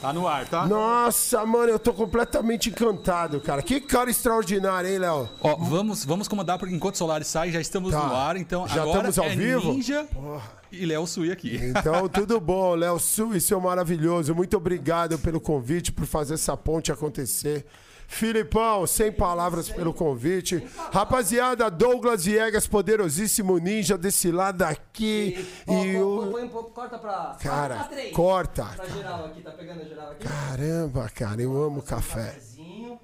Tá no ar, tá? Nossa, mano, eu tô completamente encantado, cara. Que cara extraordinário, hein, Léo? Ó, vamos, vamos comandar porque enquanto o Solaris sai, já estamos Tá. no ar. Então Já agora estamos ao é vivo? Ninja e Léo Sui aqui. Então, tudo bom, Léo Sul, seu maravilhoso. Muito obrigado pelo convite, por fazer essa ponte acontecer. Filipão, sem palavras pelo convite. Rapaziada, Douglas Viegas, poderosíssimo ninja desse lado aqui. E o. Põe um pouco, corta pra. Cara, pra três. corta. Pra geral aqui, tá pegando geral aqui? Caramba, cara, eu amo café. Cafezinho.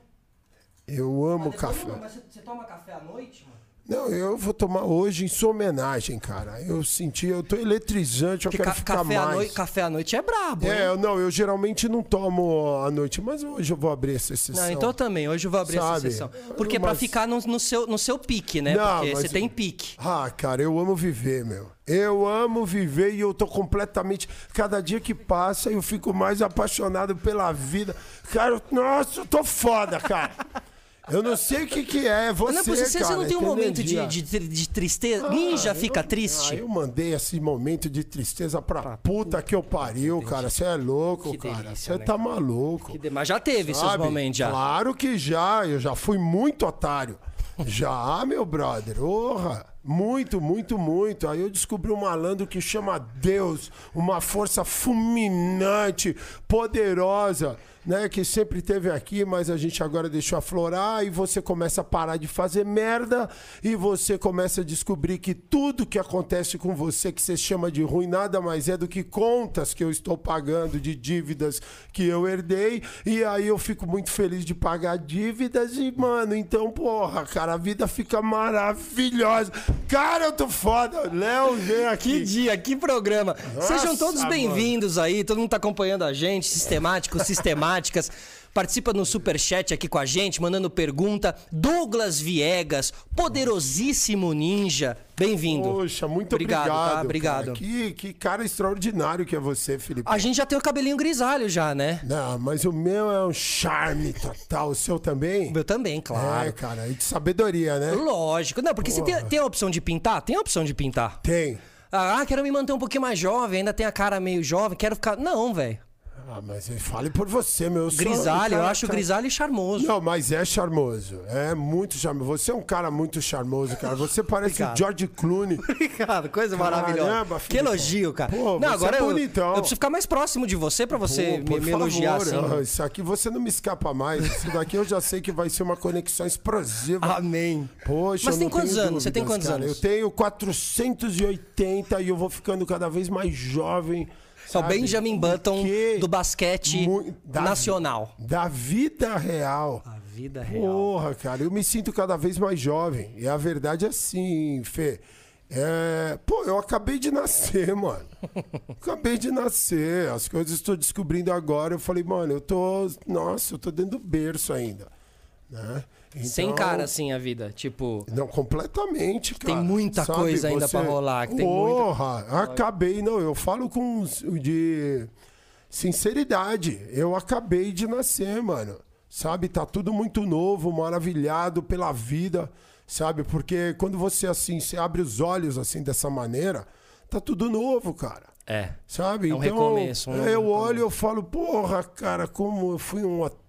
Eu amo Mas café. Mas você, você toma café à noite, mano? Não, eu vou tomar hoje em sua homenagem, cara. Eu senti, eu tô eletrizante, eu Porque quero ca- ficar café, à mais. noite, café à noite é brabo, É, não, eu geralmente não tomo à noite, mas hoje eu vou abrir essa exceção. Não, então eu também. Hoje eu vou abrir Sabe? essa sessão. Porque pra Mas- ficar no, no seu, no seu pique, né? Não, Porque você tem pique. Ah, cara, eu amo viver, meu. Eu amo viver e eu tô completamente. Cada dia que passa, eu fico mais apaixonado pela vida. Cara, nossa, eu tô foda, cara. Eu não sei o que que é, você, não é possível, você, cara, não tem um momento de, de, de tristeza? Ninja fica Ah, triste? eu mandei esse momento de tristeza pra puta que eu pariu, cara. Você é louco, Que cara. Você né? tá maluco. Que Mas já teve seus Sabe? momentos já. Claro que já. Eu já fui muito otário. Já, meu brother. Orra. Muito, muito, muito. Aí eu descobri um malandro que chama Deus. Uma força fulminante, poderosa. Né, que sempre teve aqui, mas a gente agora deixou aflorar e você começa a parar de fazer merda e você começa a descobrir que tudo que acontece com você que você chama de ruim nada mais é do que contas que eu estou pagando de dívidas que eu herdei e aí eu fico muito feliz de pagar dívidas e mano, então porra, cara, a vida fica maravilhosa. Cara, eu tô foda. Léo, vem aqui. Que dia, que programa. Sejam todos bem-vindos aí, todo mundo tá acompanhando a gente, sistemáticos, sistemáticas. Participa no superchat aqui com a gente, mandando pergunta. Douglas Viegas, poderosíssimo ninja, bem-vindo. Poxa, muito Obrigado, obrigado. tá? Obrigado. Que, que cara extraordinário que é você, Felipe. A gente já tem o cabelinho grisalho já, né? Não, mas o meu é um charme total. O seu também? O meu também, claro. É, cara, e de sabedoria, né? Lógico. Não, porque você tem, tem a opção de pintar? Tem a opção de pintar. Tem. Ah, quero me manter um pouquinho mais jovem, ainda tem a cara meio jovem, quero ficar. Não, velho. Ah, mas fale por você, meu. Eu sou um Grisalho, eu cara- acho o cara- grisalho charmoso. Não, mas é charmoso. É muito charmoso. Você é um cara muito charmoso, cara. Você parece o. George Clooney. Obrigado, coisa Caramba, maravilhosa. Que Filipão. elogio, cara. Pô, não, você agora é eu, bonitão. eu preciso ficar mais próximo de você pra você Pô, me, me elogiar assim. Ah, Isso aqui você não me escapa mais. Isso daqui eu já sei que vai ser uma conexão explosiva. Amém. Poxa, Mas eu tem quantos tenho anos? Você tem dúvidas, quantos cara. anos? Eu tenho 480 e eu vou ficando cada vez mais jovem. O sabe? Benjamin Button Porque do basquete mu- da- nacional. Da vida real. A vida real. Porra, cara, eu me sinto cada vez mais jovem. E a verdade é assim, Fê. É... Pô, eu acabei de nascer, mano. Acabei de nascer. As coisas estou descobrindo agora. Eu falei, mano, eu tô. Nossa, eu tô dentro do berço ainda. Né? Sem Então- cara assim a vida. Tipo, Não, completamente, cara. Tem muita coisa ainda pra rolar, que tem Porra, acabei, não, eu falo com de sinceridade. Eu acabei de nascer, mano. Sabe, tá tudo muito novo, maravilhado pela vida, sabe? Porque quando você assim, você abre os olhos assim dessa maneira, tá tudo novo, cara. é. Sabe? É um recomeço, um eu recomeço. olho e eu falo, porra, cara, como eu fui um otário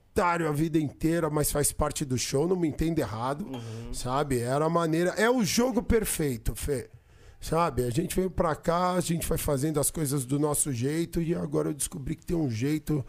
a vida inteira, mas faz parte do show, não me entenda errado. Uhum. Sabe? Era a maneira. É o jogo perfeito, Fê. Sabe? A gente veio pra cá, a gente vai fazendo as coisas do nosso jeito e agora eu descobri que tem um jeito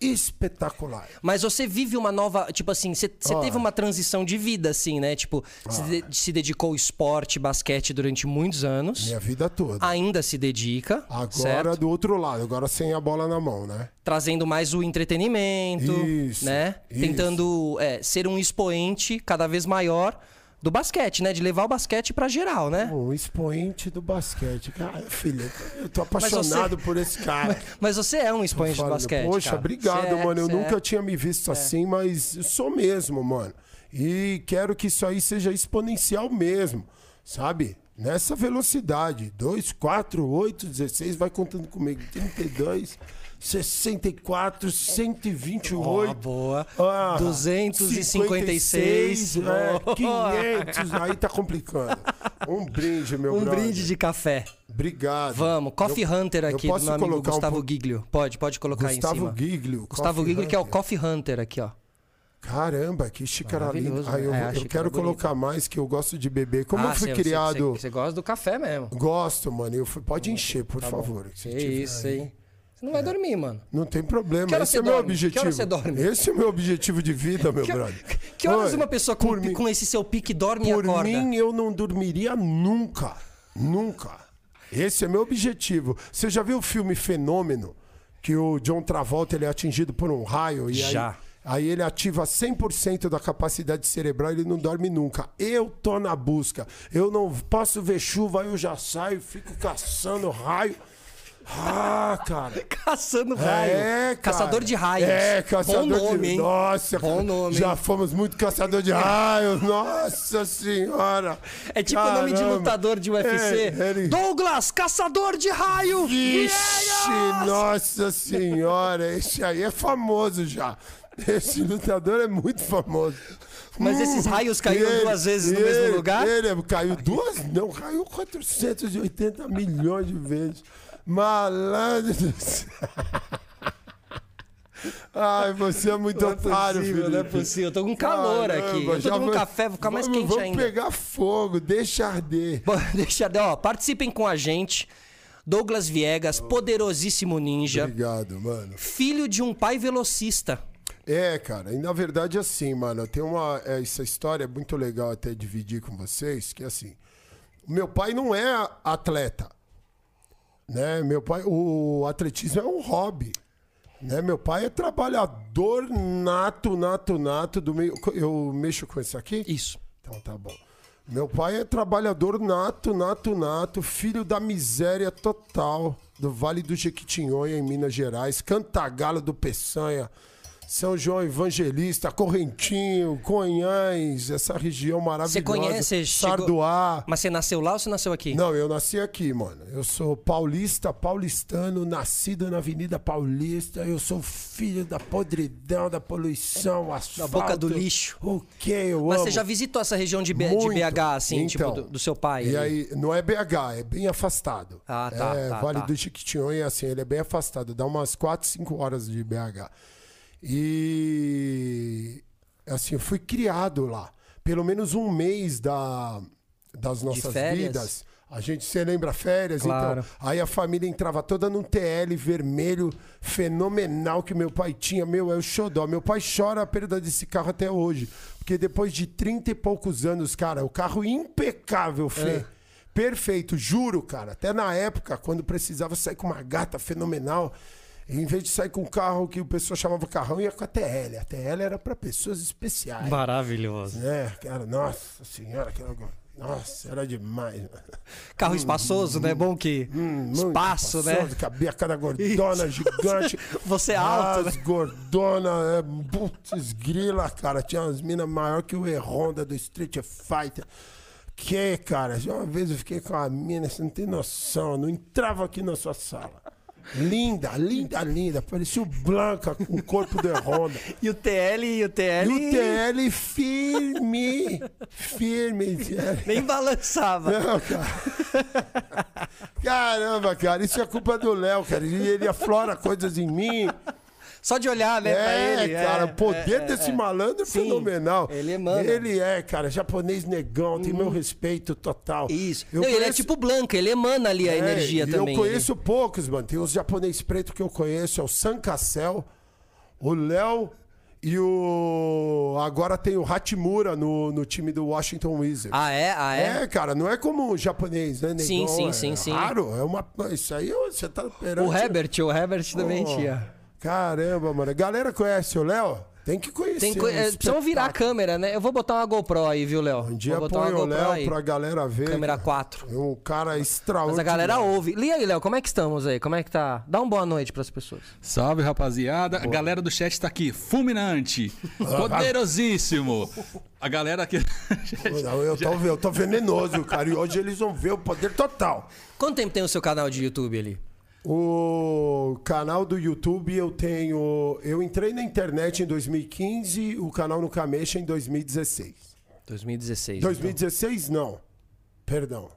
espetacular. Mas você vive uma nova. Tipo assim, você Ah. teve uma transição de vida, assim, né? Tipo, se, de- se dedicou ao esporte, basquete durante muitos anos. Minha vida toda. Ainda se dedica. Agora certo? do outro lado, agora sem a bola na mão, né? Trazendo mais o entretenimento. Isso, né? isso. Tentando é, ser um expoente cada vez maior do basquete, né? De levar o basquete pra geral, né? Um expoente do basquete. Cara, filho, eu tô apaixonado por esse cara. Mas você é um expoente do Falando, basquete. Poxa, cara. obrigado, Você é, mano. Eu você é. nunca tinha me visto assim, mas eu sou mesmo, mano. E quero que isso aí seja exponencial mesmo, sabe? Nessa velocidade. 2, 4, 8, 16, vai contando comigo. 32, 64, 128. Ó, boa. Ah, 256. 56, é, Boa. 500, aí tá complicando. Um brinde, meu Um brother. brinde de café. Obrigado. Vamos, Coffee Eu- Hunter aqui, do meu amigo um Gustavo pouco- Giglio. Pode, pode colocar aí em Gustavo cima. Giglio. Gustavo Giglio, que é o. Coffee Hunter aqui, ó. Caramba, que xícara linda. Ah, eu, né? É, eu quero colocar mais, que eu gosto de beber. Como Ah, eu fui criado... Você, gosta do café mesmo. Gosto, mano. Eu fui- Pode encher, por favor. se Que isso, hein? Você não vai dormir, mano. Não tem problema. Que Esse é o meu? Que objetivo. hora você dorme? Esse é o meu objetivo de vida, meu Que, brother. que horas Olha, uma pessoa com, por mim- com esse seu pique dorme e Por acorda? mim, eu não dormiria nunca. Nunca. Esse é meu objetivo. Você já viu o filme Fenômeno? Que o John Travolta ele é atingido por um raio e Já. aí, aí ele ativa 100% da capacidade cerebral e ele não dorme nunca. Eu tô na busca. Eu não posso ver chuva, eu já saio, fico caçando raio. Ah, cara. Caçando raio. É, cara. Caçador de raios. É, caçador Bom nome, de... hein? Nossa, Bom cara, nome, Já fomos muito caçador de raios. Nossa senhora. É tipo o nome de lutador de UFC. É, ele- Douglas, caçador de raio. Viegas! nossa senhora. Esse aí é famoso já. Esse lutador é muito famoso. Mas esses raios caíram Ele- duas vezes no ele- mesmo lugar? Ele caiu duas? Não, caiu 480 milhões de vezes. Malandro do céu. Ai, você é muito Não é otário, possível, Felipe. não é possível. Eu tô com calor aqui. Eu tô tomando café, vou ficar mais vamos, quente vamos ainda. pegar fogo, deixa arder. Bom, Deixa, ó, participem com a gente. Douglas Viegas, poderosíssimo ninja, Obrigado, mano. filho de um pai velocista. É, cara, e na verdade assim, mano, tem uma é, essa história é muito legal até dividir com vocês, que assim, meu pai não é atleta, né? Meu pai, o atletismo é um hobby, né? Meu pai é trabalhador nato, nato, nato do meio. Eu mexo com isso aqui? Isso. Então tá bom. Meu pai é trabalhador nato, nato, nato, filho da miséria total do Vale do Jequitinhonha, em Minas Gerais, Cantagalo do Peçanha, São João Evangelista, Correntinho, Conhães, essa região maravilhosa. Você conhece? chegou- Sarduá. Mas você nasceu lá ou você nasceu aqui? Não, eu nasci aqui, mano. Eu sou paulista, paulistano, nascido na Avenida Paulista. Eu sou filho da podridão, da poluição, asfalto. boca do lixo. O que eu Mas amo. você já visitou essa região de, B- de. BH, assim, tipo, Então, do, do seu pai? E aí, não é BH, é bem afastado. Ah, tá, É, tá, Vale tá. do Chiquitinhonha, assim, ele é bem afastado. Dá umas 4, 5 horas de BH. E, assim, eu fui criado lá. Pelo menos um mês da, das nossas vidas. A gente, você lembra férias? Claro. Então, aí a família entrava toda num TL vermelho fenomenal que meu pai tinha. Meu, é o xodó. Meu pai chora a perda desse carro até hoje. Porque depois de 30 e poucos anos, cara, o carro impecável, Fê. É. Perfeito, juro, cara. Até na época, quando precisava sair com uma gata fenomenal, em vez de sair com um carro que o pessoal chamava carrão, ia com a TL. A TL era para pessoas especiais. Maravilhoso. É, cara, nossa senhora, aquela... nossa, era demais. Carro espaçoso, né? Bom que Hum, muito espaço, né? espaçoso, Cabia cada gordona gigante. Você é alto, As gordona, é, putz, grila, cara. Tinha umas minas maior que o E-Honda do Street Fighter. Que, cara, já uma vez eu fiquei com a mina, você não tem noção, não entrava aqui na sua sala. Linda, linda, linda. Parecia o Blanca com o corpo do E-Honda. E o TL, e o TL... E o TL firme, firme. Nem balançava. Não, cara. Caramba, cara, isso é culpa do Léo, cara. E ele aflora coisas em mim. Só de olhar, né, pra É, ele. cara, é, o poder é, desse é. malandro é Sim, fenomenal. ele emana. Ele é, cara, japonês negão, tem meu respeito total. Isso. Não, Ele é conheço- tipo Blanca, ele emana ali a É, energia também. Eu conheço poucos, mano. Tem os japonês preto que eu conheço, é o San Cassel, o Léo e o. Agora tem o Hatimura no, no time do Washington Wizards. Ah, é? Ah, é? É, cara, não é como o japonês, né, negão? Sim, sim, é sim, sim. Raro, é uma. Isso aí você tá esperando. O Herbert, o Herbert também Oh, tinha. Caramba, mano. A galera conhece o Léo? Tem que conhecer. Tem co- precisamos virar a câmera, né? Eu vou botar uma GoPro aí, viu, Léo? Um dia vou botar põe uma o GoPro. Léo pra galera ver. Câmera cara. 4. É um cara extraordinário. Mas a galera ouve. Lê aí, Léo, como é que estamos aí? Como é que tá? Dá uma boa noite pras pessoas. Salve, rapaziada. A galera do chat tá aqui. Fulminante. Poderosíssimo. A galera aqui. Não, eu, tô, eu tô venenoso, cara. E hoje eles vão ver o poder total. Quanto tempo tem o seu canal de YouTube ali? O canal do YouTube eu tenho. Eu entrei na internet em 2015, o canal no Camexa em 2016. 2016. 2016 não. Perdão.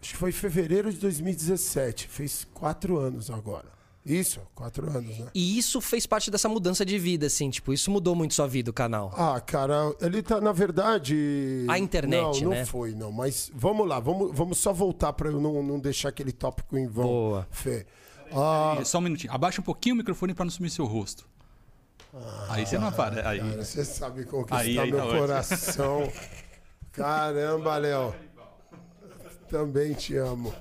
Acho que foi em fevereiro de 2017. Fez quatro anos agora. Isso, quatro anos, né? E isso fez parte dessa mudança de vida, assim, tipo, isso mudou muito sua vida, o canal. Ah, cara, ele tá, na verdade. A internet, não, né? Não foi, não. Mas vamos lá, vamos, vamos só voltar pra eu não, não deixar aquele tópico em vão. Boa. Fê. Ah, Só um minutinho. Abaixa um pouquinho o microfone pra não sumir seu rosto. aí você não aparece. Aí. cara, você sabe conquistar Aí, aí meu tá coração. Caramba, Léo. Também te amo.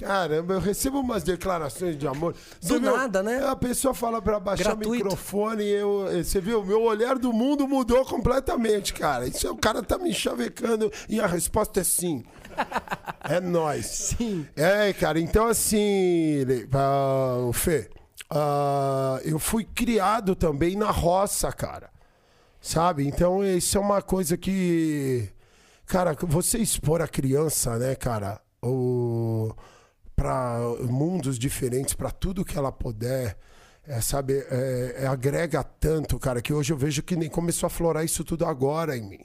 Caramba, eu recebo umas declarações de amor. Você Do viu? nada, né? A pessoa fala pra baixar o Gratuito. microfone e eu. Você viu? Meu olhar do mundo mudou completamente, cara. Isso é o cara tá me chavecando e a resposta é sim. É nós. Sim. É, cara, então assim, o Fê, ah, eu fui criado também na roça, cara. Sabe? Então isso é uma coisa que. Cara, você expor a criança, né, cara, o, para mundos diferentes, para tudo que ela puder. É, sabe, é, é, agrega tanto, cara, que hoje eu vejo que nem começou a florar isso tudo agora em mim.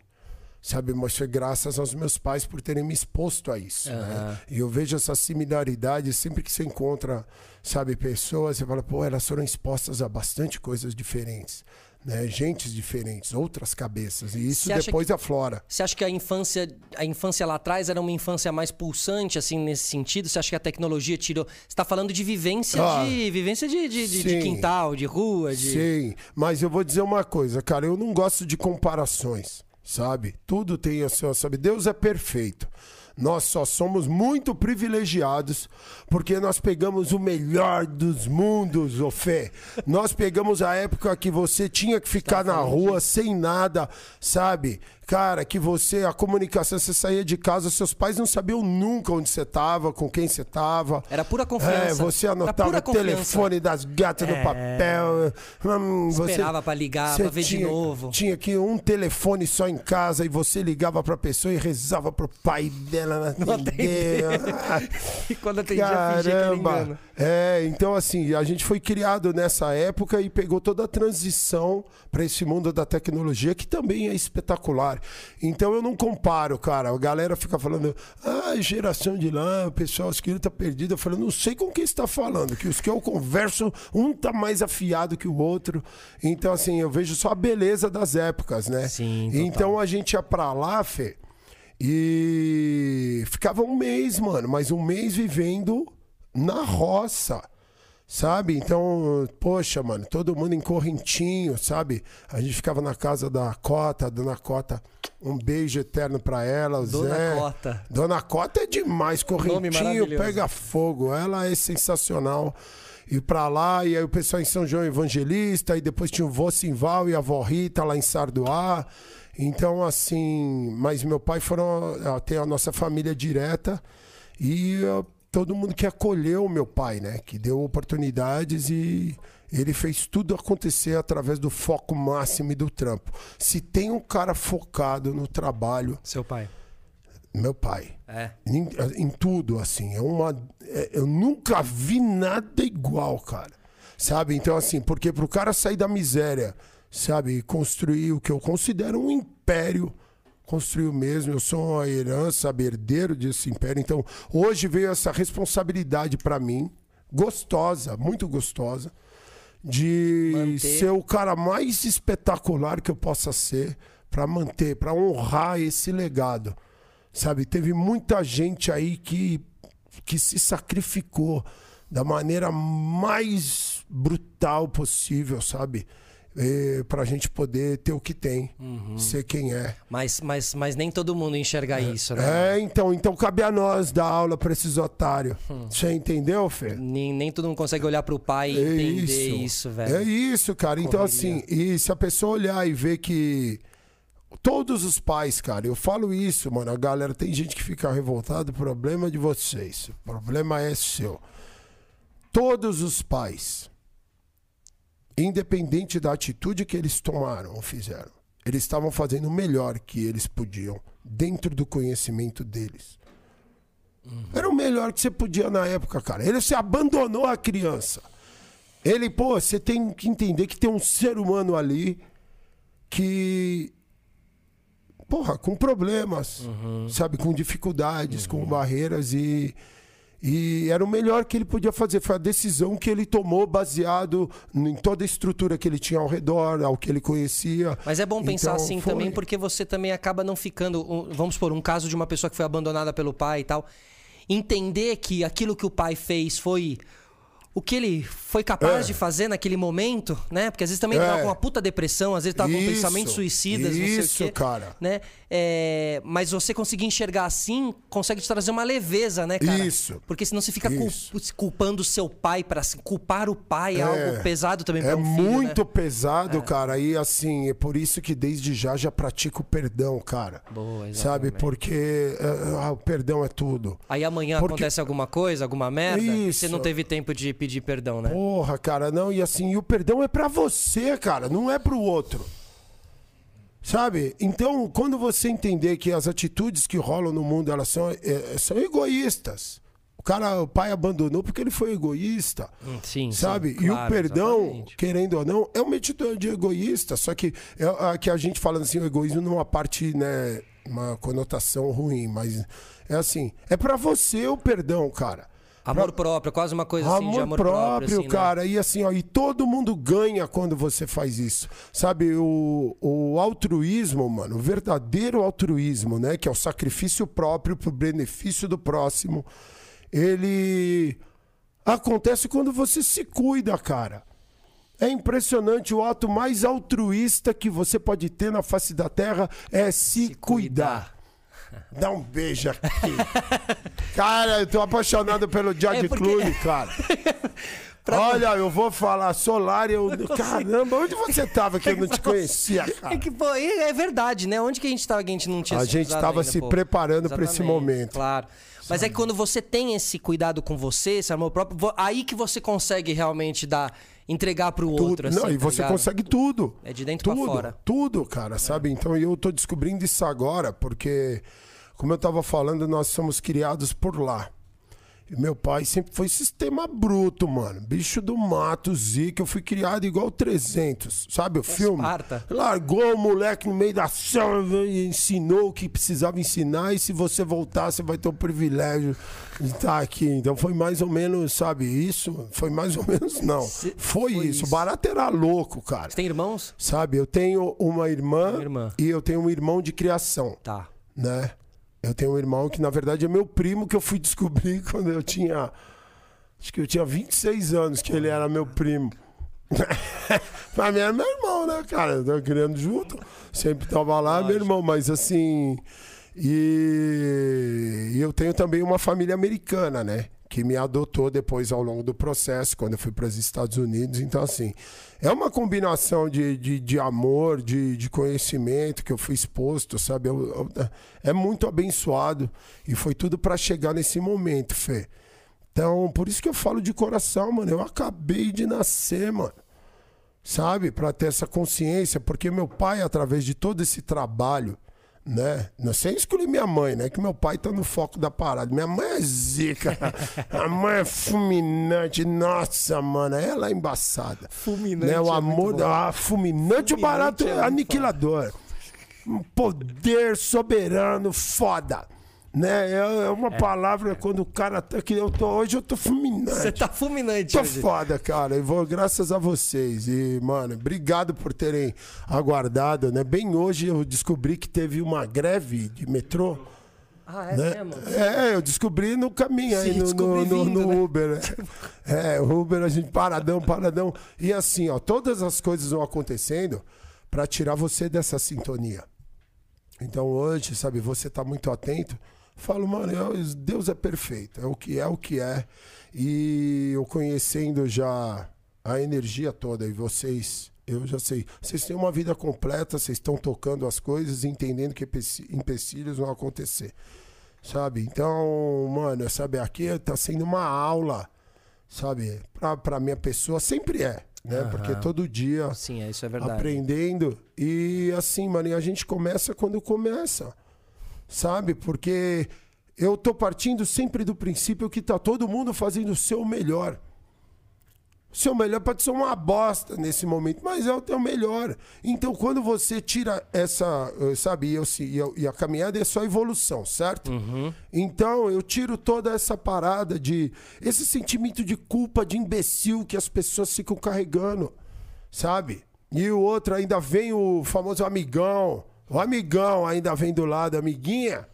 Sabe, mas foi graças aos meus pais por terem me exposto a isso. Né? E eu vejo essa similaridade sempre que você encontra, sabe, pessoas, você fala, pô, elas foram expostas a bastante coisas diferentes. Né? Gentes diferentes, outras cabeças. E isso depois aflora. Você acha que a infância, a infância lá atrás era uma infância mais pulsante, assim, nesse sentido? Você acha que a tecnologia tirou. Você está falando de vivência Ah, de. Vivência de, de, de- quintal, de rua, de. Sim, mas eu vou dizer uma coisa, cara, eu não gosto de comparações, sabe? Tudo tem a sua, sabe? Deus é perfeito. Nós só somos muito privilegiados porque nós pegamos o melhor dos mundos, ô Fê. Nós pegamos a época que você tinha que ficar na rua sem nada, sabe? Cara, que você, a comunicação, você saía de casa, seus pais não sabiam nunca onde você estava, com quem você estava. Era pura confiança. É, você anotava o telefone das gatas no É. papel. Hum, você- Esperava pra ligar, pra ver de tinha- novo. Tinha que um telefone só em casa e você ligava pra pessoa e rezava pro pai dela não atender. E quando atendia. Caramba! É, então assim, a gente foi criado nessa época e pegou toda a transição para esse mundo da tecnologia, que também é espetacular. Então eu não comparo, cara. A galera fica falando, ah, geração de lá, o pessoal, os que tá perdido. Eu falo, não sei com quem está falando, que os que eu converso, um tá mais afiado que o outro. Então, assim, eu vejo só a beleza das épocas, né? Sim, total. Então a gente ia pra lá, Fê, e ficava um mês, mano, mas um mês vivendo na roça, sabe? Então, poxa, mano, todo mundo em correntinho, sabe? A gente ficava na casa da Cota, Dona Cota, um beijo eterno pra ela, Dona Zé. Cota. Dona Cota é demais, correntinho, pega fogo, ela é sensacional. E pra lá, e aí o pessoal em São João Evangelista, e depois tinha o vô Simval e a avó Rita lá em Sardoá. Então, assim, mas meu pai foram até a nossa família direta e ó, todo mundo que acolheu o meu pai, né? Que deu oportunidades e ele fez tudo acontecer através do foco máximo e do trampo. Se tem um cara focado no trabalho, Seu pai. meu pai. É. Em, em tudo, assim. É uma, é- eu nunca vi nada igual, cara. Sabe? Então, assim, porque pro cara sair da miséria, sabe? Construir o que eu considero um império. Construiu mesmo, eu sou a herança, herdeiro desse império. Então, hoje veio essa responsabilidade pra mim, gostosa, muito gostosa, de Manter. ser o cara mais espetacular que eu possa ser pra manter, pra honrar esse legado. Sabe, teve muita gente aí que, que se sacrificou da maneira mais brutal possível, sabe? Eh, pra gente poder ter o que tem, ser quem é. Mas, mas, mas nem todo mundo enxerga isso, né? É, então, então cabe a nós dar aula pra esses otários. Hum. Você entendeu, Fê? Nem, nem todo mundo consegue olhar pro pai e entender isso, velho. É isso, cara. Então, Correria. assim, e se a pessoa olhar e ver que. Todos os pais, cara, eu falo isso, mano. A galera, tem gente que fica revoltada, o problema é de vocês. O problema é seu. Todos os pais, independente da atitude que eles tomaram ou fizeram, eles estavam fazendo o melhor que eles podiam, dentro do conhecimento deles. Era o melhor que você podia na época, cara. Ele se abandonou a criança. Ele, pô, você tem que entender que tem um ser humano ali que. porra, com problemas, sabe? Com dificuldades, com barreiras e. E era o melhor que ele podia fazer. Foi a decisão que ele tomou baseado em toda a estrutura que ele tinha ao redor, ao que ele conhecia. Mas é bom pensar Então, assim foi- também, porque você também acaba não ficando. Vamos supor, um caso de uma pessoa que foi abandonada pelo pai e tal. Entender que aquilo que o pai fez foi. O que ele foi capaz É. de fazer naquele momento, né? Porque às vezes também ele tava É. com uma puta depressão, às vezes tava com Isso, pensamentos suicidas, não sei isso, o quê. cara. Né? É, mas você conseguir enxergar assim, consegue te trazer uma leveza, né, cara? Isso. Porque senão você fica cul- Isso. culpando o seu pai para culpar o pai é, algo pesado também É um filho, muito né? pesado, cara. E assim, é por isso que desde já já pratico o perdão, cara. Boa, Sabe? exatamente. Porque é, ah, o perdão é tudo. Aí amanhã Porque- acontece alguma coisa, alguma merda, e você Isso. não teve tempo de pedir perdão, né? Porra, cara, não. E assim, e o perdão é pra você, cara, não é pro outro. Sabe? Então, quando você entender que as atitudes que rolam no mundo, elas são, é, são egoístas. O cara, o pai abandonou porque ele foi egoísta. Hum, Sim, Sabe? sim, e claro, o perdão, exatamente. querendo ou não, é uma atitude egoísta. Só que é a que a gente falando assim, o egoísmo numa parte, né, uma conotação ruim, mas é assim, é pra você o perdão, cara. Amor próprio, quase uma coisa assim de amor próprio, assim, né? cara. E assim, ó, e todo mundo ganha quando você faz isso. Sabe, o, o altruísmo, mano, o verdadeiro altruísmo, né? Que é o sacrifício próprio pro benefício do próximo. Ele acontece quando você se cuida, cara. É impressionante, o ato mais altruísta que você pode ter na face da terra é se, cuidar. Dá um beijo aqui. cara, eu tô apaixonado pelo George É porque- Clooney, cara. Olha, eu vou falar solar, eu. Caramba, onde você tava que eu não te conhecia, É cara? que, pô, é verdade, né? Onde que a gente tava que a gente não tinha A gente tava ainda, se pô? preparando pra esse momento. Claro. Mas é que quando você tem esse cuidado com você, esse amor próprio, aí que você consegue realmente dar, entregar pro outro, Tudo. assim, não, e tá você ligado? consegue tudo. É de dentro pra tudo, fora. Tudo, cara, sabe? Então eu tô descobrindo isso agora, porque, como eu tava falando, nós somos criados por lá. E meu pai sempre foi sistema bruto, mano. Bicho do mato, zica. Eu fui criado igual 300, sabe o filme? Esparta. Largou o moleque no meio da selva e ensinou o que precisava ensinar. E se você voltar, você vai ter o privilégio de estar aqui. Então foi mais ou menos, sabe, isso? Foi mais ou menos, não. Se- Foi, foi isso. isso. O barato era louco, cara. Você tem irmãos? Sabe, eu tenho uma irmã, Uma irmã. e eu tenho um irmão de criação, Tá. né? Eu tenho um irmão que, na verdade, é meu primo que eu fui descobrir quando eu tinha. Acho que eu tinha 26 anos que ele era meu primo. pra mim era meu irmão, né, cara? Eu tava criando junto, sempre tava lá, meu irmão, mas assim. E, e eu tenho também uma família americana, né? Que me adotou depois ao longo do processo, quando eu fui para os Estados Unidos. Então, assim, é uma combinação de, de, de amor, de, de conhecimento que eu fui exposto, sabe? Eu- eu- é muito abençoado. E foi tudo para chegar nesse momento, Fê. Então, por isso que eu falo de coração, mano. Eu acabei de nascer, mano sabe? Para ter essa consciência, porque meu pai, através de todo esse trabalho, né? Não sem excluir minha mãe, né? Que meu pai tá no foco da parada. Minha mãe é zica. A mãe é fulminante. Nossa, mano, ela é embaçada. Fulminante Né? O é amor bom. da. Ah, fulminante, o barato Fulminante é é aniquilador. Um poder soberano foda. Né? É é uma palavra quando o cara tá que eu tô hoje eu tô fulminante. Você tá fulminante Tô hoje. foda, cara. E vou graças a vocês. E, mano, obrigado por terem aguardado, né? Bem hoje eu descobri que teve uma greve de metrô. Ah, é Né? mesmo? É, eu descobri no caminho aí, Sim, no, descobri no, no- vindo, no né? Uber. né? É, Uber, a gente paradão, paradão. E assim, ó, todas as coisas vão acontecendo pra tirar você dessa sintonia. Então hoje, sabe, você tá muito atento. Falo, mano, eu- Deus é perfeito. É o que é, o que é. E eu conhecendo já a energia toda e vocês, eu já sei. Vocês têm uma vida completa, vocês estão tocando as coisas, entendendo que empeci- empecilhos vão acontecer. Sabe? Então, mano, sabe, aqui tá sendo uma aula, sabe? Pra, pra minha pessoa, sempre é, né? Porque todo dia Sim, é, isso é verdade. aprendendo. E assim, mano, e a gente começa quando começa. Sabe? Porque eu tô partindo sempre do princípio que tá todo mundo fazendo o seu melhor. Seu melhor pode ser uma bosta nesse momento, mas é o teu melhor. Então, quando você tira essa, eh, sabe, eu, e, eu, e a caminhada é só evolução, certo? Então, eu tiro toda essa parada de. esse sentimento de culpa, de imbecil que as pessoas ficam carregando, sabe? E o outro ainda vem o famoso amigão. O amigão ainda vem do lado, amiguinha.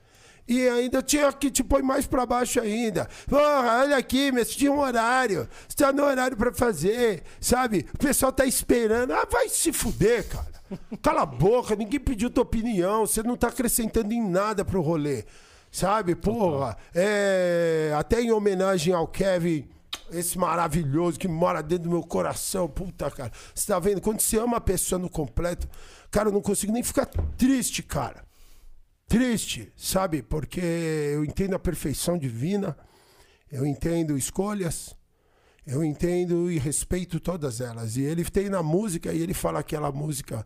E ainda tinha que te põe mais pra baixo ainda. Porra, olha aqui, mas tinha um horário. Você tá no horário pra fazer, sabe? O pessoal tá esperando. Ah, vai se fuder, cara. Cala a boca, ninguém pediu tua opinião. Você não tá acrescentando em nada pro rolê. Sabe, porra? É, até em homenagem ao Kevin, esse maravilhoso que mora dentro do meu coração. Puta, cara. Você tá vendo? Quando você ama a pessoa no completo, cara, eu não consigo nem ficar triste, cara triste, sabe? Porque eu entendo a perfeição divina, eu entendo escolhas, eu entendo e respeito todas elas. E ele tem na música, e ele fala aquela música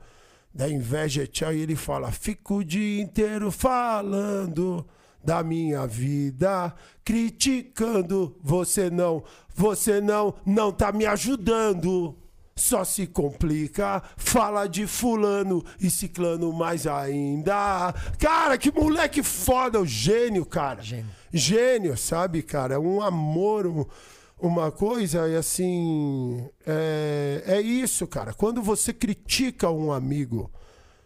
da inveja tchau, e ele fala: Fico o dia inteiro falando da minha vida, criticando. Você não, você não, não tá me ajudando. Só se complica, fala de fulano e ciclano mais ainda. Cara, que moleque foda, o gênio, cara. Gênio. Gênio, sabe, cara? Um amor, um- uma coisa, e assim. É, é isso, cara. Quando você critica um amigo.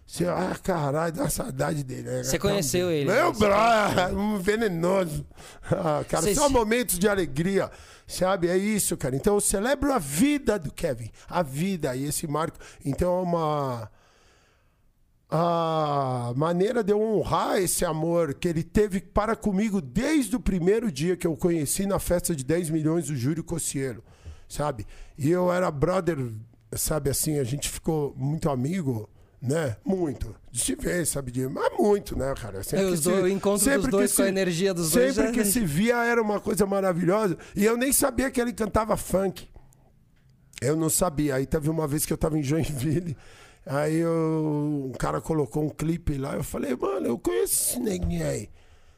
Você, ah, caralho, dá saudade dele. né? Você conheceu ele, Meu né? Você brother, um venenoso. Ah, cara, Você só momentos de alegria, sabe? É isso, cara. Então eu celebro a vida do Kevin, a vida e esse marco. Então é uma a maneira de eu honrar esse amor que ele teve para comigo desde o primeiro dia que eu conheci na festa de 10 milhões do Júlio Cossielo, sabe? E eu era brother, sabe assim, a gente ficou muito amigo, né? Muito. De se ver, sabe? De... Mas muito, né, cara? Sempre É, os que o encontro dos sempre dois que com a energia dos dois Sempre já- que se via era uma coisa maravilhosa. E eu nem sabia que ele cantava funk. Eu não sabia. Aí teve uma vez que eu tava em Joinville. Aí eu- um cara colocou um clipe lá. Eu falei, mano, eu conheço esse neguinho aí.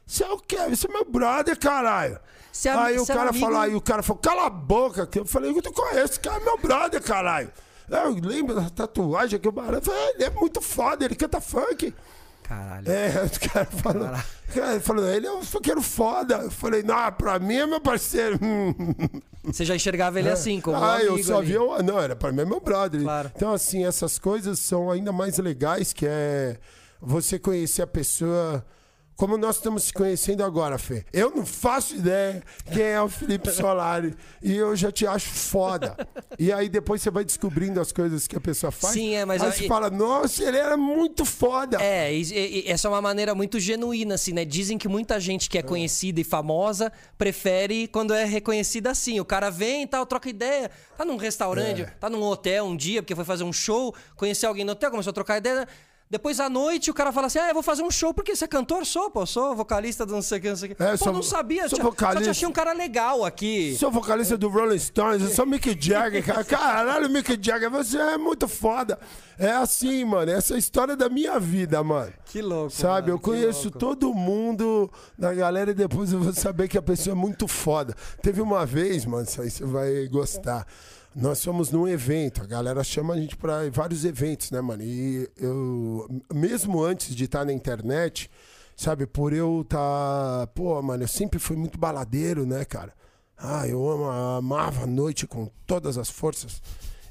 Você é o quê? Você é meu brother, caralho. É- aí o é cara amigo- falou, aí o cara falou, cala a boca. que Eu falei, eu conheço, esse cara é meu brother, caralho. Eu lembro da tatuagem que o barulho. Eu falei, "É, ele é muito foda, ele canta funk. Caralho. É, os caras falam. Caralho. Cara, falou, ele é um funkeiro foda. Eu falei, não, pra mim é meu parceiro. Você já enxergava ele assim, como ah, eu só ali. via. o- Não, era pra mim é meu brother. Claro. Então, assim, essas coisas são ainda mais legais, que é você conhecer a pessoa. Como nós estamos se conhecendo agora, Fê. Eu não faço ideia quem é o Felipe Solari. e eu já te acho foda. E aí depois você vai descobrindo as coisas que a pessoa faz. Sim, é, mas Aí aí- você fala, nossa, ele era muito foda. É, e- e- essa é uma maneira muito genuína, assim, né? Dizem que muita gente que é conhecida e famosa prefere quando é reconhecida assim. O cara vem e tal, troca ideia, tá num restaurante, É. tá num hotel um dia, porque foi fazer um show, conheceu alguém no hotel, começou a trocar ideia. Depois à noite o cara fala assim: Ah, eu vou fazer um show porque você é cantor? Sou, pô, sou vocalista do não sei o que, não sei o que. É, pô, sou- não sabia, sou só, só vocalista. te achei um cara legal aqui. Sou vocalista do Rolling Stones, eu sou Mick Jagger, cara. Caralho, Mick Jagger, você é muito foda. É assim, mano, essa é a história da minha vida, mano. Que louco. Sabe, mano, eu conheço louco. todo mundo da galera e depois eu vou saber que a pessoa é muito foda. Teve uma vez, mano, isso aí você vai gostar. Nós fomos num evento, a galera chama a gente pra vários eventos, né, mano? E eu, mesmo antes de estar na internet, sabe, por eu tá. Pô, mano, eu sempre fui muito baladeiro, né, cara? Ah, eu amo, amava a noite com todas as forças.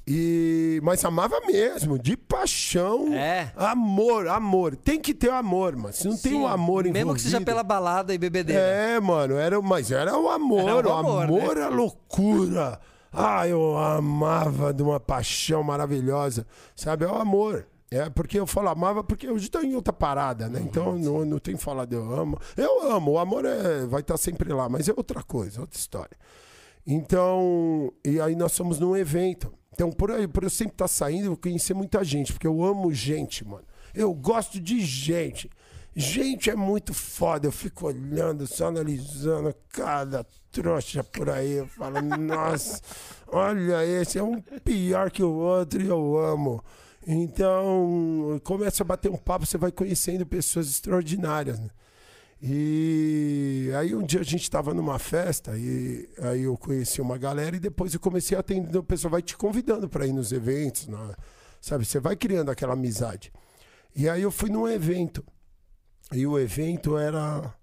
E, mas amava mesmo, de paixão. É. Amor, amor. Tem que ter o amor, mano. Se não tem Sim, o amor envolvido... Mesmo que seja pela balada e bebedeira. É, mano, era, mas era o amor. Era o o amor, amor, né? é loucura. Ah, eu amava de uma paixão maravilhosa. Sabe, é o amor. É porque eu falo amava porque hoje estou em outra parada, né? Então não, não tem de eu amo. Eu amo, o amor é, vai estar sempre lá, mas é outra coisa, outra história. Então, e aí nós fomos num evento. Então, por, aí, por eu sempre estar saindo, eu conheci muita gente, porque eu amo gente, mano. Eu gosto de gente. Gente é muito foda. Eu fico olhando, só analisando cada trouxa por aí. Eu falo, nossa, olha esse, é um pior que o outro e eu amo. Então, começa a bater um papo, você vai conhecendo pessoas extraordinárias. Né? E aí um dia a gente estava numa festa e aí eu conheci uma galera e depois eu comecei a atender, o pessoal vai te convidando para ir nos eventos, na- sabe? Você vai criando aquela amizade. E aí eu fui num evento. E o evento era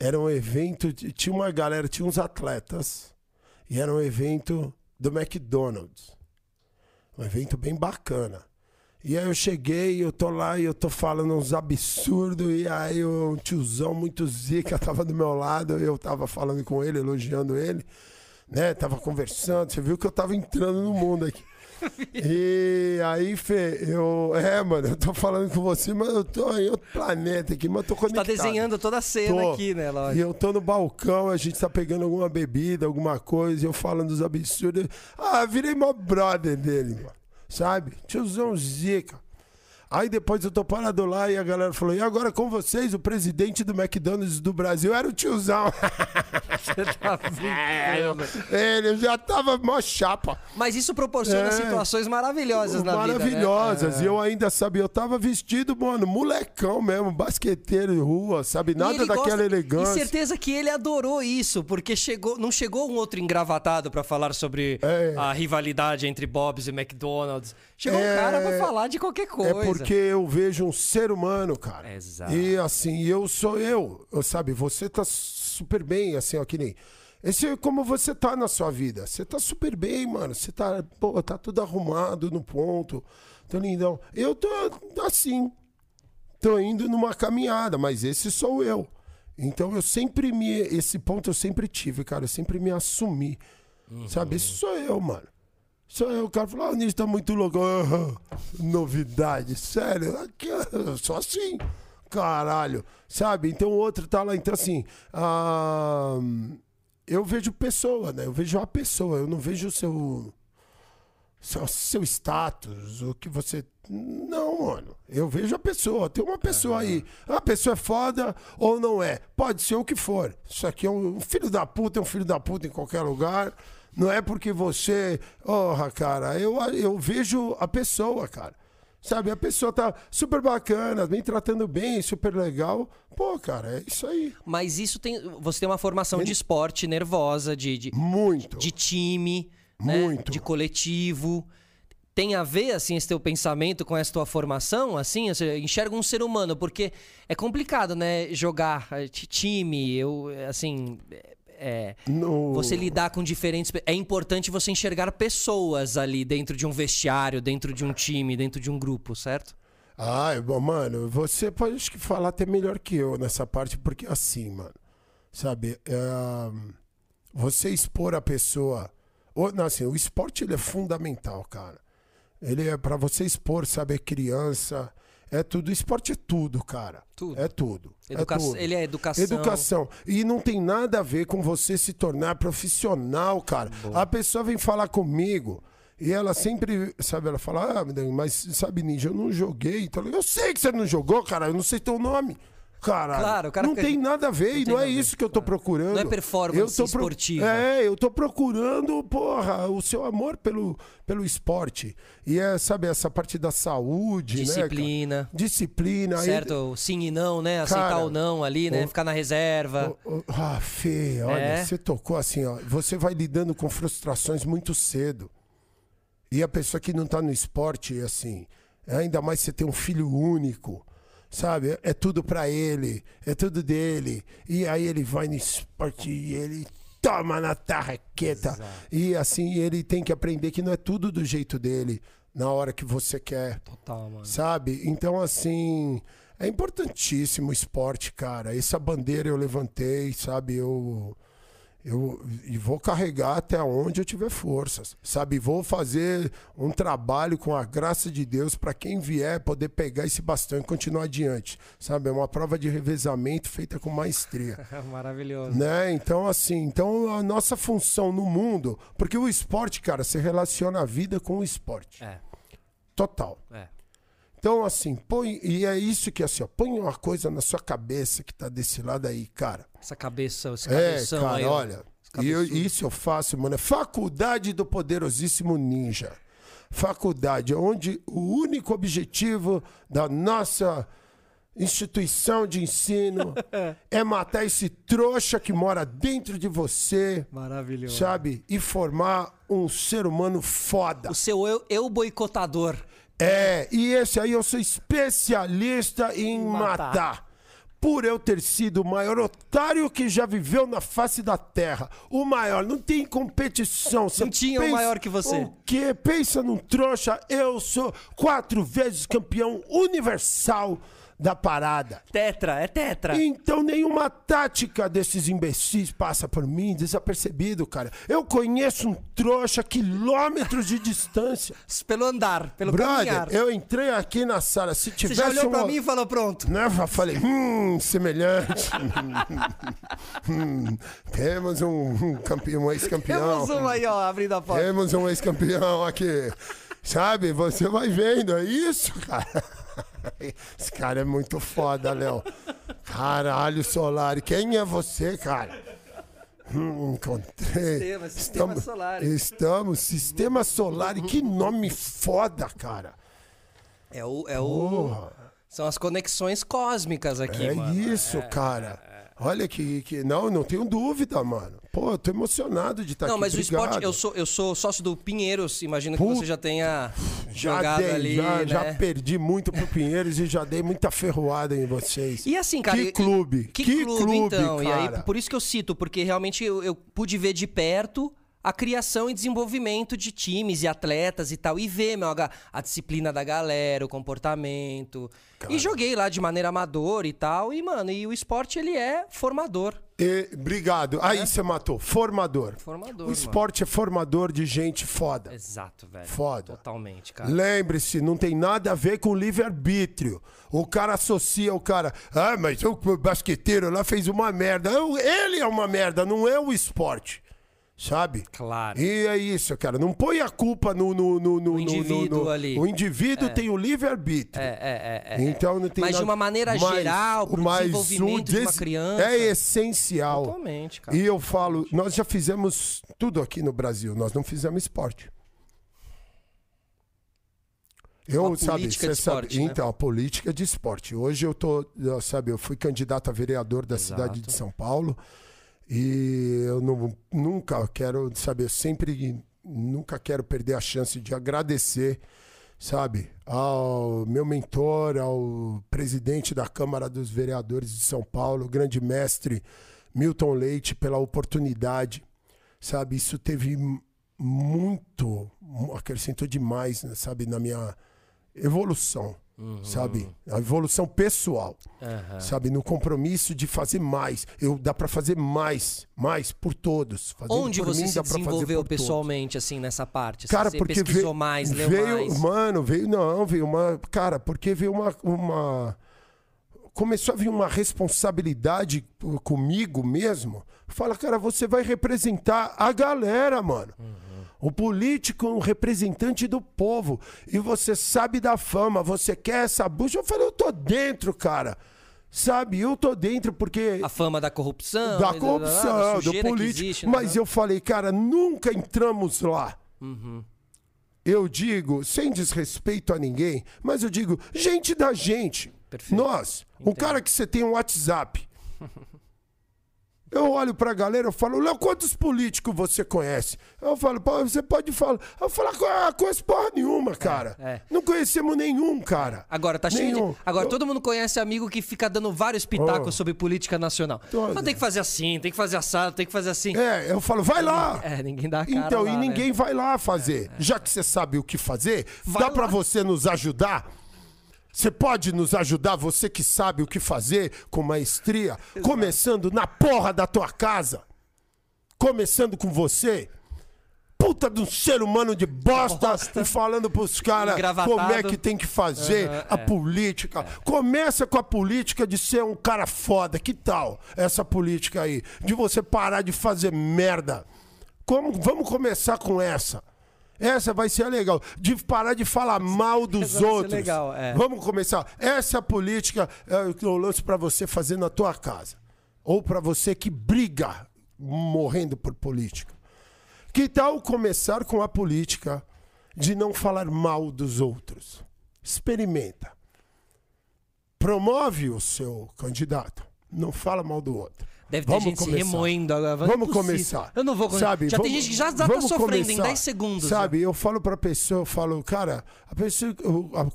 era um evento, tinha uma galera, tinha uns atletas. E era um evento do McDonald's. Um evento bem bacana. E aí eu cheguei, eu tô lá e eu tô falando uns absurdos, e aí um tiozão muito zica tava do meu lado, eu tava falando com ele, elogiando ele, né? Tava conversando, você viu que eu tava entrando no mundo aqui. E aí, Fê, eu. É, mano, eu tô falando com você, mas eu tô em outro planeta aqui, mas eu tô Tá conectado. desenhando toda a cena Tô. aqui, né, E lógico. eu tô no balcão, a gente tá pegando alguma bebida, alguma coisa, e eu falando dos absurdos. Ah, virei mó brother dele, mano. Sabe? Tiozão zica. Aí depois eu tô parado lá e a galera falou: e agora com vocês, o presidente do McDonald's do Brasil era o tiozão. Você tá brincando. Ele já tava mó chapa. Mas isso proporciona É. situações maravilhosas na vida, né? Maravilhosas. É. E eu ainda sabia, eu tava vestido, mano, molecão mesmo, basqueteiro de rua, sabe? Nada daquela gosta- elegância. E certeza que ele adorou isso, porque chegou, não chegou um outro engravatado pra falar sobre É. a rivalidade entre Bob's e McDonald's. Chegou um É. cara pra falar de qualquer coisa. É porque eu vejo um ser humano, cara. Exato. E assim, eu sou eu. eu sabe, você tá super bem, assim, ó, que nem. Esse é como você tá na sua vida. Você tá super bem, mano. Você tá, pô, tá tudo arrumado no ponto. Tô lindão. Eu tô assim. Tô indo numa caminhada, mas esse sou eu. Então eu sempre me. Esse ponto eu sempre tive, cara. Eu sempre me assumi. Sabe? Esse sou eu, mano. Só o cara falou, ah, o Nisso tá muito louco. Ah, novidade, sério. Aqui, sou assim, caralho. Sabe? Então o outro tá lá. Então, assim, ah, eu vejo pessoa, né? Eu vejo a pessoa, eu não vejo o seu, seu, seu status, o que você. Não, mano. Eu vejo a pessoa. Tem uma pessoa aí. A pessoa é foda ou não é? Pode ser o que for. Isso aqui é um filho da puta, é um filho da puta em qualquer lugar. Não é porque você. Porra, cara, eu, eu vejo a pessoa, cara. Sabe, a pessoa tá super bacana, vem tratando bem, super legal. Pô, cara, é isso aí. Mas isso tem. Você tem uma formação de esporte nervosa, de, de, Muito. de time, né? Muito. de coletivo. Tem a ver, assim, esse teu pensamento com essa tua formação, assim? Você enxerga um ser humano, porque é complicado, né? Jogar eh, ti- time, eu, assim... É, No- você lidar com diferentes... É importante você enxergar pessoas ali dentro de um vestiário, dentro de um time, dentro de um grupo, certo? Ai, bom, mano, você pode acho que falar até melhor que eu nessa parte, porque assim, mano, sabe, é, você expor a pessoa, ou, não, assim, o esporte ele é fundamental, cara. Ele é para você expor, sabe, é criança, é tudo, esporte é tudo, cara. Tudo. É tudo. Educa- é tudo. Ele é educação. Educação. E não tem nada a ver com você se tornar profissional, cara. A pessoa vem falar comigo e ela sempre, sabe, ela fala, ah, mas sabe, Ninja, eu não joguei. Então, eu sei que você não jogou, cara, eu não sei teu nome. Cara, Claro, o cara não fica- tem nada a ver, não e tem não é nada a ver, isso que eu tô procurando. Não é performance Eu tô esportiva. É, eu tô procurando, porra, o seu amor pelo, pelo esporte. E é, sabe, essa parte da saúde, né? cara? Disciplina. Disciplina. aí- Certo? Sim e não, né? Aceitar Cara, ou não ali, né? o- Ficar na reserva. Ô, ô, Ah, Fê, olha, É? você tocou assim, ó. Você vai lidando com frustrações muito cedo. E a pessoa que não tá no esporte, assim, ainda mais você tem um filho único, sabe? É tudo pra ele, é tudo dele. E aí ele vai no esporte e ele toma na tarraqueta. E assim, ele tem que aprender que não é tudo do jeito dele, na hora que você quer Total, mano. sabe? Então, assim, é importantíssimo o esporte, cara. Essa bandeira eu levantei, sabe? Eu, eu e vou carregar até onde eu tiver forças, sabe? Vou fazer um trabalho com a graça de Deus para quem vier poder pegar esse bastão e continuar adiante, sabe? É uma prova de revezamento feita com maestria. Maravilhoso. Né? Então, assim, então a nossa função no mundo, porque o esporte, cara, se relaciona a vida com o esporte. É, Total. é. Então, assim, põe. E é isso que, assim, ó, põe uma coisa na sua cabeça que tá desse lado aí, cara. Essa cabeça, esse É, cabeção cara, aí. olha. E eu- isso eu faço, mano. É faculdade do poderosíssimo ninja. Faculdade, onde o único objetivo da nossa instituição de ensino, é matar esse trouxa que mora dentro de você, Maravilhoso. sabe? E formar um ser humano foda. O seu eu, eu boicotador. É, e esse aí eu sou especialista em Matar. matar. Por eu ter sido o maior otário que já viveu na face da terra. O maior, não tem competição. Você Não tinha um maior que você. O quê? Pensa num trouxa, eu sou quatro vezes campeão universal da parada. Tetra, é tetra. Então nenhuma tática desses imbecis passa por mim desapercebido, cara. Eu conheço um trouxa quilômetros de distância. Pelo andar, pelo Brother, caminhar. eu entrei aqui na sala, se Você tivesse já olhou pra mim e falou, pronto. Né? Eu falei, hum, semelhante. Hum, temos um, um campeão, um ex-campeão. Temos um aí, ó, abrindo a porta. Temos um ex-campeão aqui. Sabe, você vai vendo, é isso, cara. Esse cara é muito foda, Léo. Caralho, Solari. Quem é você, cara? Hum, encontrei. Sistema, Sistema Solari. Estamos, Sistema Solar. Que nome foda, cara. É o. É o Porra. são as conexões cósmicas aqui, É mano. isso, cara. Olha que, que. Não, não tenho dúvida, mano. Pô, eu tô emocionado de estar Não, aqui. mas o Obrigado. esporte, eu sou, eu sou sócio do Pinheiros, imagino que Puta, você já tenha já jogado dei, ali, já, né? já perdi muito pro Pinheiros e já dei muita ferroada em vocês. E assim, cara. Que clube, Que, que clube, clube, então. E aí, cara. por isso que eu cito, porque realmente eu, eu pude ver de perto a criação e desenvolvimento de times e atletas e tal. E ver, meu, a, a disciplina da galera, o comportamento. E joguei lá de maneira amadora e tal. E, mano, e o esporte, ele é formador. E- obrigado. Aí você matou. Formador. É? Formador, O mano. esporte é formador de gente foda. Exato, velho. Foda. Totalmente, cara. Lembre-se, não tem nada a ver com livre-arbítrio. O cara associa o cara. Ah, mas o basqueteiro lá fez uma merda. Ele é uma merda, não é o esporte. Sabe? Claro. E é isso, cara. Não põe a culpa no. no, no, no- no- indivíduo no- ali. O indivíduo tem o livre-arbítrio. É, é, é, é. Então não tem Mas de nada- uma maneira Mas- geral, pro mas desenvolvimento o de uma des- criança. É essencial. Totalmente, cara. E eu falo, nós já fizemos tudo aqui no Brasil, nós não fizemos esporte. Eu, Uma sabe, política de esporte, né? Então, a política de esporte. Hoje eu tô, sabe, eu fui candidato a vereador da cidade de São Paulo e eu não- nunca quero, sabe, eu sempre nunca quero perder a chance de agradecer, sabe, ao meu mentor, ao presidente da Câmara dos Vereadores de São Paulo, grande mestre Milton Leite, pela oportunidade, sabe, isso teve muito, mu- acrescentou demais, né, sabe, na minha evolução, sabe, a evolução pessoal Aham. sabe, no compromisso de fazer mais. Eu dá pra fazer mais, mais por todos. Fazendo Onde por você mim, se desenvolveu por todos. pessoalmente, assim, nessa parte? Assim, Cara, você porque pesquisou veio, mais, leu veio, mais? mano, veio não, veio uma, cara, porque veio uma, uma começou a vir uma responsabilidade p- comigo mesmo. Fala, cara, você vai representar a galera, mano. O político é um representante do povo. E você sabe da fama, você quer essa bucha. Eu falei, eu tô dentro, cara. Sabe, eu tô dentro porque A fama da corrupção? da e corrupção, da do político. existe, né? Mas eu falei, cara, nunca entramos lá. Uhum. Eu digo, sem desrespeito a ninguém, mas eu digo, gente da gente. Perfeito. Nós, o cara que você tem um WhatsApp. Eu olho pra galera, eu falo, Léo, quantos políticos você conhece? Eu falo, pô, você pode falar. Eu falo, ah, conheço porra nenhuma, cara. é. Não conhecemos nenhum, cara. Agora, tá cheio Nenhum. de... Agora, Eu- todo mundo conhece amigo que fica dando vários pitacos Oh. sobre política nacional. Mas tem que fazer assim, tem que fazer assado, tem que fazer assim. É, eu falo, vai lá. É, ninguém dá a cara Então, lá, e né? ninguém vai lá fazer. Já que você sabe o que fazer, Vai dá pra lá. você nos ajudar? Você pode nos ajudar, você que sabe o que fazer com maestria, começando na porra da tua casa. Começando com você. Puta de um ser humano de bosta, e falando pros caras como é que tem que fazer Aham, a é. política. Começa com a política de ser um cara foda. Que tal essa política aí? De você parar de fazer merda. Como, vamos começar com essa. Essa vai ser legal. De parar de falar mal dos Essa outros. legal, é. Vamos começar. Essa é política é, que eu lanço pra você fazer na tua casa. Ou pra você que briga morrendo por política. Que tal começar com a política de não falar mal dos outros? Experimenta. promove o seu candidato. Não fala mal do outro. Deve ter Vamos gente se começar. remoendo agora. Vamos começar. Eu não vou começar. Sabe, já tem vamos- gente que já, já tá sofrendo em começar. 10 segundos. Sabe, eu falo pra pessoa, eu falo, cara, a pessoa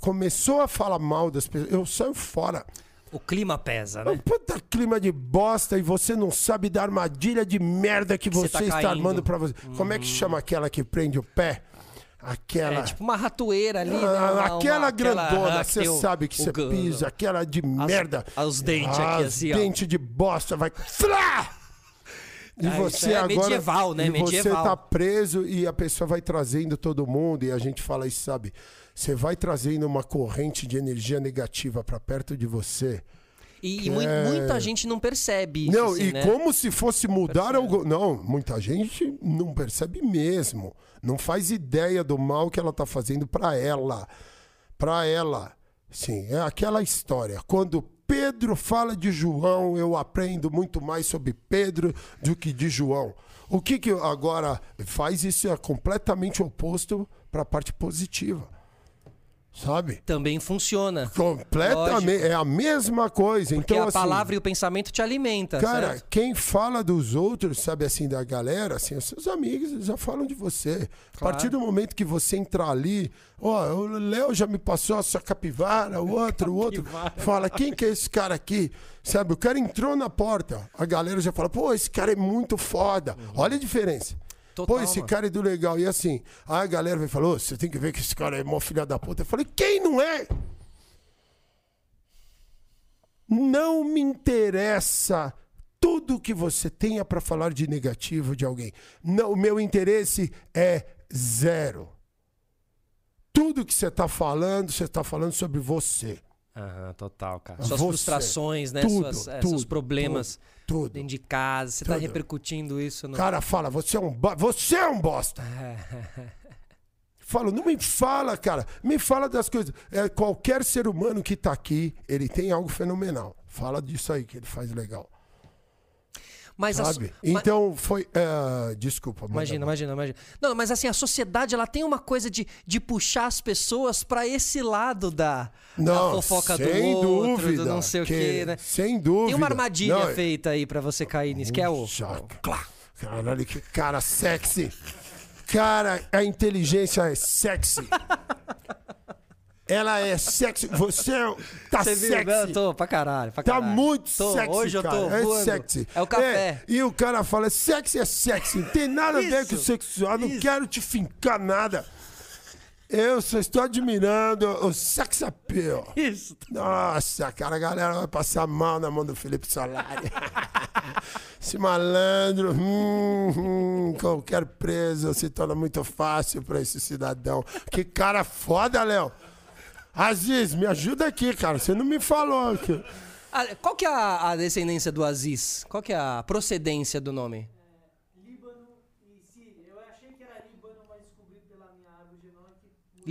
começou a falar mal das pessoas, eu saio fora. O clima pesa, um né? puta clima de bosta e você não sabe da armadilha de merda que você você, tá está caindo. armando pra você. Como é que chama aquela que prende o pé? Aquela. É tipo uma ratoeira ali. né? Ah, Uma- aquela uma- grandona, ah, você sabe que você pisa, aquela de merda. os dentes aqui, As assim, ó. dente de bosta, vai. E Ah, você é agora. medieval, né? E você Medieval. tá preso e a pessoa vai trazendo todo mundo, e a gente fala isso, sabe? Você vai trazendo uma corrente de energia negativa pra perto de você. E, e É. muita gente não percebe isso, Não, assim, e né? como se fosse mudar algo. Não, muita gente não percebe mesmo. Não faz ideia do mal que ela tá fazendo pra ela. Pra ela. Sim, é aquela história. Quando Pedro fala de João, eu aprendo muito mais sobre Pedro do que de João. O que que agora faz isso é completamente oposto para a parte positiva. Sabe? Também funciona. Completamente. É a mesma coisa. Porque então, a assim, palavra e o pensamento te alimenta, Cara, certo? quem fala dos outros, sabe assim, da galera, assim, os seus amigos eles já falam de você. A partir do momento que você entrar ali, ó, o Léo já me passou essa capivara, o outro, o outro. Fala, quem que é esse cara aqui? Sabe, o cara entrou na porta, a galera já fala, pô, esse cara é muito foda. Olha a diferença. Total, Pô, esse mano. cara é do legal. E assim, a galera vai falar, ô, você tem que ver que esse cara é mó filha da puta. Eu falei, quem não é? Não me interessa tudo que você tenha para falar de negativo de alguém. Não, o meu interesse é zero. Tudo que você está falando, você está falando sobre você. Aham, total, cara. Suas Você. frustrações, né? Tudo, Suas, é, tudo, seus problemas tudo, tudo. dentro de casa. Você tá Tudo. repercutindo isso no. Cara fala, você é um, você é um bosta. Falo, não me fala, cara. Me fala das coisas. É, qualquer ser humano que tá aqui, ele tem algo fenomenal. Fala disso aí que ele faz legal. Mas a Sabe? ma- Então foi. é, desculpa, Imagina, imagina, imagina. Não, mas assim, a sociedade ela tem uma coisa de, de puxar as pessoas pra esse lado da, Não, da fofoca sem do outro, dúvida, do não sei o que- quê, né? sem dúvida. Tem uma armadilha Não, feita aí pra você cair nisso, que é o. Caralho, que cara sexy. Cara, a inteligência é sexy. Ela é sexy. Você é- tá Você viu? sexy. Eu tô pra caralho, pra Tá caralho. muito Tô, sexy, Hoje eu tô cara. voando. É sexy. É o café. É, e o cara fala, sexy é sexy. Não tem nada a ver com sexual. Não quero te fincar nada. Eu só estou admirando o sex appeal. Isso. Nossa, cara, a galera vai passar mal na mão do Felipe Solari. Esse malandro, hum, hum, qualquer preso se torna muito fácil para esse cidadão. Que cara foda, Léo. Aziz, me ajuda aqui, cara. Você não me falou. aqui. Ah, qual que é a, a descendência do Aziz? Qual que é a procedência do nome? Líbano e Síria. Eu achei que era Líbano, mas descobri pela minha árvore genômica que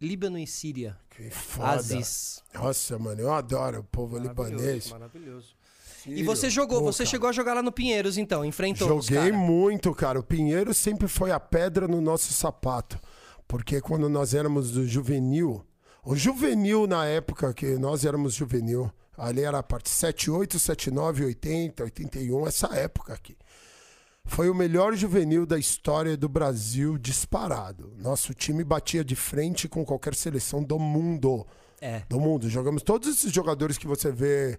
Líbano, é e Síria. Que foda. Aziz. Nossa, mano, eu adoro o povo libanês. Maravilhoso. E você jogou, Pô, você cara. chegou a jogar lá no Pinheiros, então, enfrentou os Joguei cara. muito, cara. O Pinheiro sempre foi a pedra no nosso sapato. Porque quando nós éramos do juvenil, o juvenil na época que nós éramos juvenil, ali era a parte 78, 79, 80, 81, essa época aqui. Foi o melhor juvenil da história do Brasil disparado. Nosso time batia de frente com qualquer seleção do mundo É. do mundo. Jogamos todos esses jogadores que você vê,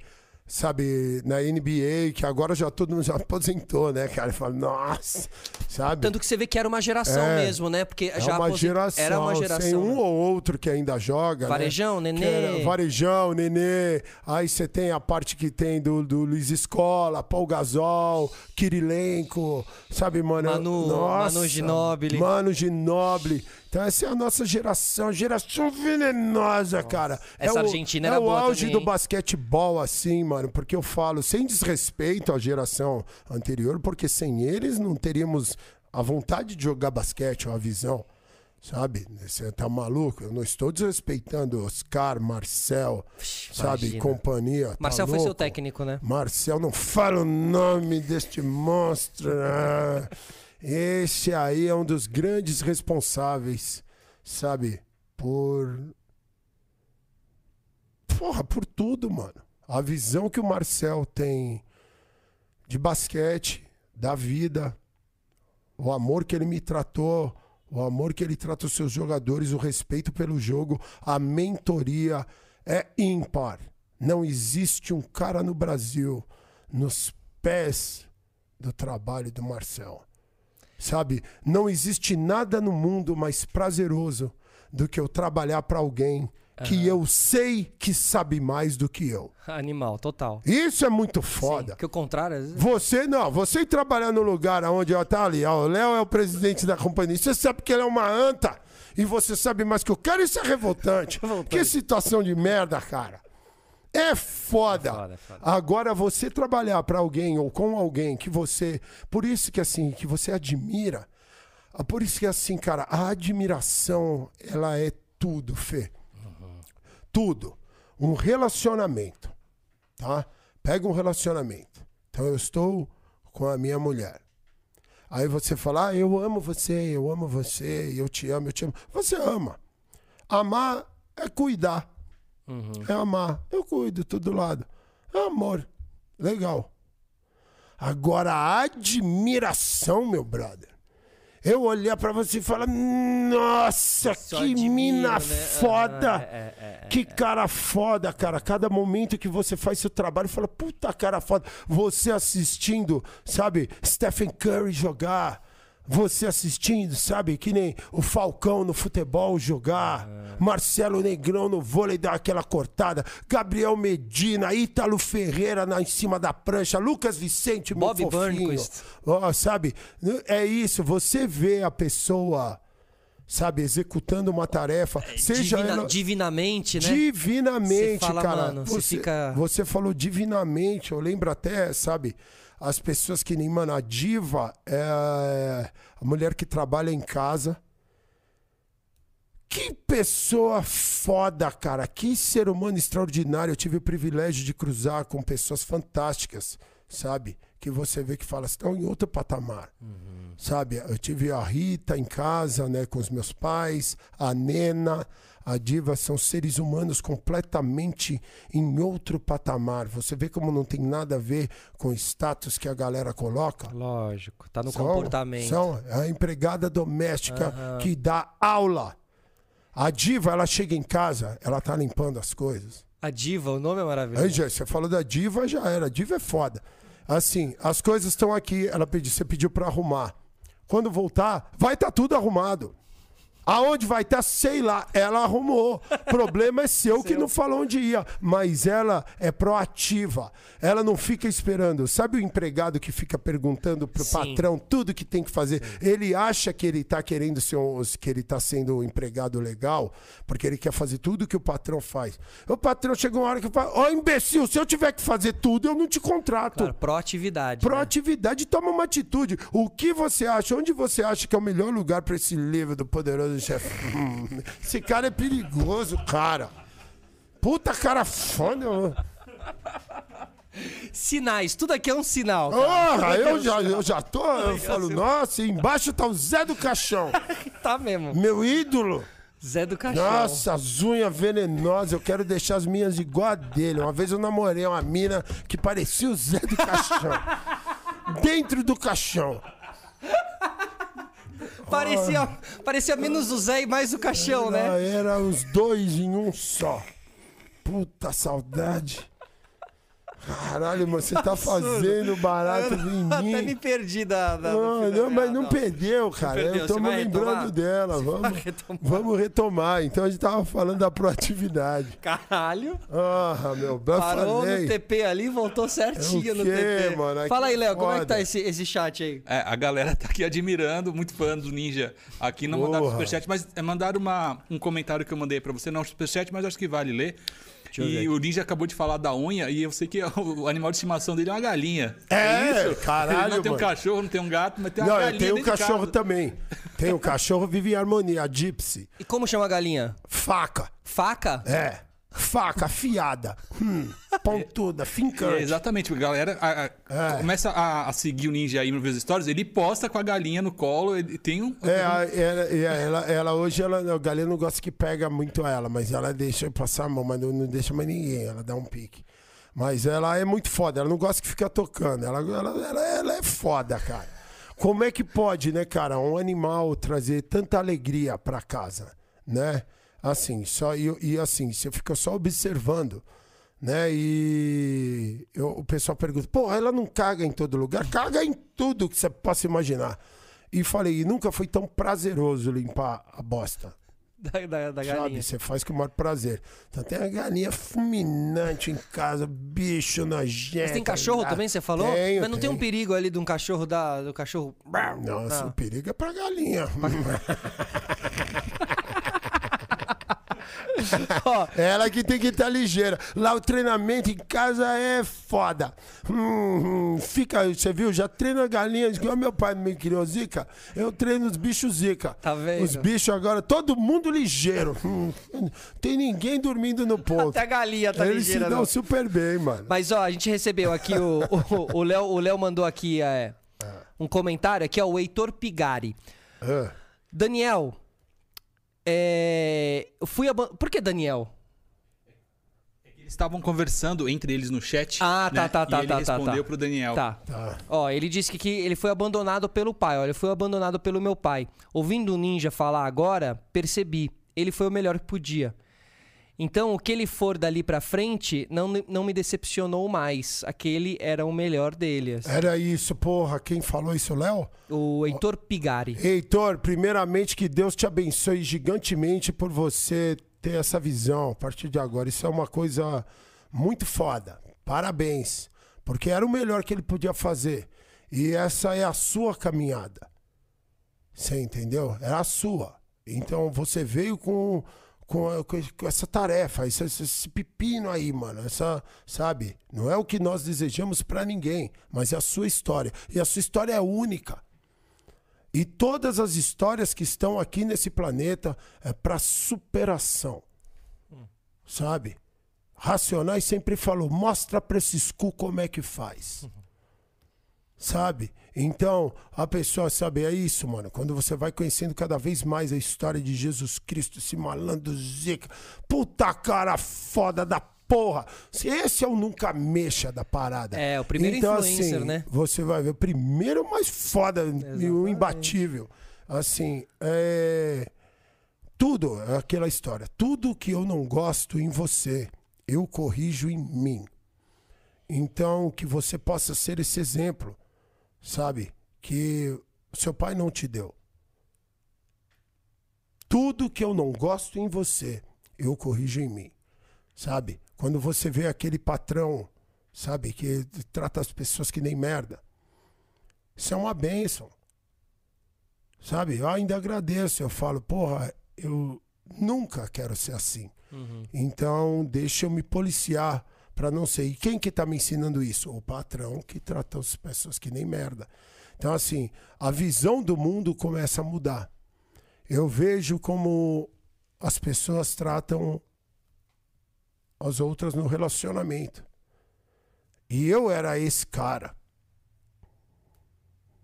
sabe, na NBA, que agora já todo mundo já aposentou, né, cara? Fala, nossa, sabe? Tanto que você vê que era uma geração É. mesmo, né? Porque é já uma aposen- geração, era uma geração. tem um né? ou outro que ainda joga, né? Varejão, Nenê. Que era Varejão, Nenê. Aí você tem a parte que tem do, do Luiz Escola, Paul Gasol, Kirilenko, sabe, mano? Manu- Manu Ginóbili. Mano Ginóbili. Então essa é a nossa geração, geração venenosa, cara. Essa é o, Argentina é era o boa auge também, do basquetebol, assim, mano, porque eu falo sem desrespeito à geração anterior, porque sem eles não teríamos a vontade de jogar basquete ou a visão. Sabe? Você tá maluco? Eu não estou desrespeitando Oscar, Marcel, sabe? Companhia. tá Marcel foi seu louco? técnico, né? Marcel, não fala o nome deste monstro. né? Esse aí é um dos grandes responsáveis, sabe? Por. Porra, por tudo, mano. A visão que o Marcel tem de basquete, da vida, o amor que ele me tratou, o amor que ele trata os seus jogadores, o respeito pelo jogo, a mentoria é ímpar. Não existe um cara no Brasil nos pés do trabalho do Marcel. Sabe? Não existe nada no mundo mais prazeroso do que eu trabalhar para alguém que eu sei que sabe mais do que eu. Animal, total. Isso é muito Sim, foda. porque o contrário, vezes... Você não, você trabalhar no lugar onde ó, tá ali, ó, o Léo é o presidente da companhia. Você sabe que ele é uma anta e você sabe mais que eu quero. Isso é. Revoltante. Que situação de merda, cara. É foda. É foda, é foda. Agora você trabalhar pra alguém ou com alguém que você, por isso que assim, que você admira. ah, Por isso que assim, cara, a admiração, ela é tudo, Fê. Tudo. Um relacionamento, tá? Pega um relacionamento. Então eu estou com a minha mulher. Aí você fala, ah, eu amo você, eu amo você, eu te amo, eu te amo. Você ama. Amar é cuidar. É amar. Eu cuido, tudo do lado. É amor. Legal. Agora, a admiração, meu brother. Eu olhar pra você e falar, nossa, Só que admiro, mina né? foda. Ah, é, é, é, que cara foda, cara. Cada momento que você faz seu trabalho, fala, puta cara foda. Você assistindo, sabe, Stephen Curry jogar. Você assistindo, sabe, que nem o Falcão no futebol jogar. Marcelo Negrão no vôlei dar aquela cortada. Gabriel Medina, Ítalo Ferreira na, em cima da prancha. Lucas Vicente, meu Bob fofinho. Burnquist. Ó, sabe, é isso. Você vê a pessoa, sabe, executando uma tarefa. Seja Divina- ela... divinamente, né? Divinamente, fala, cara. mano, você você, fica- você falou divinamente. Eu lembro até, sabe, as pessoas que nem, mano, a diva é a mulher que trabalha em casa. Que pessoa foda, cara. Que ser humano extraordinário. Eu tive o privilégio de cruzar com pessoas fantásticas, sabe? Que você vê que fala, estão em outro patamar. Sabe? Eu tive a Rita em casa, né, com os meus pais, a Nena, a Diva, são seres humanos completamente em outro patamar. Você vê como não tem nada a ver com o status que a galera coloca? Lógico, tá no São- comportamento. São a empregada doméstica Aham. que dá aula. A diva, ela chega em casa, ela tá limpando as coisas. A diva, o nome é Aí, maravilhoso. já, você falou da diva, já era. A diva é foda. Assim, as coisas estão aqui, ela pediu, você pediu pra arrumar. Quando voltar, vai estar tudo arrumado. Aonde vai estar, sei lá. Ela arrumou. Problema é seu que não falou onde ia. Mas ela é proativa. Ela não fica esperando. Sabe o empregado que fica perguntando pro Sim. patrão tudo que tem que fazer? Ele acha que ele tá querendo ser um, que ele tá sendo um empregado legal, porque ele quer fazer tudo que o patrão faz. O patrão chegou uma hora que fala: Ó, imbecil, se eu tiver que fazer tudo, eu não te contrato. Claro, proatividade. né? Proatividade, toma uma atitude. O que você acha? Onde você acha que é o melhor lugar para esse livro do Poderoso Chefe? Esse cara é perigoso, cara. Puta cara foda. mano. Sinais, tudo aqui é um sinal. cara. Eu já, eu já tô. Eu falo, nossa, embaixo tá o Zé do Caixão, Tá mesmo. meu ídolo. Zé do Caixão. Nossa, as unhas venenosas, eu quero deixar as minhas igual a dele. Uma vez eu namorei uma mina que parecia o Zé do Caixão. Dentro do caixão. Parecia, parecia menos o Zé e mais o caixão, né? Era os dois em um só. Puta saudade. Caralho, mano, você tá fazendo barato em Até me mim. perdi da. da Não, não, mas não Não. perdeu, cara. perdeu. Eu Você tô vai lembrando retomar? dela. Vamos, retomar. vamos retomar. Então a gente tava falando da proatividade. Caralho. Ah, meu, eu Parou falei. no TP ali, voltou certinho É o no TP. mano? Fala aí, Léo, como é que tá esse, esse chat aí? É, a galera tá aqui admirando, muito fã do Ninja. Aqui não mandaram Porra. superchat, mas é, mandaram uma, um comentário que eu mandei pra você. Não é superchat, mas acho que vale ler. E o Ninja acabou de falar da unha, e eu sei que o animal de estimação dele é uma galinha. É, isso? caralho, Ele não tem um mano. cachorro, não tem um gato, mas tem uma Não, galinha eu tenho um cachorro também. Tem um cachorro, vive em harmonia, a Gypsy. E como chama a galinha? Faca. Faca? É. faca afiada, hum, pontuda, É, fincante. exatamente, a galera a- a- É. começa a, a seguir o ninja aí no Views Stories, ele posta com a galinha no colo, ele tem um. É, ela, é, ela, ela hoje, ela, a galera não gosta que pega muito ela, mas ela deixa eu passar a mão, mas não, não deixa mais ninguém, ela dá um pique. Mas ela é muito foda, ela não gosta que fica tocando, ela, ela, ela, ela é foda, cara. Como é que pode, né, cara, um animal trazer tanta alegria pra casa, né? Assim, só, e, e assim, você fica só observando, né? E eu- o pessoal pergunta, pô, ela não caga em todo lugar? Caga em tudo que você possa imaginar. E falei, e nunca foi tão prazeroso limpar a bosta. Da, da, da Sabe? galinha. Você faz com o maior prazer. Então tem a galinha fulminante em casa, bicho nojento. Mas tem cachorro Ah, também, você falou? Tenho, Mas não tem um tenho. perigo ali de um cachorro da, do cachorro. Nossa, Ah. o perigo é pra galinha. Ó, Ela que tem que estar ligeira. Lá o treinamento em casa é foda. Hum, hum, fica, você viu? Já treina galinha. Igual meu pai me criou zica. Eu treino os bichos zica. Tá vendo? Os bichos agora, todo mundo ligeiro. Hum, tem ninguém dormindo no ponto. Até a galinha tá Eles ligeira, se dão não. super bem, mano. Mas ó, a gente recebeu aqui o o- Léo, o Léo mandou aqui é, um comentário aqui, ó, o Heitor Pigari. Ah, Daniel, é, eu fui aban- Por que Daniel? Eles estavam conversando entre eles no chat. Ah, tá, né? tá, tá, E ele tá, tá, respondeu tá. pro Daniel. Tá. tá. Ó, ele disse que, que ele foi abandonado pelo pai. Olha, ele foi abandonado pelo meu pai. Ouvindo o Ninja falar agora, percebi. Ele foi o melhor que podia. Então, o que ele for dali pra frente não, não me decepcionou mais. Aquele era o melhor dele. assim. Era isso, porra. Quem falou isso, Léo? O Heitor Pigari. Heitor, primeiramente que Deus te abençoe gigantemente por você ter essa visão a partir de agora. Isso é uma coisa muito foda. Parabéns. Porque era o melhor que ele podia fazer. E essa é a sua caminhada. Você entendeu? É a sua. Então você veio com, com, com essa tarefa, esse, esse- pepino aí, mano. Essa, sabe? Não é o que nós desejamos pra ninguém, mas é a sua história. E a sua história é única. E todas as histórias que estão aqui nesse planeta é para superação. Sabe? Racionais sempre falou: mostra pra esses cu como é que faz. Sabe? Então, a pessoa sabe, é isso, mano. Quando você vai conhecendo cada vez mais a história de Jesus Cristo, esse malandro zica, puta cara foda da porra. Esse é o nunca mexa da parada. É, o primeiro então, influencer, assim, né? Você vai ver o primeiro mais foda e o imbatível. Assim, é. Tudo, é aquela história. Tudo que eu não gosto em você, eu corrijo em mim. Então, que você possa ser esse exemplo, sabe? Que seu pai não te deu. Tudo que eu não gosto em você, eu corrijo em mim, sabe? Quando você vê aquele patrão, sabe, que trata as pessoas que nem merda, isso é uma bênção, sabe? Eu ainda agradeço, eu falo, porra, eu nunca quero ser assim. Então, deixa eu me policiar para não ser. E quem que tá me ensinando isso? O patrão que trata as pessoas que nem merda. Então, assim, a visão do mundo começa a mudar. Eu vejo como as pessoas tratam as outras no relacionamento. E eu era esse cara.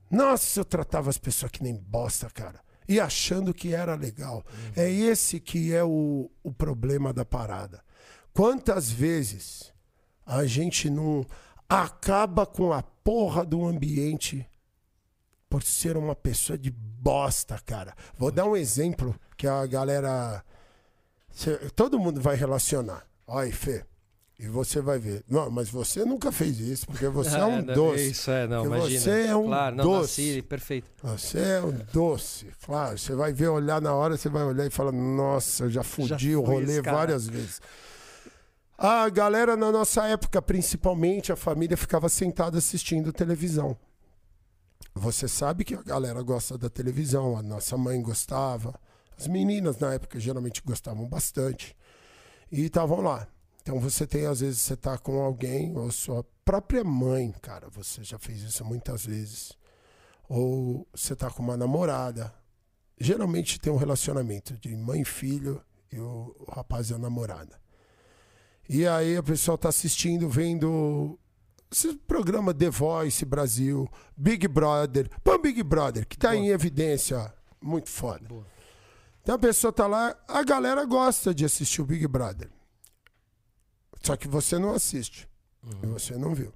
Nossa, eu tratava as pessoas que nem bosta, cara. E achando que era legal. É esse que é o, o problema da parada. Quantas vezes a gente não acaba com a porra do ambiente por ser uma pessoa de bosta, cara. Vou dar um exemplo que a galera. todo mundo vai relacionar. Olha, Fê. E você vai ver. Não, mas você nunca fez isso, porque você é um não, doce. Isso, é, não, Porque imagina. você é um claro, não, doce. nasci, perfeito. Você é um doce, claro. Você vai ver, olhar na hora, você vai olhar e falar: Nossa, eu já fudi Já o rolê esse cara." várias vezes. A galera na nossa época, principalmente, a família ficava sentada assistindo televisão. Você sabe que a galera gosta da televisão, a nossa mãe gostava, as meninas na época geralmente gostavam bastante. E estavam lá. Então você tem, às vezes, você tá com alguém, ou sua própria mãe, cara, você já fez isso muitas vezes. Ou você tá com uma namorada. Geralmente tem um relacionamento de mãe e filho e o, o rapaz e a namorada. E aí a pessoa tá assistindo, vendo esse programa The Voice Brasil, Big Brother. Põe Big Brother, que tá em evidência. Muito foda. Então a pessoa tá lá, a galera gosta de assistir o Big Brother. Só que você não assiste. E você não viu.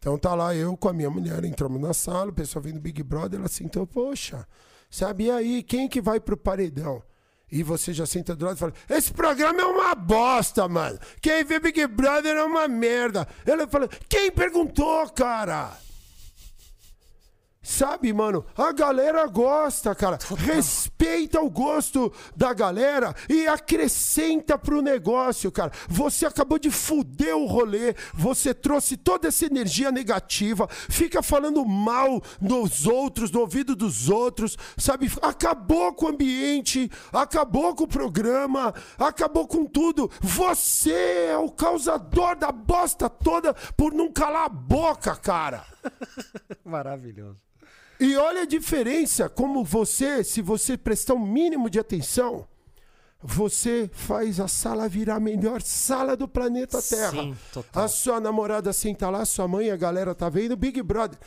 Então tá lá eu com a minha mulher, entramos na sala, o pessoal vendo Big Brother, ela sentou, poxa, sabe e aí, quem que vai pro paredão? E você já senta do lado e fala, esse programa é uma bosta, mano. Quem vê Big Brother é uma merda. Ela fala, quem perguntou, cara? Sabe, mano, a galera gosta, cara. Respeita o gosto da galera e acrescenta pro negócio, cara. Você acabou de fuder o rolê, você trouxe toda essa energia negativa, fica falando mal dos outros, no ouvido dos outros, sabe? Acabou com o ambiente, acabou com o programa, acabou com tudo. Você é o causador da bosta toda por não calar a boca, cara. Maravilhoso. E olha a diferença, como você, se você prestar um mínimo de atenção, você faz a sala virar a melhor sala do planeta Terra. Sim, total. A sua namorada senta lá, sua mãe, a galera tá vendo, Big Brother.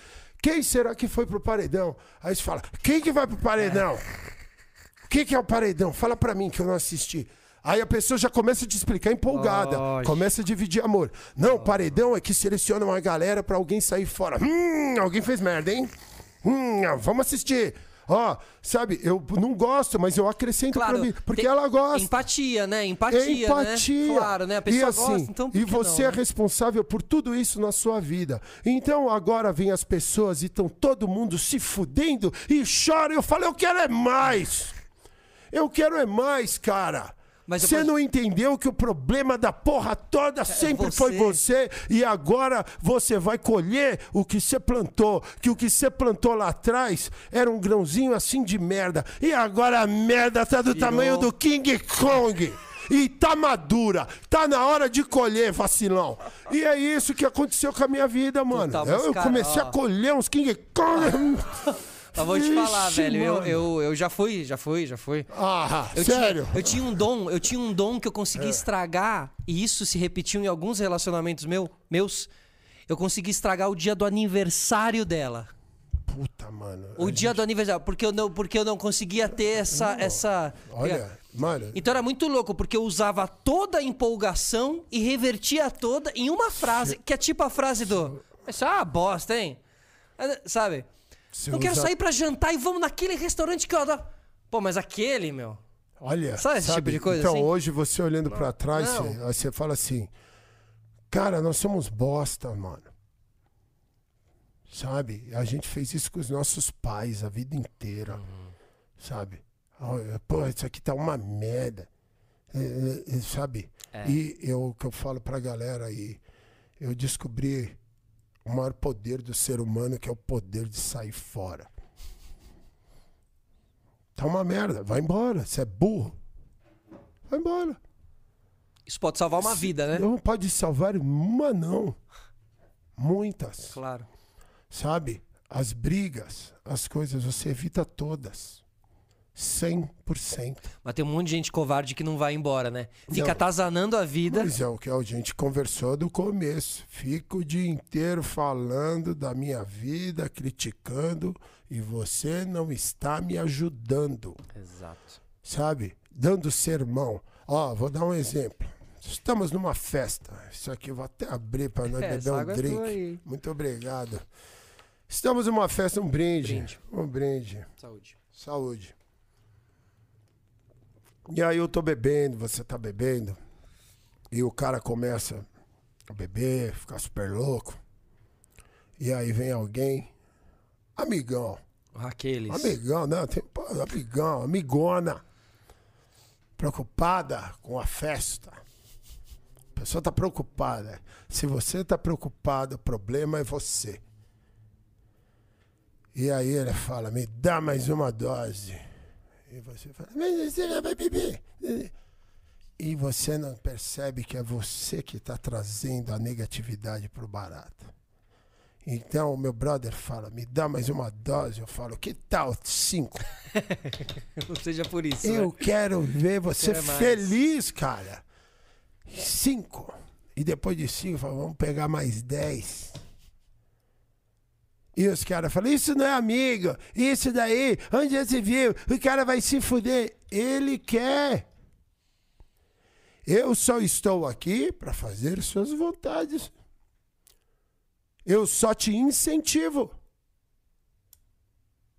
Quem será que foi pro paredão? Aí você fala, quem que vai pro paredão? O que, que é o paredão? Fala pra mim que eu não assisti. Aí a pessoa já começa a te explicar empolgada, começa a dividir amor. Não, paredão é que seleciona uma galera pra alguém sair fora. Hum, alguém fez merda, hein? Hum, vamos assistir. Ó, sabe, eu não gosto, mas eu acrescento Claro, pra mim, porque ela gosta. Empatia, né? Empatia, empatia. né? Claro, né? A pessoa e assim, gosta, então e você não, é né? responsável por tudo isso na sua vida. Então agora vem as pessoas e estão todo mundo se fudendo e chora. Eu falo, eu quero é mais. Eu quero é mais, cara. Mas Você não entendeu que o problema da porra toda sempre foi você. você e agora você vai colher o que você plantou. Que o que você plantou lá atrás era um grãozinho assim de merda. E agora a merda tá do tamanho do King Kong. E tá madura, tá na hora de colher, vacilão. E é isso que aconteceu com a minha vida, mano. Mas, eu eu comecei a colher uns King Kong. Eu vou te falar, Vixe, velho. Eu, mano. eu, eu já fui, já fui, já fui. Ah, Eu sério? Tinha, eu tinha um dom, eu tinha um dom que eu consegui É. estragar, e isso se repetiu em alguns relacionamentos meu, meus. Eu consegui estragar o dia do aniversário dela. Puta, mano. O dia do aniversário, porque eu não, porque eu não conseguia ter essa essa Olha, mano. Então era muito louco, porque eu usava toda a empolgação e revertia toda em uma frase, que é tipo a frase do. Isso é uma bosta, hein? É, Sabe? Você não quero usa- sair pra jantar e vamos naquele restaurante que eu adoro. Pô, mas aquele, meu. Olha, Sabe esse tipo de coisa Então, assim? hoje você olhando pra trás, Não. você, aí você fala assim: Cara, nós somos bosta, mano. Sabe? A gente fez isso com os nossos pais a vida inteira. Uhum. Sabe? Olha, Pô, isso aqui tá uma merda. É, é, é, sabe? É. E eu, o que eu falo pra galera aí, eu descobri o maior poder do ser humano, que é o poder de sair fora. Tá uma merda, vai embora. Você é burro. Vai embora. Isso pode salvar uma vida, né? Não pode salvar uma, não. Muitas. Claro. Sabe? As brigas, as coisas, você evita todas. 100%. Mas tem um monte de gente covarde que não vai embora, né? Fica Não. atazanando a vida. Mas é o que a gente conversou do começo. Fico o dia inteiro falando da minha vida, criticando, e você não está me ajudando. Exato. sabe? Dando sermão. Ó, vou dar um exemplo. Estamos numa festa. Isso aqui eu vou até abrir para nós É, beber um drink. Muito obrigado. Estamos numa festa, um brinde. Brinde. Um brinde. Saúde. Saúde. E aí eu tô bebendo, você tá bebendo. E o cara começa a beber, ficar super louco. E aí vem alguém, amigão. Aqueles. Amigão, não, tem, pô, amigão, amigona. Preocupada com a festa. A pessoa tá preocupada. Se você tá preocupado, o problema é você. E aí ele fala, me dá mais uma dose. E você fala, mas você já vai beber. E você não percebe que é você que está trazendo a negatividade pro barato. Então o meu brother fala, me dá mais uma dose. Eu falo, que tal cinco? Não seja por isso. Eu né? quero ver você Quer mais. feliz, cara. Cinco. E depois de cinco, fala, vamos pegar mais dez. E os caras falam, isso não é amigo, isso daí, onde já se viu? O cara vai se fuder. Ele quer. Eu só estou aqui para fazer suas vontades. Eu só te incentivo.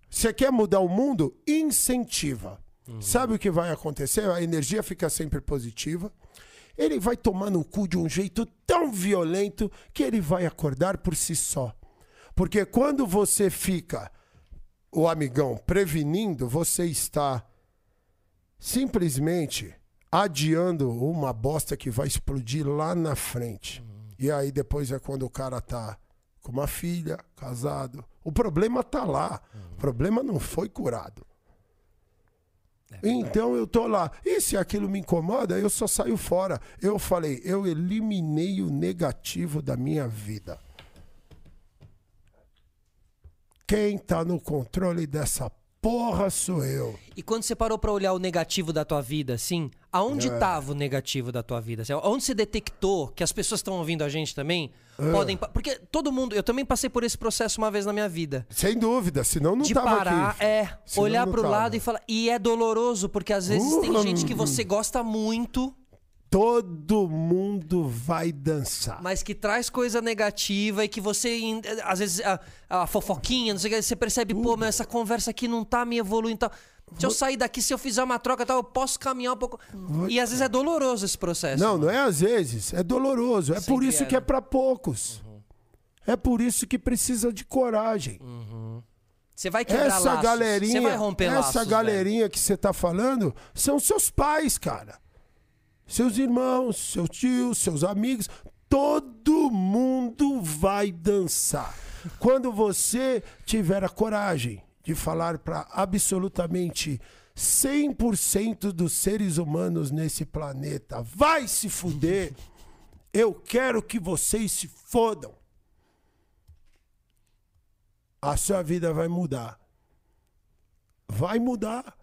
Você quer mudar o mundo? Incentiva. Sabe o que vai acontecer? A energia fica sempre positiva. Ele vai tomar no cu de um jeito tão violento que ele vai acordar por si só. Porque quando você fica, o amigão, prevenindo, você está simplesmente adiando uma bosta que vai explodir lá na frente. E aí depois é quando o cara tá com uma filha, casado. O problema tá lá. O problema não foi curado. Então eu tô lá. E se aquilo me incomoda, eu só saio fora. Eu falei, eu eliminei o negativo da minha vida. Quem tá no controle dessa porra sou eu. E quando você parou pra olhar o negativo da tua vida, assim, aonde É. tava o negativo da tua vida? Assim, Onde você detectou que as pessoas estão ouvindo a gente também É. podem. Porque todo mundo. Eu também passei por esse processo uma vez na minha vida. Sem dúvida, senão não de tava parar, aqui. é, Senão olhar pro tava. lado e falar. E é doloroso, porque às vezes tem Uhum. gente que você gosta muito, Todo mundo vai dançar. mas que traz coisa negativa e que você, às vezes, a, a fofoquinha, não sei o que, você percebe, pô, mas essa conversa aqui não tá me evoluindo tal. Se eu sair daqui, se eu fizer uma troca tal, eu posso caminhar um pouco. E às vezes é doloroso esse processo. Não, não é às vezes, é doloroso. É por Sempre isso é, que é né? para poucos. É por isso que precisa de coragem. Você vai quebrar Essa laços. galerinha, Você vai romper essa laços, velho. galerinha que você tá falando são seus pais, cara. Seus irmãos, seus tios, seus amigos, todo mundo vai dançar. Quando você tiver a coragem de falar para absolutamente 100% dos seres humanos nesse planeta, vai se fuder. Eu quero que vocês se fodam. A sua vida vai mudar. Vai mudar.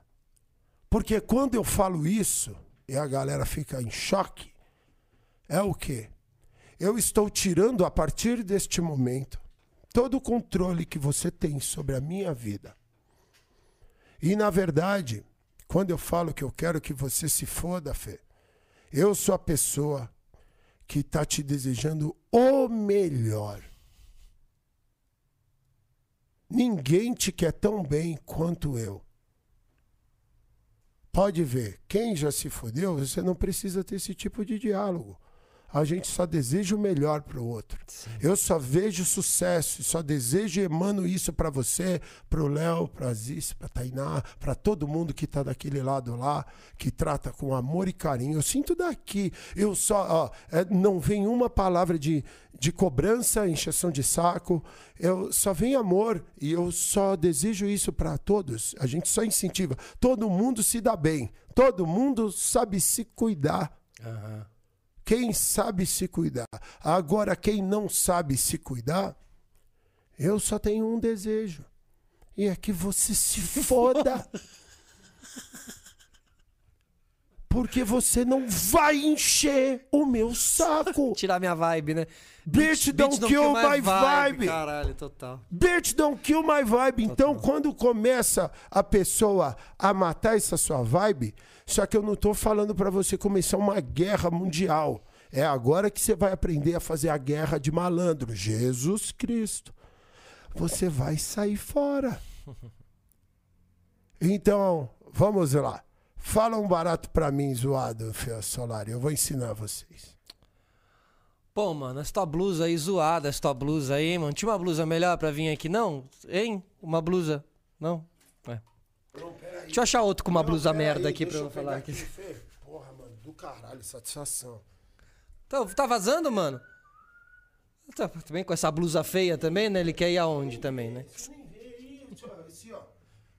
Porque quando eu falo isso e a galera fica em choque, é o quê? Eu estou tirando a partir deste momento todo o controle que você tem sobre a minha vida. E na verdade, quando eu falo que eu quero que você se foda, Fê, eu sou a pessoa que está te desejando o melhor. Ninguém te quer tão bem quanto eu. Pode ver, quem já se fodeu, você não precisa ter esse tipo de diálogo. A gente só deseja o melhor para o outro. Eu só vejo sucesso, só desejo e emano isso para você, para o Léo, para a Ziz, para a Tainá, para todo mundo que está daquele lado lá, que trata com amor e carinho. Eu sinto daqui. Eu só, ó, é, não vem uma palavra de, de cobrança, encheção de saco. Eu só vem amor e eu só desejo isso para todos. A gente só incentiva. Todo mundo se dá bem. Todo mundo sabe se cuidar. Quem sabe se cuidar. Agora, quem não sabe se cuidar, eu só tenho um desejo. E é que você se foda. Porque você não vai encher o meu saco. Tirar minha vibe, né? Bitch, don't kill my vibe. Caralho, total. Bitch, don't kill my vibe. Então, quando começa a pessoa a matar essa sua vibe, só que eu não tô falando pra você começar uma guerra mundial. É agora que você vai aprender a fazer a guerra de malandro. Jesus Cristo. Você vai sair fora. Então, vamos lá. Fala um barato pra mim, zoado, Fê Solari. Eu vou ensinar vocês. Pô, mano, essa tua blusa aí zoada, essa tua blusa aí, mano. Tinha uma blusa melhor pra vir aqui, não? Hein? Uma blusa. Não? Deixa eu achar outro com uma blusa merda aqui pra eu falar aqui. Porra, mano, do caralho, satisfação. Tá, tá vazando, mano? Tá, também com essa blusa feia também, né? Ele quer ir aonde também, né? Assim, ó.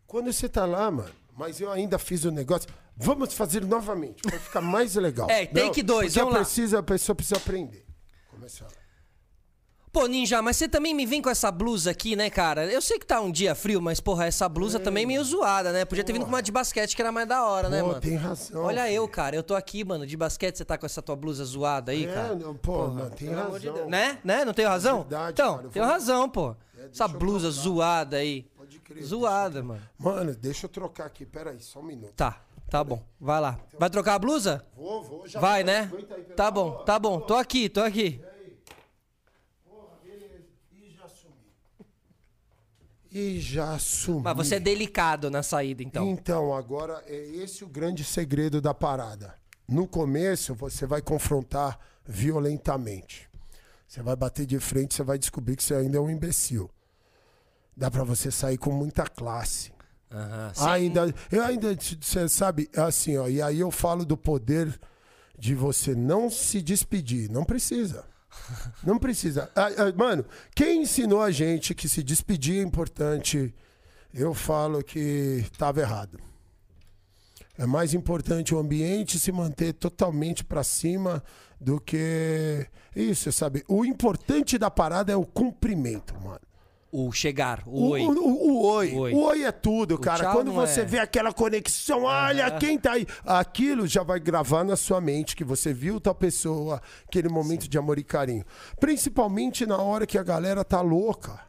Quando você tá lá, mano, mas eu ainda fiz o negócio. Vamos fazer novamente, pra ficar mais legal. É, take dois, vamos lá. precisa, a pessoa precisa aprender. Começar. Pô, Ninja, mas você também me vem com essa blusa aqui, né, cara? Eu sei que tá um dia frio, mas, porra, essa blusa também é meio zoada, né? Podia ter vindo com uma de basquete que era mais da hora, né, Pô, mano? tem razão. Olha filho. eu, cara, eu tô aqui, mano, de basquete, você tá com essa tua blusa zoada aí, É, cara? não, pô, mano, tem de razão. Deus. Né? Né? Não tenho razão? Verdade, então, cara, tenho vou- razão, pô. deixa Essa blusa zoada aí. Pode crer, Zoada, mano. Mano, deixa eu trocar aqui, peraí, só um minuto. Tá, tá bom. Vai lá. Vai trocar a blusa? Vou, vou, já Vai, né? Aí, pera- Tá bom, tá bom. Tô aqui, tô aqui. Porra, beleza. Ih, já sumi. Ih, já sumi. Mas você é delicado na saída, então. Então, agora é esse o grande segredo da parada. No começo, você vai confrontar violentamente. Você vai bater de frente, você vai descobrir que você ainda é um imbecil. Dá pra você sair com muita classe. Aham. Ainda, eu ainda, você sabe, assim, ó, e aí eu falo do poder de você não se despedir. Não precisa. Não precisa. Ah, ah, Mano, quem ensinou a gente que se despedir é importante, eu falo que estava errado. É mais importante o ambiente se manter totalmente para cima do que isso, sabe? O importante da parada é o cumprimento, mano. O chegar, o, O, oi. o- o- o oi. Oi. O oi é tudo, cara. Quando você é. vê aquela conexão, olha quem tá aí. Aquilo já vai gravar na sua mente que você viu tal pessoa, aquele momento de amor e carinho. Principalmente na hora que a galera tá louca,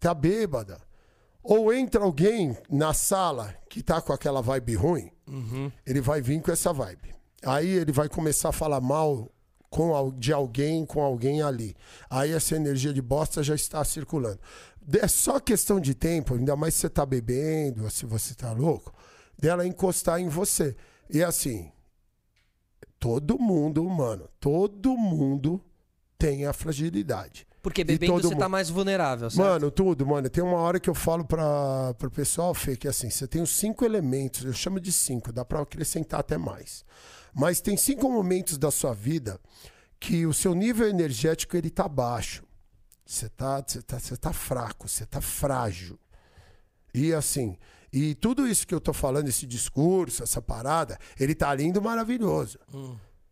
tá bêbada. Ou entra alguém na sala que tá com aquela vibe ruim, Uhum. ele vai vir com essa vibe. Aí ele vai começar a falar mal com, de alguém com alguém ali. Aí essa energia de bosta já está circulando. É só questão de tempo, ainda mais se você tá bebendo, se você tá louco, dela encostar em você. E assim, todo mundo, mano, todo mundo tem a fragilidade. Porque bebendo você tá mundo- mais vulnerável, certo? Mano, tudo, mano. Tem uma hora que eu falo para pro pessoal, Fê, que assim, você tem os cinco elementos, eu chamo de cinco, dá para acrescentar até mais. Mas tem cinco momentos da sua vida que o seu nível energético ele tá baixo. Você tá, você tá, você tá fraco, você tá frágil. E assim, e tudo isso que eu tô falando, esse discurso, essa parada, ele tá lindo, maravilhoso.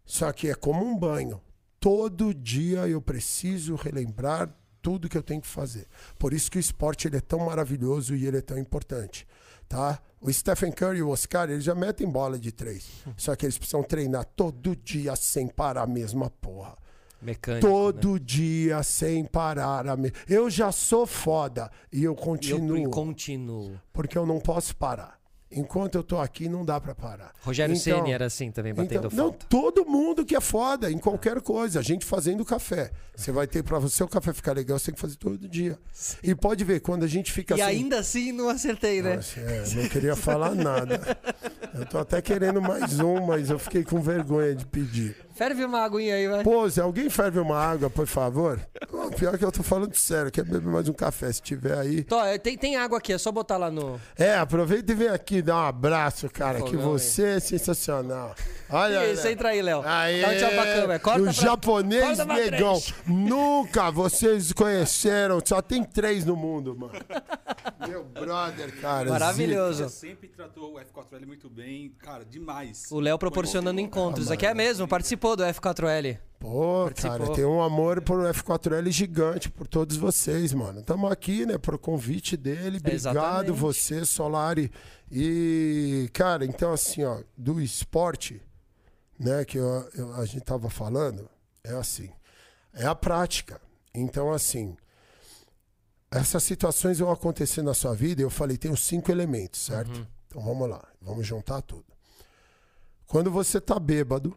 Só que é como um banho. Todo dia eu preciso relembrar tudo que eu tenho que fazer. Por isso que o esporte ele é tão maravilhoso e ele é tão importante, tá? O Stephen Curry e o Oscar, eles já metem bola de três. Só que eles precisam treinar todo dia sem parar a mesma porra. Mecânico. né? Todo dia sem parar a me... Eu já sou foda e eu E eu continuo. continuo. Porque eu não posso parar. Enquanto eu tô aqui, não dá pra parar. Rogério Então- Ceni era assim também, batendo então, não, falta. todo mundo que é foda em qualquer coisa. A gente fazendo café. Você vai ter, pra você o café ficar legal, você tem que fazer todo dia. E pode ver, quando a gente fica E assim. ainda assim não acertei, né? Nossa, é, eu não queria falar nada. Eu tô até querendo mais um, mas eu fiquei com vergonha de pedir. Ferve uma aguinha aí, vai. Pô, se alguém ferve uma água, por favor. Pior que eu tô falando sério, quer beber mais um café, se tiver aí. Tó, é, tem, tem água aqui, é só botar lá no. É, aproveita e vem aqui dar um abraço, cara, que você é sensacional. Olha, Isso, entra aí, Léo. Aê, Dá um tchau pra câmera. Corta o pra- japonês corta pra negão. três. Nunca vocês conheceram. Só tem três no mundo, mano. Meu brother, cara. Maravilhoso. Você sempre tratou o F4L muito bem, cara, demais. O Léo proporcionando encontros. Aqui é mesmo, participou do F4L. Pô, Participou. cara, tem um amor por F4L gigante por todos vocês, mano. Estamos aqui, né, por convite dele. Obrigado, Exatamente. você, Solari. E, cara, então, assim, ó, do esporte, né, que eu- eu- a gente tava falando, é assim, é a prática. Então, assim, essas situações vão acontecer na sua vida, eu falei, tem os cinco elementos, certo? Então vamos lá, vamos juntar tudo. Quando você tá bêbado,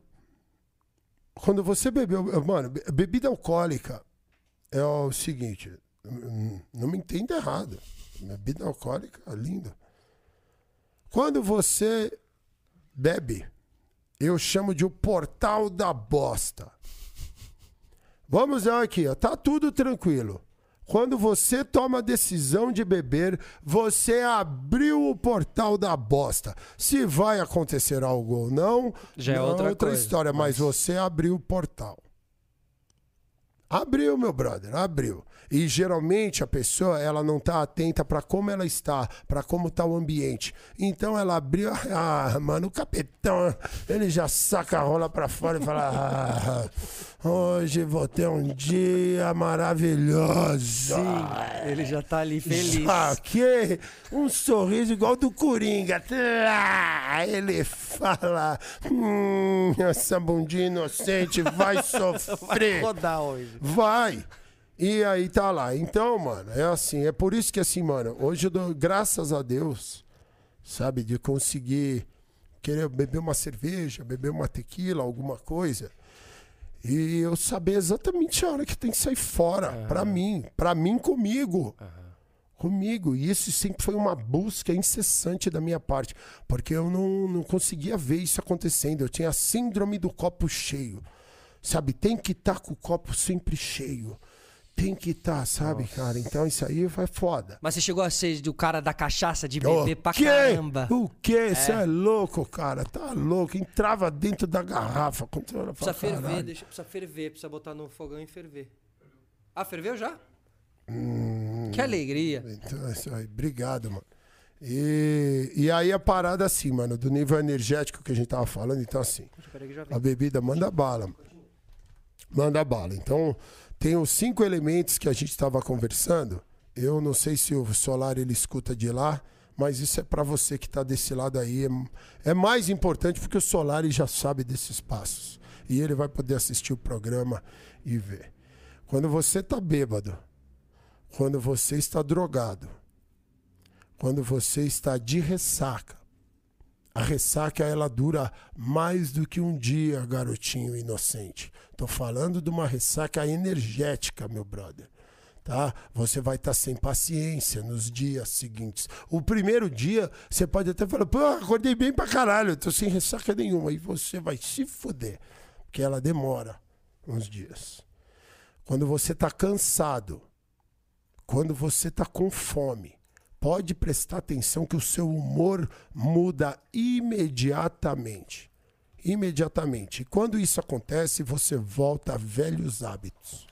quando você bebeu, mano, be- bebida alcoólica é o seguinte, não me entenda errado. Bebida alcoólica, lindo. Quando você bebe, eu chamo de o portal da bosta. Vamos lá aqui, ó, tá tudo tranquilo. Quando você toma a decisão de beber, você abriu o portal da bosta. Se vai acontecer algo ou não, Já é não outra coisa, história, mas mas- você abriu o portal. Abriu, meu brother, abriu. E geralmente a pessoa, ela não tá atenta para como ela está, para como tá o ambiente. Então ela abriu, ah, mano, o capitão, ele já saca a rola para fora e fala: ah, hoje vou ter um dia maravilhoso. Sim, ele já tá ali feliz. Saquei um sorriso igual do Coringa. Ah, Ele fala: hum, essa bundinha inocente vai Vai sofrer. rodar hoje. Vai. E aí tá lá. Então, mano, é assim. É por isso que assim, mano, hoje eu dou graças a Deus, sabe, de conseguir querer beber uma cerveja, beber uma tequila, alguma coisa. E eu saber exatamente a hora que tem que sair fora, pra mim, pra mim comigo. Comigo. E isso sempre foi uma busca incessante da minha parte, porque eu não, não conseguia ver isso acontecendo. Eu tinha a síndrome do copo cheio. Sabe, tem que estar com o copo sempre cheio. Tem que estar, sabe, cara? Então isso aí vai foda. Mas você chegou a ser do cara da cachaça, de O beber pra quê? caramba. O quê? Você é. louco, cara? Tá louco. Entrava dentro da garrafa. Olha, Precisa ferver, "Caralho". deixa, precisa ferver, precisa botar no fogão e ferver. Ah, ferveu já? Hum. Que alegria. Então, é isso aí. Obrigado, mano. E, e aí a parada assim, mano, do nível energético que a gente tava falando, então assim, a bebida manda bala. mano. Manda bala. Então, tem os cinco elementos que a gente estava conversando. Eu não sei se o Solar ele escuta de lá, mas isso é para você que tá desse lado aí. É, é mais importante porque o Solar já sabe desses passos. E ele vai poder assistir o programa e ver. Quando você tá bêbado, quando você está drogado, quando você está de ressaca, a ressaca ela dura mais do que um dia, garotinho inocente. Tô falando de uma ressaca energética, meu brother. Tá? Você vai estar sem paciência nos dias seguintes. O primeiro dia, você pode até falar, pô, acordei bem pra caralho, tô sem ressaca nenhuma. E você vai se fuder, porque ela demora uns dias. Quando você tá cansado, quando você tá com fome, pode prestar atenção que o seu humor muda imediatamente. Imediatamente. E quando isso acontece, você volta a velhos hábitos.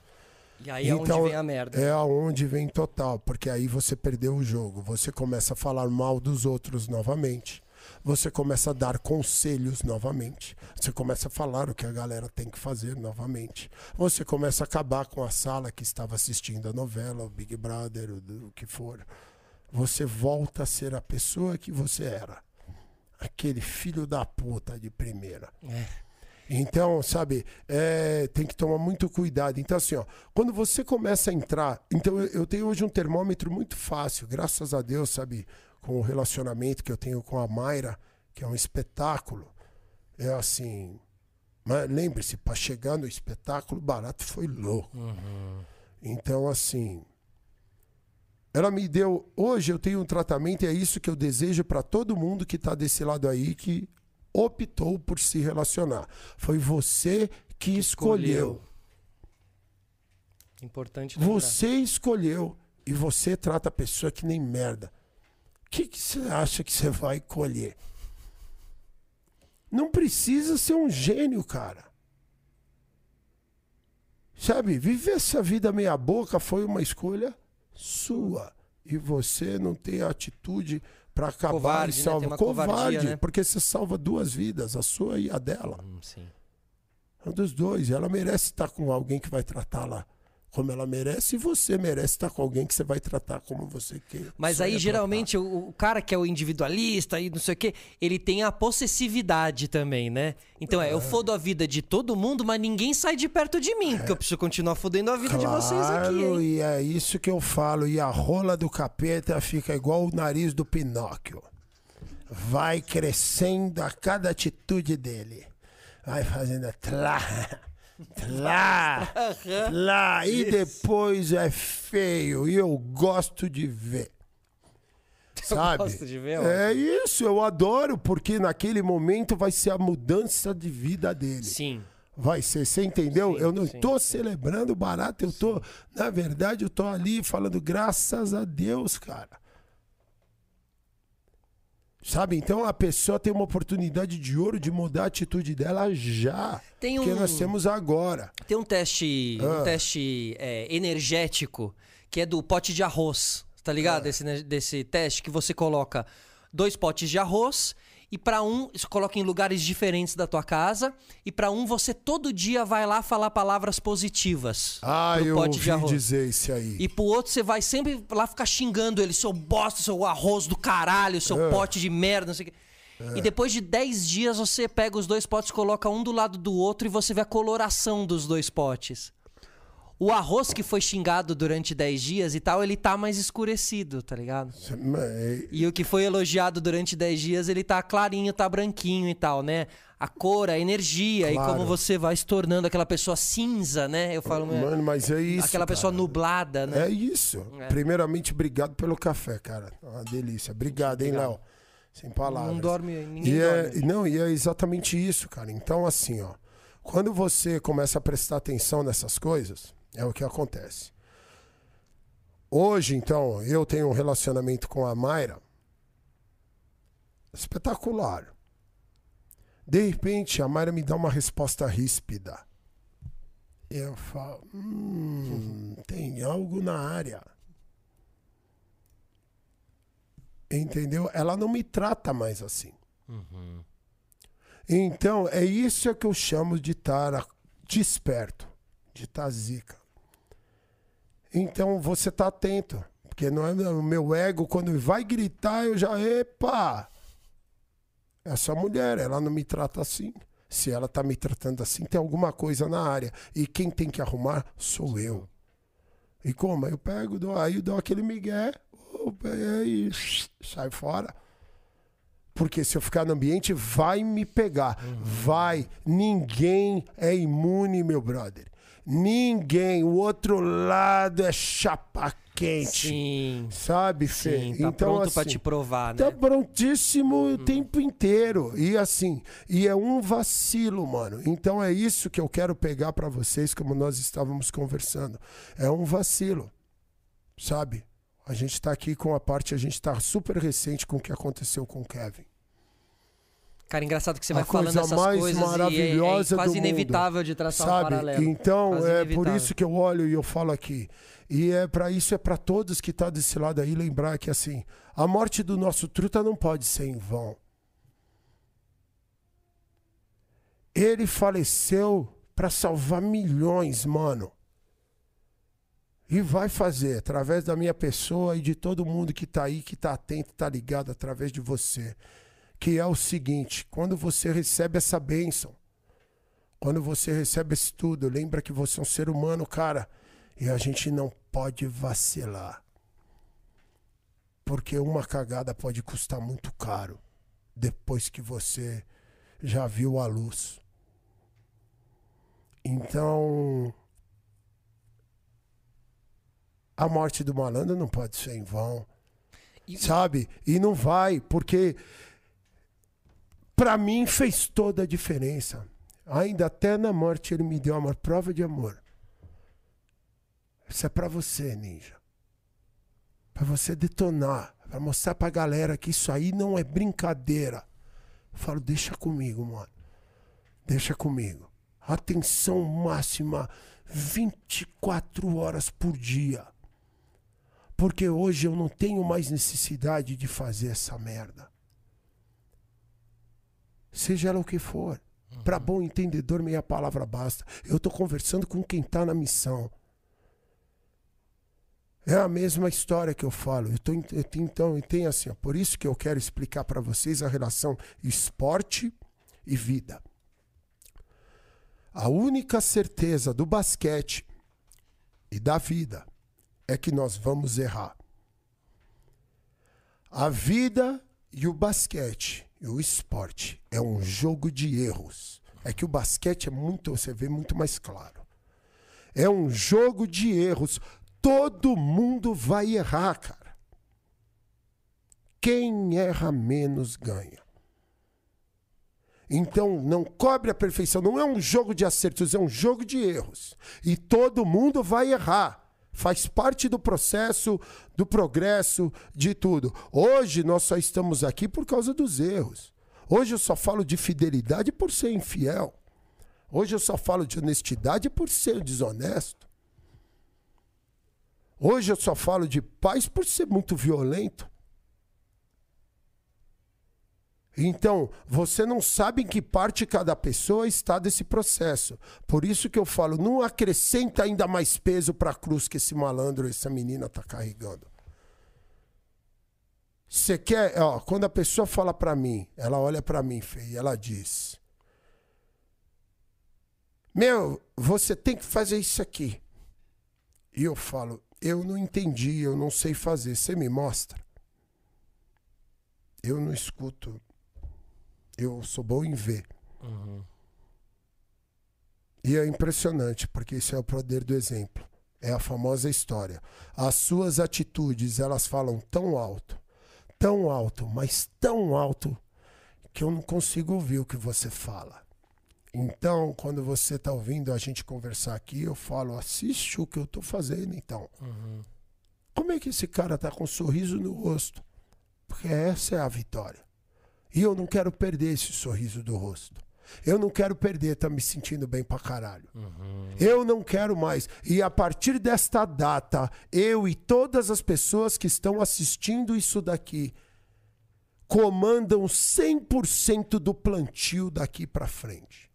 E aí é onde vem a merda. É aonde vem total, porque aí você perdeu o jogo. Você começa a falar mal dos outros novamente. Você começa a dar conselhos novamente. Você começa a falar o que a galera tem que fazer novamente. Você começa a acabar com a sala que estava assistindo a novela, o Big Brother, o, o que for. Você volta a ser a pessoa que você era. Aquele filho da puta de primeira. Então, sabe, é, tem que tomar muito cuidado. Então, assim, ó, quando você começa a entrar. Então, eu, tenho hoje um termômetro muito fácil, graças a Deus, sabe, com o relacionamento que eu tenho com a Mayra, que é um espetáculo. É assim. Mas lembre-se, para chegar no espetáculo, barato foi louco. Então, assim. Ela me deu. Hoje eu tenho um tratamento e é isso que eu desejo para todo mundo que está desse lado aí que optou por se relacionar. Foi você que escolheu. Importante lembrar. Você escolheu e você trata a pessoa que nem merda. O que que você acha que você vai colher? Não precisa ser um gênio, cara. Sabe, viver essa vida meia boca foi uma escolha sua. E você não tem atitude para acabar Covarde, e né? salvar. Uma Covarde, covardia, né? porque você salva duas vidas, a sua e a dela. Hum, sim. É um dos dois. Ela merece estar com alguém que vai tratá-la como ela merece, e você merece estar com alguém que você vai tratar como você quer. Mas aí, tratar. geralmente, o, o cara que é o individualista e não sei o quê, ele tem a possessividade também, né? Então é, eu fodo a vida de todo mundo, mas ninguém sai de perto de mim, porque eu preciso continuar fodendo a vida de vocês aqui, Claro, hein? e é isso que eu falo. E a rola do capeta fica igual o nariz do Pinóquio. Vai crescendo a cada atitude dele. Vai fazendo tlá, tlá, tlá. E depois é feio. E eu gosto de ver. Sabe? gosto de ver. É isso, eu adoro, porque naquele momento vai ser a mudança de vida dele. Sim. Vai ser, você entendeu? Sim, eu não sim, tô celebrando barato, eu tô, na verdade, eu tô ali falando graças a Deus, cara. Sabe? Então a pessoa tem uma oportunidade de ouro de mudar a atitude dela já. Tem Que um- nós temos agora. Tem um teste, Ah. um teste é, energético que é do pote de arroz, tá Ah. ligado? Desse, né, desse teste que você coloca dois potes de arroz e pra um você coloca em lugares diferentes da tua casa e pra um você todo dia vai lá falar palavras positivas Ah, eu pote ouvi dizer isso aí. E pro outro você vai sempre lá ficar xingando ele, seu bosta, seu arroz do caralho, seu É. pote de merda, não sei o quê. E depois de 10 dias você pega os dois potes, coloca um do lado do outro e você vê a coloração dos dois potes. O arroz que foi xingado durante 10 dias e tal, ele tá mais escurecido, tá ligado? Mas- E o que foi elogiado durante 10 dias, ele tá clarinho, tá branquinho e tal, né? A cor, a energia e Claro. como você vai se tornando aquela pessoa cinza, né? Eu falo, Mano, mas é isso. aquela pessoa cara. nublada, né? É isso. Primeiramente, obrigado pelo café, cara. Uma delícia. Obrigado, hein, Léo? Sem palavras. Não dorme, ninguém E é, dorme. não, e é exatamente isso, cara. Então, assim, ó. Quando você começa a prestar atenção nessas coisas, é o que acontece. Hoje, então, eu tenho um relacionamento com a Mayra espetacular. De repente, a Mayra me dá uma resposta ríspida. Eu falo, hum, tem algo na área. Entendeu? Ela não me trata mais assim. Então, é isso que eu chamo de estar desperto, de estar zica. Então, você tá atento. Porque não é o meu ego, quando vai gritar, eu já, epa! Essa mulher, ela não me trata assim. Se ela tá me tratando assim, tem alguma coisa na área. E quem tem que arrumar sou eu. E como? Eu pego, dou, aí eu dou aquele migué, opa, e aí sai fora. Porque se eu ficar no ambiente, vai me pegar. Vai. Ninguém é imune, meu brother. Ninguém. O outro lado é chapa quente. Sim, Sabe, Fê? sim, tá pronto pra te provar, né? Tá prontíssimo o tempo inteiro. E assim, e é um vacilo, mano. Então é isso que eu quero pegar pra vocês, como nós estávamos conversando. É um vacilo. Sabe? A gente tá aqui com a parte, a gente tá super recente com o que aconteceu com o Kevin. Cara, engraçado que você A vai falando coisa essas mais coisas e é, é maravilhosa quase do inevitável mundo. de traçar um Sabe? paralelo. Então, Quase é por inevitável. isso que eu olho e eu falo aqui. E é para isso é para todos que tá desse lado aí lembrar que assim, a morte do nosso truta não pode ser em vão. Ele faleceu para salvar milhões, mano. E vai fazer através da minha pessoa e de todo mundo que tá aí, que tá atento, tá ligado através de você. Que é o seguinte, quando você recebe essa bênção, quando você recebe esse tudo, lembra que você é um ser humano, cara, e a gente não pode vacilar. Porque uma cagada pode custar muito caro depois que você já viu a luz. Então, a morte do malandro não pode ser em vão. E- Sabe? E não vai, porque pra mim fez toda a diferença. Ainda até na morte ele me deu uma prova de amor. Isso é pra você, ninja. Pra você detonar, Pra mostrar pra galera que isso aí não é brincadeira. Eu falo, deixa comigo, mano. Deixa comigo. Atenção máxima 24 horas por dia. Porque hoje eu não tenho mais necessidade de fazer essa merda. Seja ela o que for. Para bom entendedor, meia palavra basta. Eu tô conversando com quem tá na missão. É a mesma história que eu falo. Eu tô, eu tenho- então, eu tenho assim, ó, por isso que eu quero explicar para vocês a relação esporte e vida. A única certeza do basquete e da vida é que nós vamos errar. A vida e o basquete o esporte é um jogo de erros. É que o basquete é muito, você vê muito mais claro. É um jogo de erros. Todo mundo vai errar, cara. Quem erra menos ganha. Então, não cobre a perfeição. Não é um jogo de acertos, é um jogo de erros. E todo mundo vai errar. Faz parte do processo, do progresso, de tudo. Hoje nós só estamos aqui por causa dos erros. Hoje eu só falo de fidelidade por ser infiel. Hoje eu só falo de honestidade por ser desonesto. Hoje eu só falo de paz por ser muito violento. Então, você não sabe em que parte cada pessoa está desse processo. Por isso que eu falo, não acrescenta ainda mais peso para a cruz que esse malandro, essa menina está carregando. Você quer, ó, quando a pessoa fala para mim, ela olha para mim, Fê, e ela diz: Meu, você tem que fazer isso aqui. E eu falo: Eu não entendi, eu não sei fazer. Você me mostra? Eu não escuto eu sou bom em ver. Uhum. E é impressionante, porque isso é o poder do exemplo. É a famosa história. As suas atitudes, elas falam tão alto, tão alto, mas tão alto, que eu não consigo ouvir o que você fala. Então, quando você está ouvindo a gente conversar aqui, eu falo, assiste o que eu estou fazendo, então. Uhum. Como é que esse cara está com um sorriso no rosto? Porque essa é a vitória. E eu não quero perder esse sorriso do rosto. Eu não quero perder, tá me sentindo bem pra caralho. Uhum. Eu não quero mais. E a partir desta data, eu e todas as pessoas que estão assistindo isso daqui comandam 100% do plantio daqui para frente.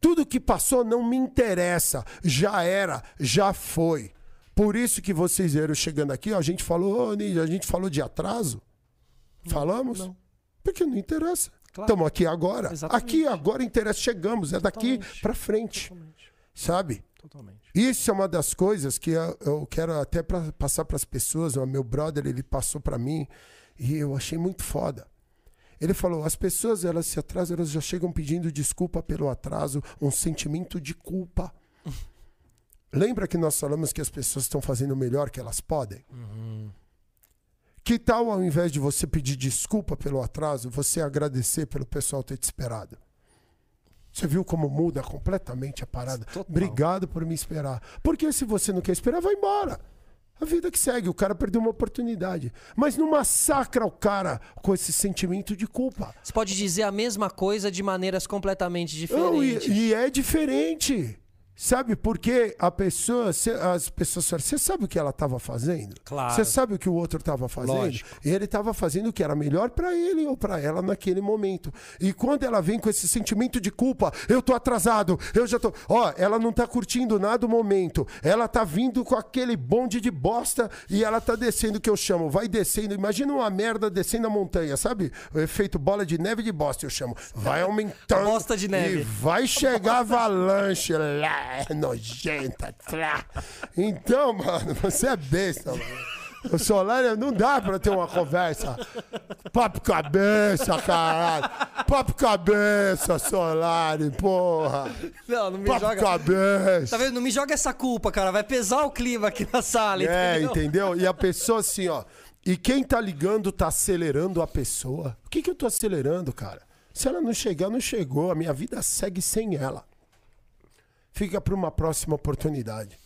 Tudo que passou não me interessa, já era, já foi. Por isso que vocês viram chegando aqui, ó, a gente falou, oh, a gente falou de atraso. Falamos? Não. Porque não interessa. Estamos claro. aqui agora. Exatamente. Aqui agora interessa. Chegamos. É daqui para frente. Totalmente. Sabe? Totalmente. Isso é uma das coisas que eu, eu quero até pra, passar para as pessoas. O meu brother, ele passou para mim e eu achei muito foda. Ele falou: as pessoas elas se atrasam, elas já chegam pedindo desculpa pelo atraso, um sentimento de culpa. Lembra que nós falamos que as pessoas estão fazendo o melhor que elas podem? Uhum. Que tal, ao invés de você pedir desculpa pelo atraso, você agradecer pelo pessoal ter te esperado? Você viu como muda completamente a parada? Total. Obrigado por me esperar. Porque se você não quer esperar, vai embora. A vida que segue, o cara perdeu uma oportunidade. Mas não massacra o cara com esse sentimento de culpa. Você pode dizer a mesma coisa de maneiras completamente diferentes. Não, e, e é diferente. Sabe, porque a pessoa, cê, as pessoas falam, você sabe o que ela estava fazendo? Claro. Você sabe o que o outro estava fazendo? Lógico. E ele estava fazendo o que era melhor para ele ou para ela naquele momento. E quando ela vem com esse sentimento de culpa, eu tô atrasado, eu já tô. Ó, ela não tá curtindo nada o momento. Ela tá vindo com aquele bonde de bosta e ela tá descendo que eu chamo. Vai descendo. Imagina uma merda descendo a montanha, sabe? O efeito bola de neve de bosta, eu chamo. Vai aumentando. bosta de neve. E vai chegar avalanche lá é nojenta. Então, mano, você é besta, mano. O Solari não dá pra ter uma conversa. Papo cabeça, caralho. Papo cabeça, Solari, porra. Não, não me Papo joga. cabeça. Tá vendo? Não me joga essa culpa, cara. Vai pesar o clima aqui na sala, É, entendeu? entendeu? E a pessoa assim, ó. E quem tá ligando tá acelerando a pessoa. O que que eu tô acelerando, cara? Se ela não chegar, não chegou. A minha vida segue sem ela fica para uma próxima oportunidade.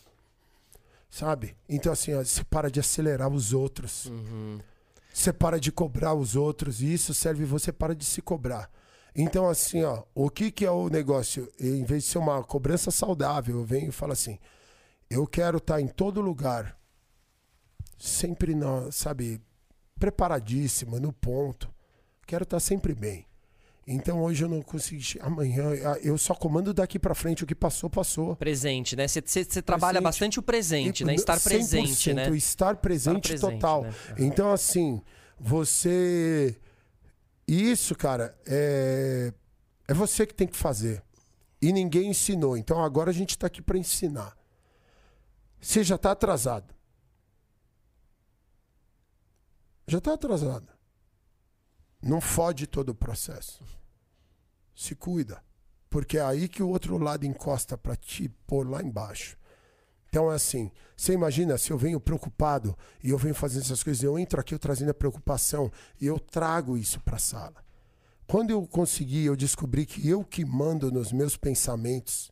Sabe? Então, assim, ó, você para de acelerar os outros. Uhum. Você para de cobrar os outros. E isso serve você para de se cobrar. Então, assim, ó, o que, que é o negócio? Em vez de ser uma cobrança saudável, eu venho e falo assim: eu quero estar tá em todo lugar, sempre, no, sabe, preparadíssimo, no ponto. Quero estar tá sempre bem. Então hoje eu não consegui. Amanhã eu só comando daqui para frente. O que passou, passou. Presente, né? Você trabalha bastante o presente, e, né? Estar presente, né? Estar presente, estar presente total. Né? Então, assim, você. Isso, cara, é... é você que tem que fazer. E ninguém ensinou. Então agora a gente está aqui para ensinar. Você já está atrasado. Já está atrasado. Não fode todo o processo. Se cuida. Porque é aí que o outro lado encosta para te pôr lá embaixo. Então é assim, você imagina se eu venho preocupado e eu venho fazendo essas coisas, eu entro aqui eu trazendo a preocupação e eu trago isso para a sala. Quando eu consegui, eu descobri que eu que mando nos meus pensamentos.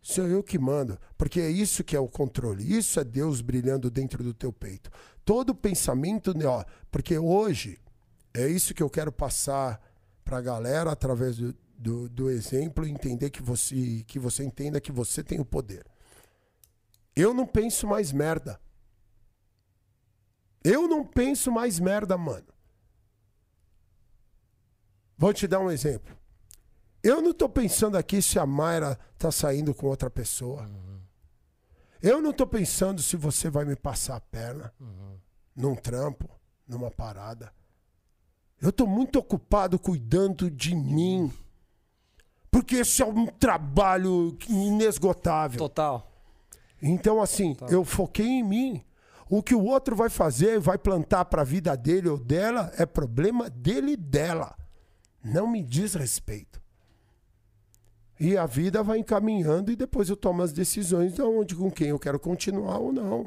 Sou eu que mando. Porque é isso que é o controle. Isso é Deus brilhando dentro do teu peito. Todo pensamento, né, ó, porque hoje é isso que eu quero passar para a galera através do, do, do exemplo, entender que você, que você entenda que você tem o poder. Eu não penso mais merda. Eu não penso mais merda, mano. Vou te dar um exemplo. Eu não tô pensando aqui se a Mayra tá saindo com outra pessoa. Eu não tô pensando se você vai me passar a perna num trampo, numa parada. Eu tô muito ocupado cuidando de mim. Porque esse é um trabalho inesgotável. Total. Então, assim, eu foquei em mim. O que o outro vai fazer, vai plantar para a vida dele ou dela, é problema dele e dela. Não me diz respeito. E a vida vai encaminhando e depois eu tomo as decisões de onde, com quem eu quero continuar ou não,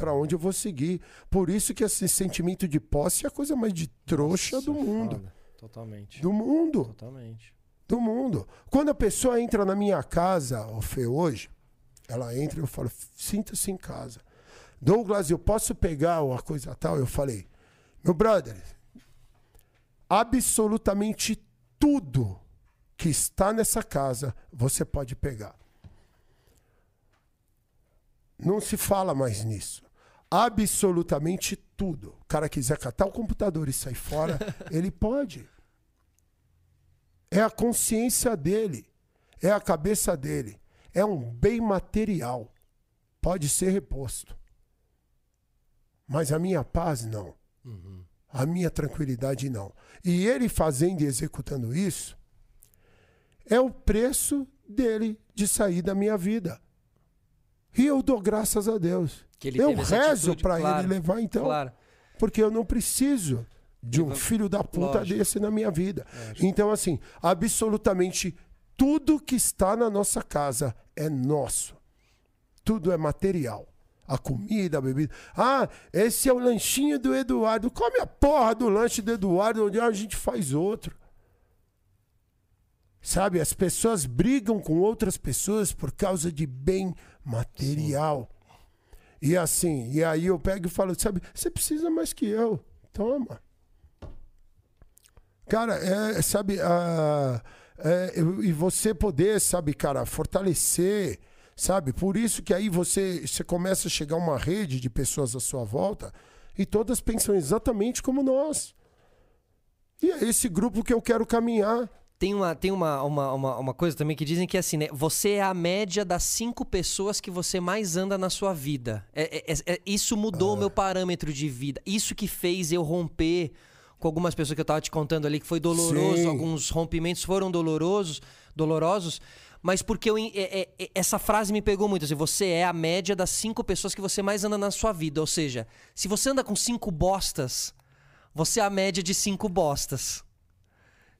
para onde eu vou seguir. Por isso que esse sentimento de posse é a coisa mais de trouxa do mundo. Foda. Totalmente. Do mundo Totalmente. do mundo. Quando a pessoa entra na minha casa, o Fê, hoje, ela entra e eu falo, sinta-se em casa. Douglas, eu posso pegar uma coisa tal? Eu falei, meu brother, absolutamente tudo que está nessa casa você pode pegar. Não se fala mais nisso. Absolutamente tudo. O cara quiser catar o computador e sair fora, ele pode. É a consciência dele. É a cabeça dele. É um bem material. Pode ser reposto. Mas a minha paz, não. A minha tranquilidade, não. E ele fazendo e executando isso, é o preço dele de sair da minha vida. E eu dou graças a Deus. Que ele eu rezo para claro, ele levar, então. Claro. Porque eu não preciso de um filho da puta Lógico. desse na minha vida. Então, assim, absolutamente tudo que está na nossa casa é nosso. Tudo é material. A comida, a bebida. Ah, esse é o lanchinho do Eduardo. Come a porra do lanche do Eduardo, onde a gente faz outro. Sabe, as pessoas brigam com outras pessoas por causa de bem material. E assim, e aí eu pego e falo, sabe, você precisa mais que eu. Toma. Cara, é, sabe, é, e você poder, sabe, cara, fortalecer, sabe? Por isso que aí você, você começa a chegar uma rede de pessoas à sua volta e todas pensam exatamente como nós. E é esse grupo que eu quero caminhar. Tem, uma, tem uma, uma, uma, uma coisa também que dizem que é assim, né? Você é a média das cinco pessoas que você mais anda na sua vida. É, é- é- é- isso mudou o meu parâmetro de vida. Isso que fez eu romper com algumas pessoas que eu tava te contando ali, que foi doloroso, Sim. alguns rompimentos foram dolorosos, dolorosos. Mas porque eu, é- é- é- essa frase me pegou muito. Assim, você é a média das cinco pessoas que você mais anda na sua vida. Ou seja, se você anda com cinco bostas, você é a média de cinco bostas.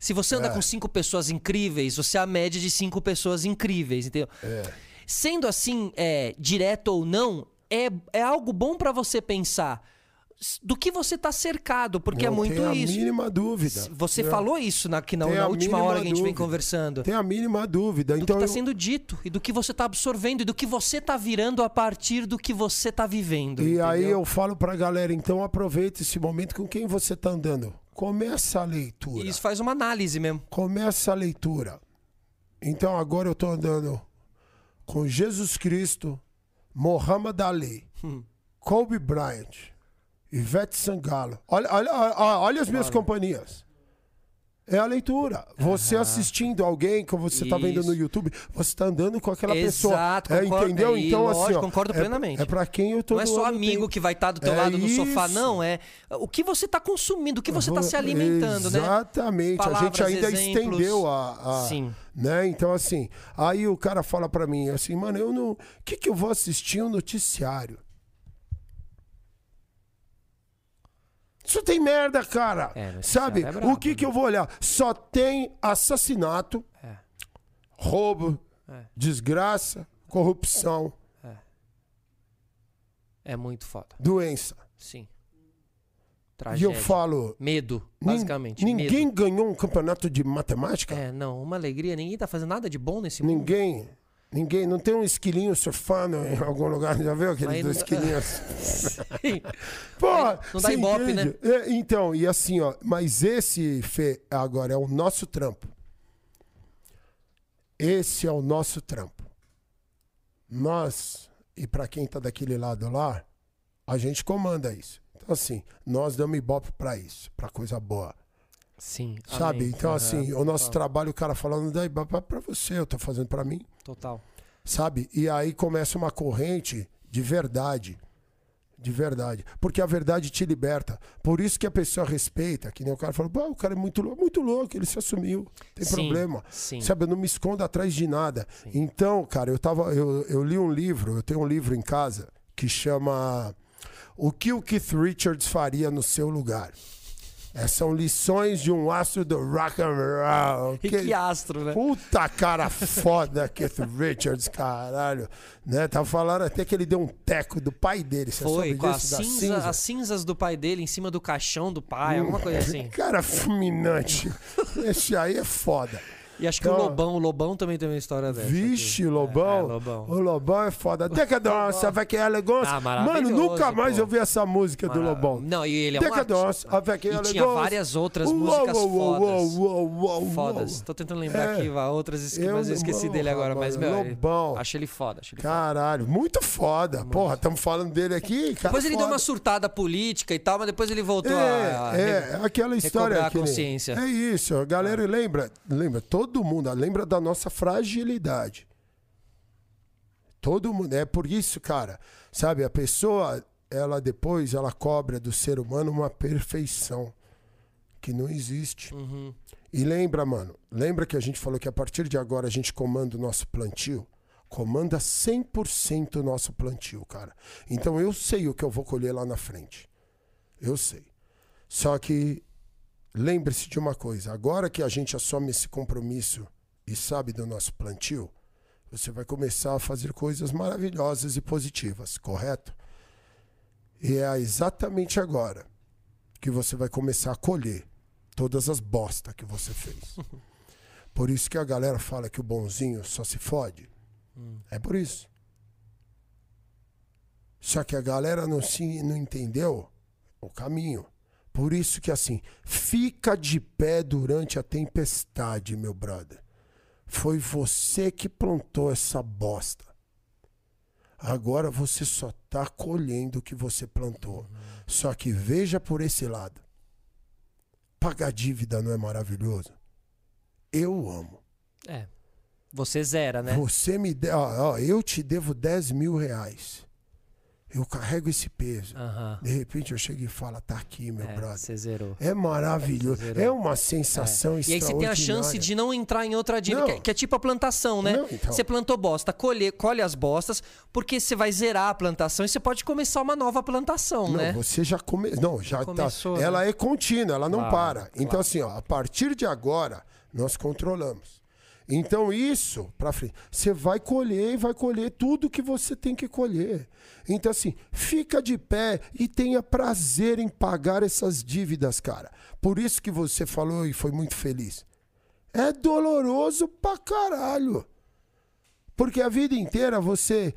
Se você anda com cinco pessoas incríveis, você é a média de cinco pessoas incríveis, entendeu? Sendo assim, é, direto ou não, é, é algo bom pra você pensar do que você tá cercado, porque é Não muito tem a isso. mínima dúvida. Você Né? falou isso na, aqui na, na a última hora que a gente vem conversando. Tem a mínima dúvida. Do então que tá eu- sendo dito e do que você tá absorvendo e do que você tá virando a partir do que você tá vivendo. E aí entendeu? eu falo pra galera, então aproveita esse momento com quem você tá andando. Começa a leitura. Isso faz uma análise mesmo. Começa a leitura. Então agora eu tô andando com Jesus Cristo, Mohamed Ali, Hum. Kobe Bryant, Ivete Sangalo. Olha, olha, olha, olha as minhas companhias. É a leitura. Você assistindo alguém, como você tá vendo no. YouTube, você tá andando com aquela Exato, pessoa. É, concordo. entendeu? E, Então, lógico, assim, ó, concordo é- plenamente. É, pra quem eu tô Não é só amigo tempo. que vai estar do teu É lado no sofá, não. É o que você tá consumindo, o que você tá se alimentando, né? Exatamente. a gente ainda exemplos. estendeu a, a- Sim. né? Então assim, aí o cara fala pra mim assim, mano, eu não, o que que eu vou assistir um noticiário? Isso tem merda, cara. É, Sabe? é brabo, o que que eu vou olhar? Só tem assassinato, É. roubo, É. desgraça, corrupção, É muito foda. doença. Sim. E Tragédia. eu falo, Medo, nin- basicamente. ninguém Medo. ganhou um campeonato de matemática? É, não, uma alegria. Ninguém tá fazendo nada de bom nesse mundo. Ninguém. Ninguém, não tem um esquilinho surfando em algum lugar, já viu aqueles Mas dois não- esquilinhos? Sim. Não dá ibope, entende? É, então, e assim, ó, mas esse, Fê, agora é o nosso trampo. Esse é o nosso trampo. Nós, e pra quem tá daquele lado lá, a gente comanda isso. Então, assim, nós damos ibope pra isso, pra coisa boa. Sim. Sabe? amém. Então, assim, o nosso total, trabalho, o cara falando, dá ibope pra você, eu tô fazendo pra mim Total. sabe? E aí começa uma corrente de verdade. De verdade. Porque a verdade te liberta. Por isso que a pessoa respeita, que nem o cara falou, "Pô, o cara é muito louco, muito louco, ele se assumiu. Tem Sim, problema. sim. Sabe, eu não me escondo atrás de nada. Então, cara, eu tava. Eu, eu li um livro, eu tenho um livro em casa que chama O que o Keith Richards faria no seu lugar. É, são lições de um astro do rock and roll. E que astro, né? Puta cara foda, Keith Richards, caralho. Né? Tava falando até que ele deu um teco do pai dele. Você Foi, com disso? Cinza, cinza? as cinzas do pai dele em cima do caixão do pai, alguma coisa assim. Cara fulminante. Esse aí é foda. E acho que o Então- Lobão, o Lobão também tem uma história dessa. Vixe. Lobão. É, é, Lobão. O Lobão é foda. Decadence, avec elegance. Ah, Mano, nunca mais pô. eu vi essa música do Lobão. Não, e ele é um Decadence, artista. avec E elegance. tinha várias outras Uou, músicas uou, uou, fodas. uou, uou, uou, Fodas. Tô tentando lembrar É. aqui, vá, outras, Eu mas eu esqueci dele agora. Mas, meu, Lobão. acho ele foda. Acho ele foda. Caralho, muito foda. Porra, estamos falando dele aqui. Cara Depois ele deu foda. uma surtada política e tal, mas depois ele voltou a. a- É, é, aquela história. recobrar a que consciência. É isso, a galera lembra, lembra, todo mundo, lembra da nossa fragilidade. Todo mundo, é por isso, cara, sabe, a pessoa, ela depois, ela cobra do ser humano uma perfeição que não existe. Uhum. E lembra, mano, lembra que a gente falou que a partir de agora a gente comanda o nosso plantio? Comanda 100% o nosso plantio, cara. Então eu sei o que eu vou colher lá na frente. Eu sei. Só que lembre-se de uma coisa: agora que a gente assume esse compromisso e sabe do nosso plantio, você vai começar a fazer coisas maravilhosas e positivas, correto? E é exatamente agora que você vai começar a colher todas as bosta que você fez. Por isso que a galera fala que o bonzinho só se fode. É por isso. Só que a galera não, se, não entendeu o caminho. Por isso que assim, fica de pé durante a tempestade, meu brother. Foi você que plantou essa bosta. Agora você só tá colhendo o que você plantou. Só que veja por esse lado. Pagar dívida não é maravilhoso? Eu amo. É. Você zera, né? Você me deu. Ó, ó, eu te devo 10 mil reais. Eu carrego esse peso. Aham. De repente eu chego e falo, tá aqui, meu É, brother. você zerou. É maravilhoso. Zerou. É uma sensação E aí você tem a chance de não entrar em outra dívida, que, é- que é tipo a plantação, né? Não, então. Você plantou bosta, colhe, colhe as bostas, porque você vai zerar a plantação e você pode começar uma nova plantação, Não, né? você já come... Não, já Começou, tá. né? Ela é contínua, ela não Claro, para. claro. Então, assim, ó, a partir de agora, nós controlamos. Então, isso, pra frente, você vai colher e vai colher tudo que você tem que colher. Então, assim, fica de pé e tenha prazer em pagar essas dívidas, cara. Por isso que você falou e foi muito feliz. É doloroso pra caralho. Porque a vida inteira você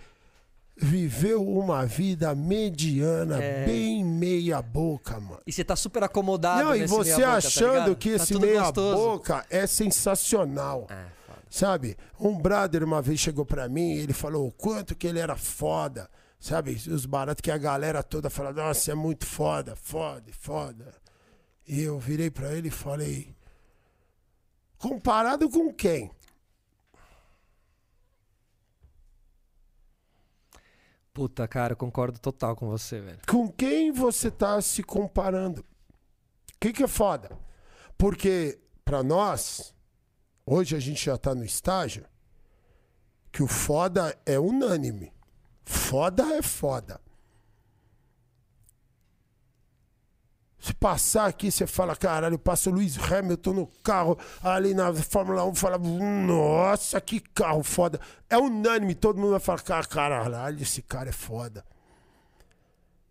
viveu uma vida mediana, É. bem meia boca, mano. E você tá super acomodado Não, e você tá achando ligado? que Tá esse meia gostoso. boca é sensacional. É. Sabe? Um brother uma vez chegou pra mim e ele falou o quanto que ele era foda. Sabe? Os baratos que a galera toda fala, nossa, é muito foda, foda, foda. E eu virei pra ele e falei, comparado com quem? Puta, cara, concordo total com você, velho. Com quem você tá se comparando? O que, que é foda? Porque, pra nós, hoje a gente já tá no estágio que o foda é unânime. Foda é foda. Se passar aqui, você fala, caralho, passa o Lewis Hamilton no carro ali na Fórmula 1, fala, nossa, que carro foda. É unânime, todo mundo vai falar, "Cara, caralho, esse cara é foda.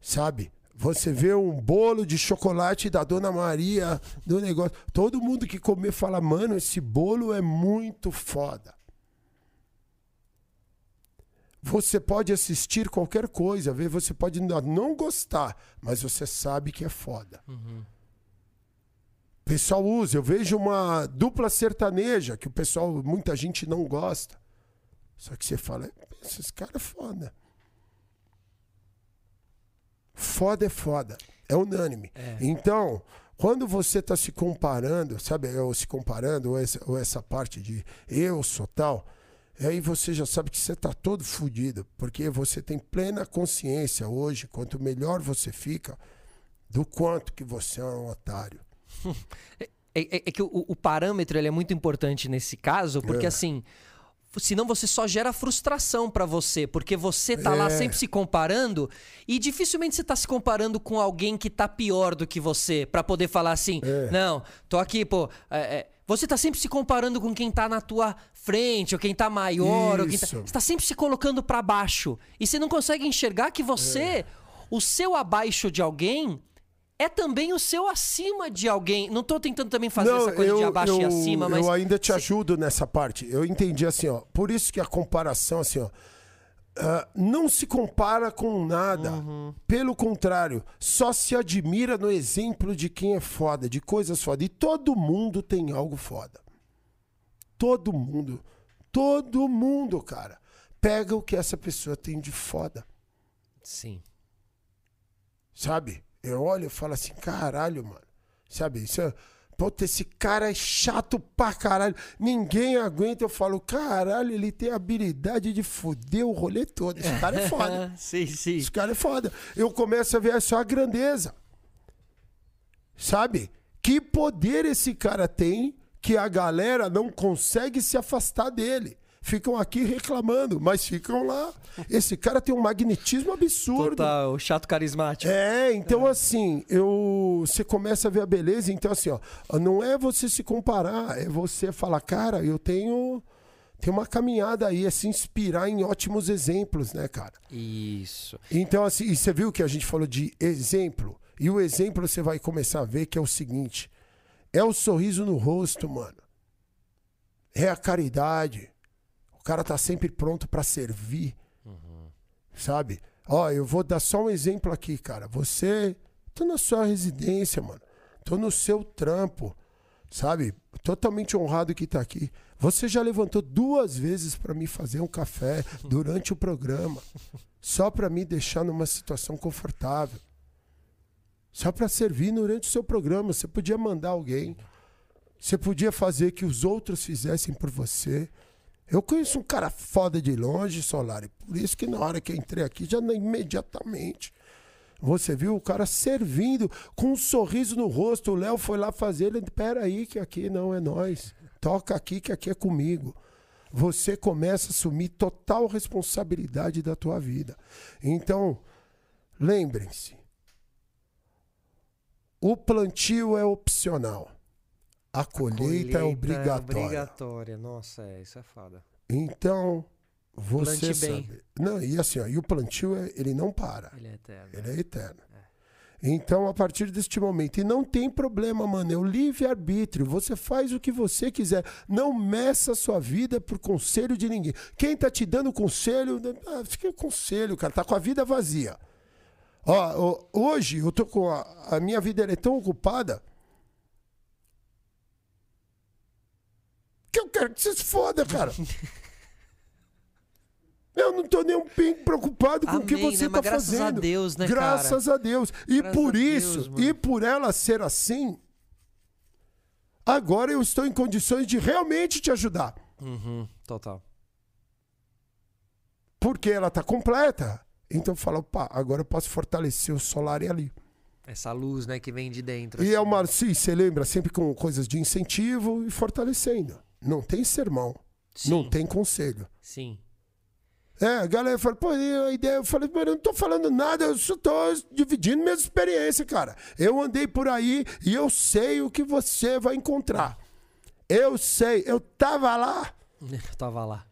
Sabe? Você vê um bolo de chocolate da Dona Maria do negócio. Todo mundo que comer fala, mano, esse bolo é muito foda. Você pode assistir qualquer coisa, ver, você pode não gostar, mas você sabe que é foda. O pessoal usa. Eu vejo uma dupla sertaneja que o pessoal, muita gente não gosta. Só que você fala, esses caras é foda. Foda é foda. É unânime. Então, quando você está se comparando, sabe, ou se comparando, ou essa, ou essa parte de eu sou tal, aí você já sabe que você está todo fudido, porque você tem plena consciência hoje, quanto melhor você fica, do quanto que você é um otário. É, é- é que o, o parâmetro ele é muito importante nesse caso, porque É. assim. Senão você só gera frustração pra você, porque você tá lá É. sempre se comparando e dificilmente você tá se comparando com alguém que tá pior do que você pra poder falar assim: É. "Não, tô aqui, pô, é, é." você tá sempre se comparando com quem tá na tua frente, ou quem tá maior, ou quem tá... Você tá sempre se colocando pra baixo. E você não consegue enxergar que você, É. o seu abaixo de alguém é também o seu acima de alguém. Não tô tentando também fazer essa coisa de abaixo e acima, mas. eu ainda te ajudo nessa parte. Eu entendi assim, ó. Por isso que a comparação, assim, ó. ah, não se compara com nada. Uhum. Pelo contrário, só se admira no exemplo de quem é foda, de coisas foda. E todo mundo tem algo foda. Todo mundo. Todo mundo, cara. Pega o que essa pessoa tem de foda. Sim. Sabe? Eu olho e falo assim, caralho, mano. Sabe? Isso é... Puta, esse cara é chato pra caralho. Ninguém aguenta. Eu falo, caralho, ele tem habilidade de foder o rolê todo. Esse cara é foda. sim, sim. Esse cara é foda. Eu começo a ver só a grandeza. Sabe? Que poder esse cara tem que a galera não consegue se afastar dele. Ficam aqui reclamando, mas ficam lá. Esse cara tem um magnetismo absurdo. Total, chato carismático. É, então assim, eu você começa a ver a beleza, então assim, ó, não é você se comparar, é você falar, cara, eu tenho tem uma caminhada aí, é se inspirar em ótimos exemplos, né, cara? Isso. Então assim, e você viu que a gente falou de exemplo, e o exemplo você vai começar a ver que é o seguinte, é o sorriso no rosto, mano. É a caridade. O cara tá sempre pronto pra servir. Sabe? Ó, eu vou dar só um exemplo aqui, cara. Você tô na sua residência, mano. Tô no seu trampo. Sabe? Totalmente honrado que tá aqui. Você já levantou duas vezes pra me fazer um café durante o programa, só pra me deixar numa situação confortável. Só pra servir durante o seu programa, você podia mandar alguém. Você podia fazer que os outros fizessem por você. Eu conheço um cara foda de longe, Solari. Por isso que na hora que eu entrei aqui, já imediatamente. Você viu o cara servindo com um sorriso no rosto. O Léo foi lá fazer. Ele, peraí, que aqui não é nós. Toca aqui, que aqui é comigo. Você começa a assumir total responsabilidade da tua vida. Então, lembrem-se: o plantio é opcional. A colheita, é obrigatória. obrigatória. Nossa, é, isso é foda. Então, você Plante bem. sabe. Não, e assim, ó, e o plantio, é- ele não para. Ele é eterno. Ele é eterno. Então, a partir deste momento, e não tem problema, mano, é o livre-arbítrio. Você faz o que você quiser. Não meça a sua vida por conselho de ninguém. Quem tá te dando conselho, ah, fica conselho, cara, tá com a vida vazia. Ó, hoje eu tô com a, a minha vida é tão ocupada que eu quero que você se foda, cara. Eu não tô nem um pingo preocupado com o que Amém, você né? tá Mas graças fazendo. a Deus, né, Graças a Deus. E Graças por isso, Deus, e por ela ser assim, agora eu estou em condições de realmente te ajudar. Uhum, total. Porque ela tá completa. Então eu falo, opa, agora eu posso fortalecer o solar ali. Essa luz, né, que vem de dentro. E assim. é uma, sim, você lembra, sempre com coisas de incentivo e fortalecendo. Não tem sermão, não Sim. tem conselho. Sim. É, a galera fala, pô, a ideia, eu falei, mas eu não tô falando nada, eu só tô dividindo minhas experiências, cara. Eu andei por aí e eu sei o que você vai encontrar. Eu sei, eu tava lá, Eu tava lá.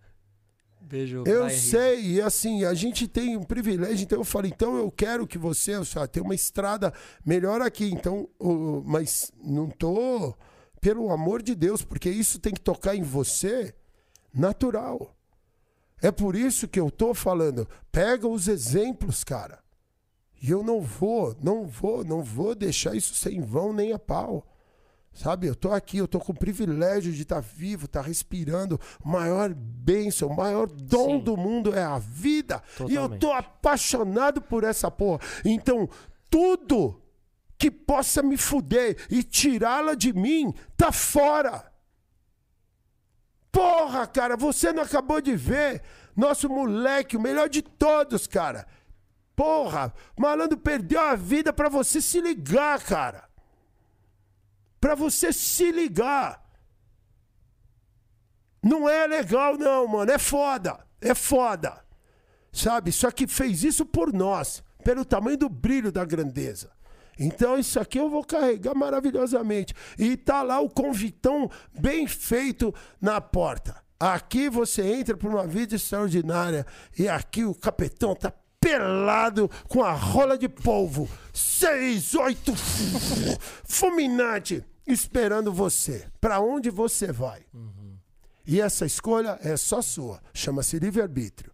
Beijo. eu sei, e assim, a gente tem um privilégio, então eu falei, então eu quero que você, eu só, tem uma estrada melhor aqui, então, mas não tô, pelo amor de Deus, porque isso tem que tocar em você natural. É por isso que eu tô falando, pega os exemplos, cara. E eu não vou, não vou, não vou deixar isso sem vão nem a pau. Sabe, eu tô aqui, eu tô com o privilégio de estar vivo, estar respirando. O maior bênção, o maior dom Sim. do mundo é a vida. E eu Totalmente. tô apaixonado por essa porra. Então, tudo que possa me fuder e tirá-la de mim, tá fora. Porra, cara, você não acabou de ver? Nosso moleque, o melhor de todos, cara. Porra, malandro perdeu a vida pra você se ligar, cara. Pra você se ligar. Não é legal, não, mano. É foda. É foda. Sabe? Só que fez isso por nós, pelo tamanho do brilho da grandeza. Então, isso aqui eu vou carregar maravilhosamente. E tá lá o convitão bem feito na porta. Aqui você entra por uma vida extraordinária. E aqui o capetão tá pelado com a rola de polvo. Seis, oito, fulminante, esperando você. Pra onde você vai? E essa escolha é só sua. Chama-se livre-arbítrio.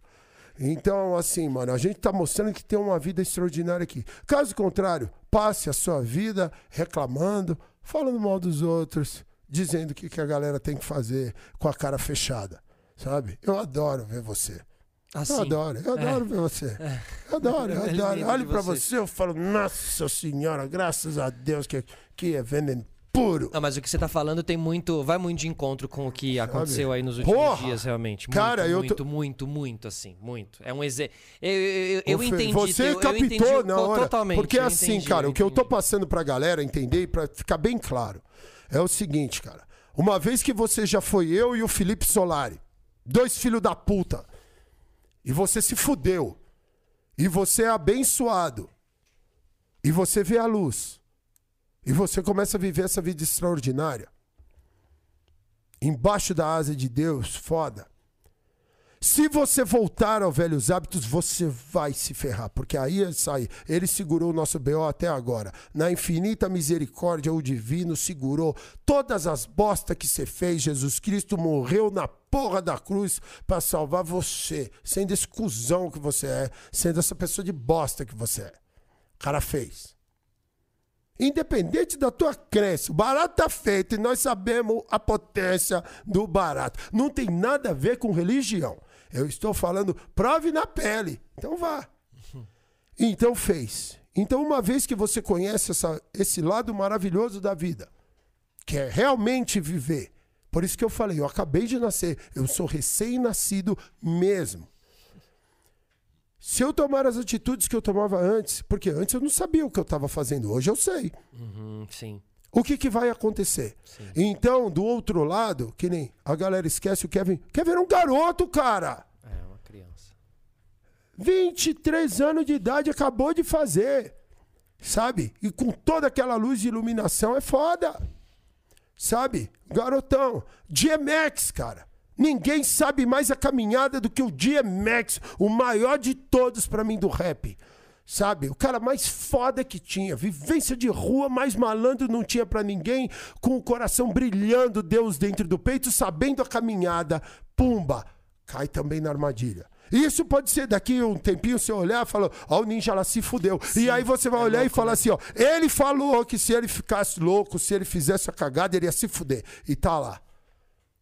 Então, assim, mano, a gente tá mostrando que tem uma vida extraordinária aqui. Caso contrário, passe a sua vida reclamando, falando mal dos outros, dizendo o que, que a galera tem que fazer com a cara fechada. Sabe? Eu adoro ver você. Assim. Eu adoro, eu adoro ver você. Eu adoro, eu É adoro. Olho pra você. você, eu falo, nossa senhora, graças a Deus que, que é veneno puro. Não, mas o que você tá falando tem muito. Vai muito de encontro com o que aconteceu aí nos últimos Porra! dias, realmente. Muito, Cara, eu muito, tô- muito, muito, assim. Muito. É um exemplo. Eu, eu, eu Ô, Fê, entendi. Você eu, eu captou entendi o- na hora. totalmente. Porque eu assim, entendi, cara, o que eu tô entendi. passando pra galera entender e pra ficar bem claro é o seguinte, cara. Uma vez que você já foi eu e o Felipe Solari, dois filhos da puta, e você se fudeu, e você é abençoado, e você vê a luz, e você começa a viver essa vida extraordinária, embaixo da asa de Deus, foda. Se você voltar aos velhos hábitos, você vai se ferrar, porque aí ele sai. Ele segurou o nosso BO até agora. Na infinita misericórdia, o divino segurou todas as bostas que você fez. Jesus Cristo morreu na porra da cruz para salvar você, sendo cuzão que você é, sendo essa pessoa de bosta que você é. O cara fez. Independente da tua crença, o barato tá feito e nós sabemos a potência do barato. Não tem nada a ver com religião. Eu estou falando prove na pele. Então vá. Então fez. Então, uma vez que você conhece essa- esse lado maravilhoso da vida, que é realmente viver, por isso que eu falei, eu acabei de nascer, eu sou recém-nascido mesmo. Se eu tomar as atitudes que eu tomava antes, porque antes eu não sabia o que eu estava fazendo, hoje eu sei. Uhum, sim. O que, que vai acontecer? Então, do outro lado, que nem a galera esquece o Kevin. Kevin era um garoto, cara. É, uma criança. 23 anos de idade, acabou de fazer. Sabe? E com toda aquela luz de iluminação é foda. Sabe? Garotão. DMX, cara. Ninguém sabe mais a caminhada do que o DMX, o maior de todos pra mim do rap. Sabe? O cara mais foda que tinha. Vivência de rua, mais malandro não tinha pra ninguém. Com o coração brilhando, Deus dentro do peito, sabendo a caminhada. Pumba! Cai também na armadilha. Isso pode ser daqui um tempinho você olhar e falar, ó, o ninja lá se fudeu. e aí você vai olhar e falar assim, ó, ele falou que se ele ficasse louco, se ele fizesse a cagada, ele ia se fuder. E tá lá.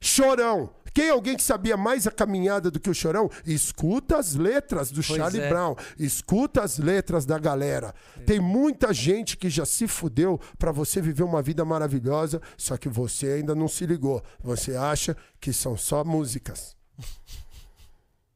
Chorão. Quem é alguém que sabia mais a caminhada do que o Chorão? Escuta as letras do Charlie é. Brown. Escuta as letras da galera. Tem muita gente que já se fudeu pra você viver uma vida maravilhosa, só que você ainda não se ligou. Você acha que são só músicas.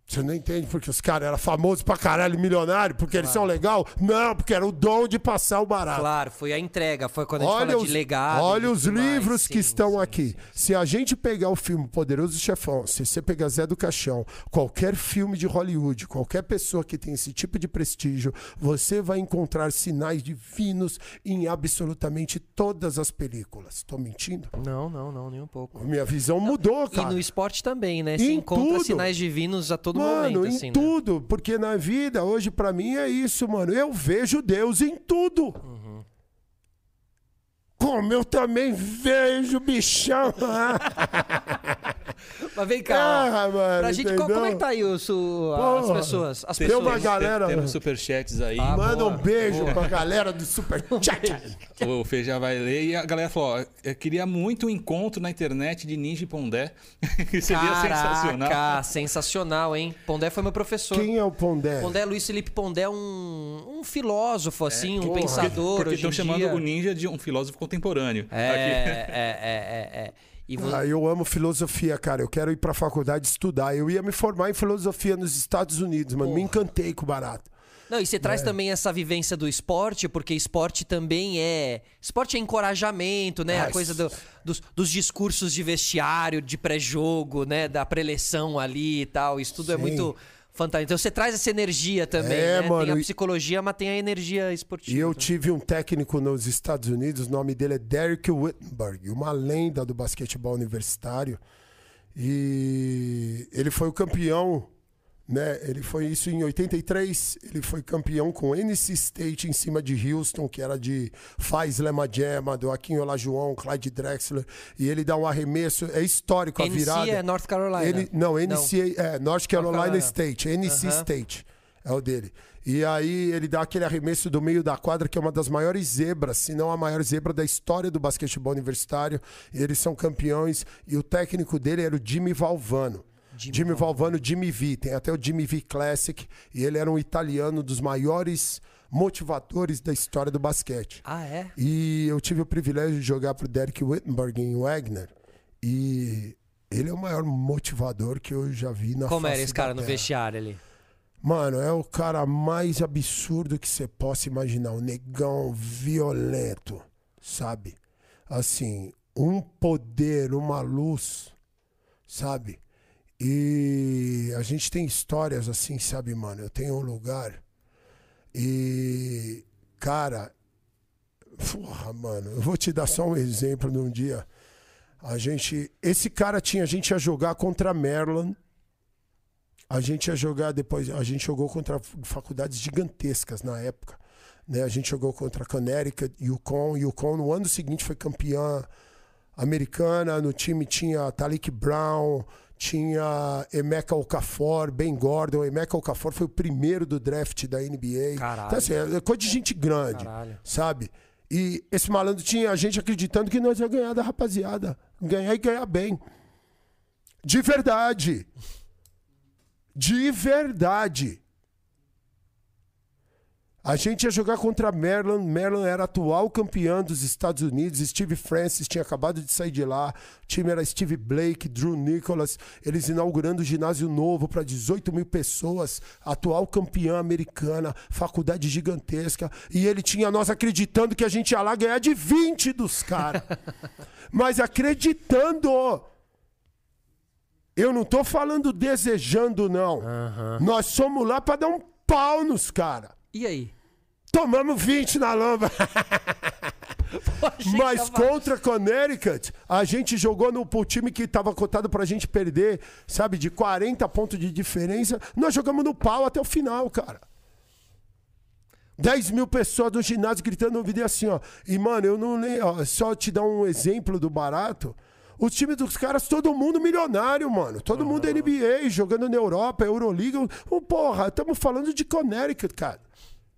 Você não entende porque os caras eram famosos pra caralho, milionário, porque eles são legal? Não, porque era o dom de passar o barato. Claro, foi a entrega, foi quando a gente Olha fala os, de legado. olha e os livros que estão sim, aqui. sim. Se a gente pegar o filme Poderoso Chefão, se você pegar Zé do Caixão, qualquer filme de Hollywood, qualquer pessoa que tem esse tipo de prestígio, você vai encontrar sinais divinos em absolutamente todas as películas. Estou mentindo? Não, não, não, nem um pouco. Minha visão mudou, E cara. no esporte também, né? Você Em encontra tudo. sinais divinos a todo Mano, momento, em assim, né? tudo, porque na vida, hoje, pra mim, é isso, mano. Eu vejo Deus em tudo. Uhum. Como eu também vejo bichão. Mas vem cá. Ah, ó. mano, pra gente, co- como é que tá aí o su- as pessoas? As Tem pessoas. uma galera- Tem, temos superchats aí. Ah, Manda boa, um beijo boa. pra galera do Super Chat. O Fê já vai ler. E a galera falou: ó, eu queria muito um encontro na internet de Ninja e Pondé. que seria sensacional. Caraca, sensacional, hein? Pondé foi meu professor. Quem é o Pondé? Pondé, Luiz Felipe Pondé é um, um filósofo, assim, um porra. pensador Porque hoje estão chamando dia. o Ninja de um filósofo contemporâneo. É, Aqui. é, é, é, é. E vo- Ah, eu amo filosofia, cara. Eu quero ir pra faculdade estudar. Eu ia me formar em filosofia nos Estados Unidos, mano. Me encantei com o barato. Não, e você É. traz também essa vivência do esporte, porque esporte também é. Esporte é encorajamento, né? A coisa do- dos, dos discursos de vestiário, de pré-jogo, né? Da preleção ali e tal. Isso tudo é Sim. muito fantástico. Então você traz essa energia também, É, né? mano, tem a psicologia, mas tem a energia esportiva. E eu tive um técnico nos Estados Unidos, o nome dele é Derek Whittenburg, uma lenda do basquetebol universitário. E ele foi o campeão, né? Ele foi isso em 83, ele foi campeão com NC State em cima de Houston, que era de Faz Lema Jama, do Akin Olajuwon, Clyde Drexler, e ele dá um arremesso, é histórico a NC virada. é North Carolina. Ele, não, NC é North Carolina Carolina. State, NC. State é o dele. E aí ele dá aquele arremesso do meio da quadra, que é uma das maiores zebras, se não a maior zebra da história do basquetebol universitário. E eles são campeões. E o técnico dele era o Jimmy Valvano. Jimmy, Valvano, Jimmy V. Tem até o Jimmy V Classic. E ele era um italiano dos maiores motivadores da história do basquete. Ah, é? E eu tive o privilégio de jogar pro Derek Whittenburg em Wagner. E ele é o maior motivador que eu já vi na Como era esse cara no vestiário ali? Mano, é o cara mais absurdo que você possa imaginar. Um negão violento, sabe? Assim, um poder, uma luz, sabe? E a gente tem histórias assim, sabe, mano? Eu tenho um lugar e, cara, porra, mano, eu vou te dar só um exemplo de um dia. A gente, esse cara tinha, a gente ia jogar contra Maryland. A gente ia jogar depois, a gente jogou contra faculdades gigantescas na época. Né? A gente jogou contra Connecticut, Yukon. Yukon no ano seguinte foi campeã americana. No time tinha Talik Brown, tinha Emeka Okafor, Ben Gordon. Emeka Okafor foi o primeiro do draft da NBA. Caralho. Então, assim, é coisa de gente grande, Caralho. sabe? E esse malandro tinha a gente acreditando que nós ia ganhar da rapaziada. Ganhar e ganhar bem. De verdade. De verdade. A gente ia jogar contra Maryland. Maryland era atual campeã dos Estados Unidos. Steve Francis tinha acabado de sair de lá. O time era Steve Blake, Drew Nicholas. Eles inaugurando o ginásio novo para 18 mil pessoas. Atual campeã americana. Faculdade gigantesca. E ele tinha nós acreditando que a gente ia lá ganhar de 20 dos caras. Mas acreditando. Eu não tô falando desejando, não. Nós somos lá para dar um pau nos caras. E aí? Tomamos 20 na lama. Achei que Mas contra Connecticut, a gente jogou no pro time que tava cotado pra gente perder, sabe, de 40 pontos de diferença. Nós jogamos no pau até o final, cara. 10 mil pessoas no ginásio gritando no vídeo assim, ó. E, mano, eu não lembro. Só te dar um exemplo do barato. Os times dos caras, todo mundo milionário, mano. Todo mundo NBA, jogando na Europa, Euroliga. Oh, porra, estamos falando de Connecticut, cara.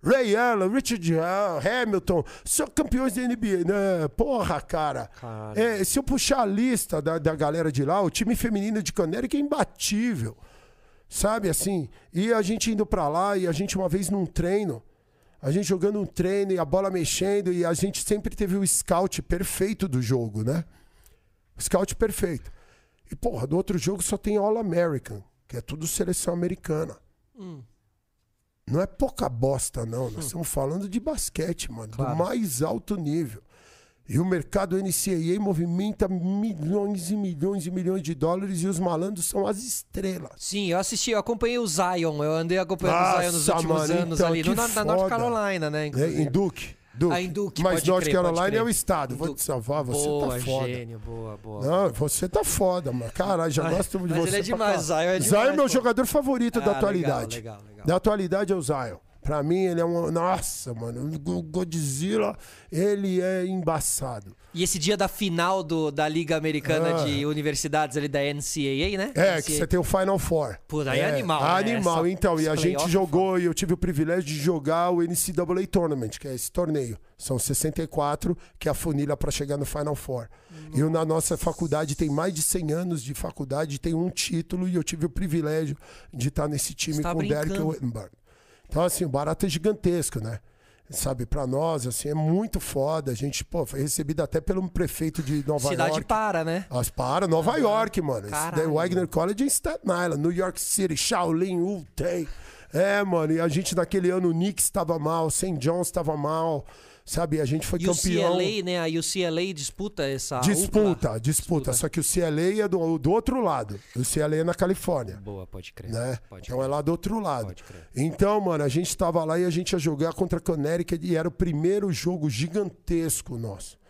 Ray Allen, Richard Hamilton, são campeões da NBA, né? Porra, cara. Cara. É, se eu puxar a lista da, da galera de lá, o time feminino de Connecticut é imbatível. Sabe, assim? E a gente indo pra lá, e a gente uma vez num treino, a gente jogando um treino e a bola mexendo, e a gente sempre teve o scout perfeito do jogo, né? Scout perfeito. E, porra, do outro jogo só tem All-American, que é tudo seleção americana. Não é pouca bosta, não. Nós estamos falando de basquete, mano, Claro. do mais alto nível. E o mercado NCAA movimenta milhões e milhões e milhões de dólares e os malandros são as estrelas. Sim, eu assisti, eu acompanhei o Zion, eu andei acompanhando o Zion nos Nossa, últimos mano, anos então, ali, no, na, na North. Carolina, né? Né? inclusive. Em Duke. Duke. Em Duke, Mas North crer, Carolina é o estado. Vou Duke. te salvar, você boa, tá foda. gênio, boa, boa. Não, você tá foda, mano. Caralho, já gosto de você. ele é demais, caralho. Zion é Zion é demais, meu pô. jogador favorito da Ah, atualidade. Legal, legal, legal. Da atualidade é o Zion. Pra mim, ele é um. Nossa, mano. O Godzilla, ele é embaçado. E esse dia da final do, da Liga Americana Ah. de Universidades ali da NCAA, né? É, NCAA. que você tem o Final Four. Pô, daí é animal, né? Animal, Essa- então. E a gente é jogou, e eu tive o privilégio de jogar o NCAA Tournament, que é esse torneio. São 64, que é a funilha para chegar no Final Four. E na nossa faculdade tem mais de 100 anos de faculdade, tem um título, e eu tive o privilégio de estar nesse time tá com o Derek. Wittenberg. Então, assim, o barato é gigantesco, né? Sabe, pra nós, assim, é muito foda. A gente, pô, foi recebido até pelo prefeito de Nova Cidade York. para, né? As para, Nova York, mano. Caralho. o Wagner College é em Staten Island, New York City, Shaolin, Wu-Tang. É, mano, e a gente naquele ano, o Knicks estava mal, St. John's estava mal, sabe? A gente foi E o campeão. CLA, né? A UCLA disputa essa. Disputa, UCLA. disputa, Só que o CLA é do, do outro lado. O CLA é na Califórnia. Boa, pode crer. Né? Pode então crer. é lá do outro lado. Então, mano, a gente tava lá e a gente ia jogar contra a Connecticut e era o primeiro jogo gigantesco nosso.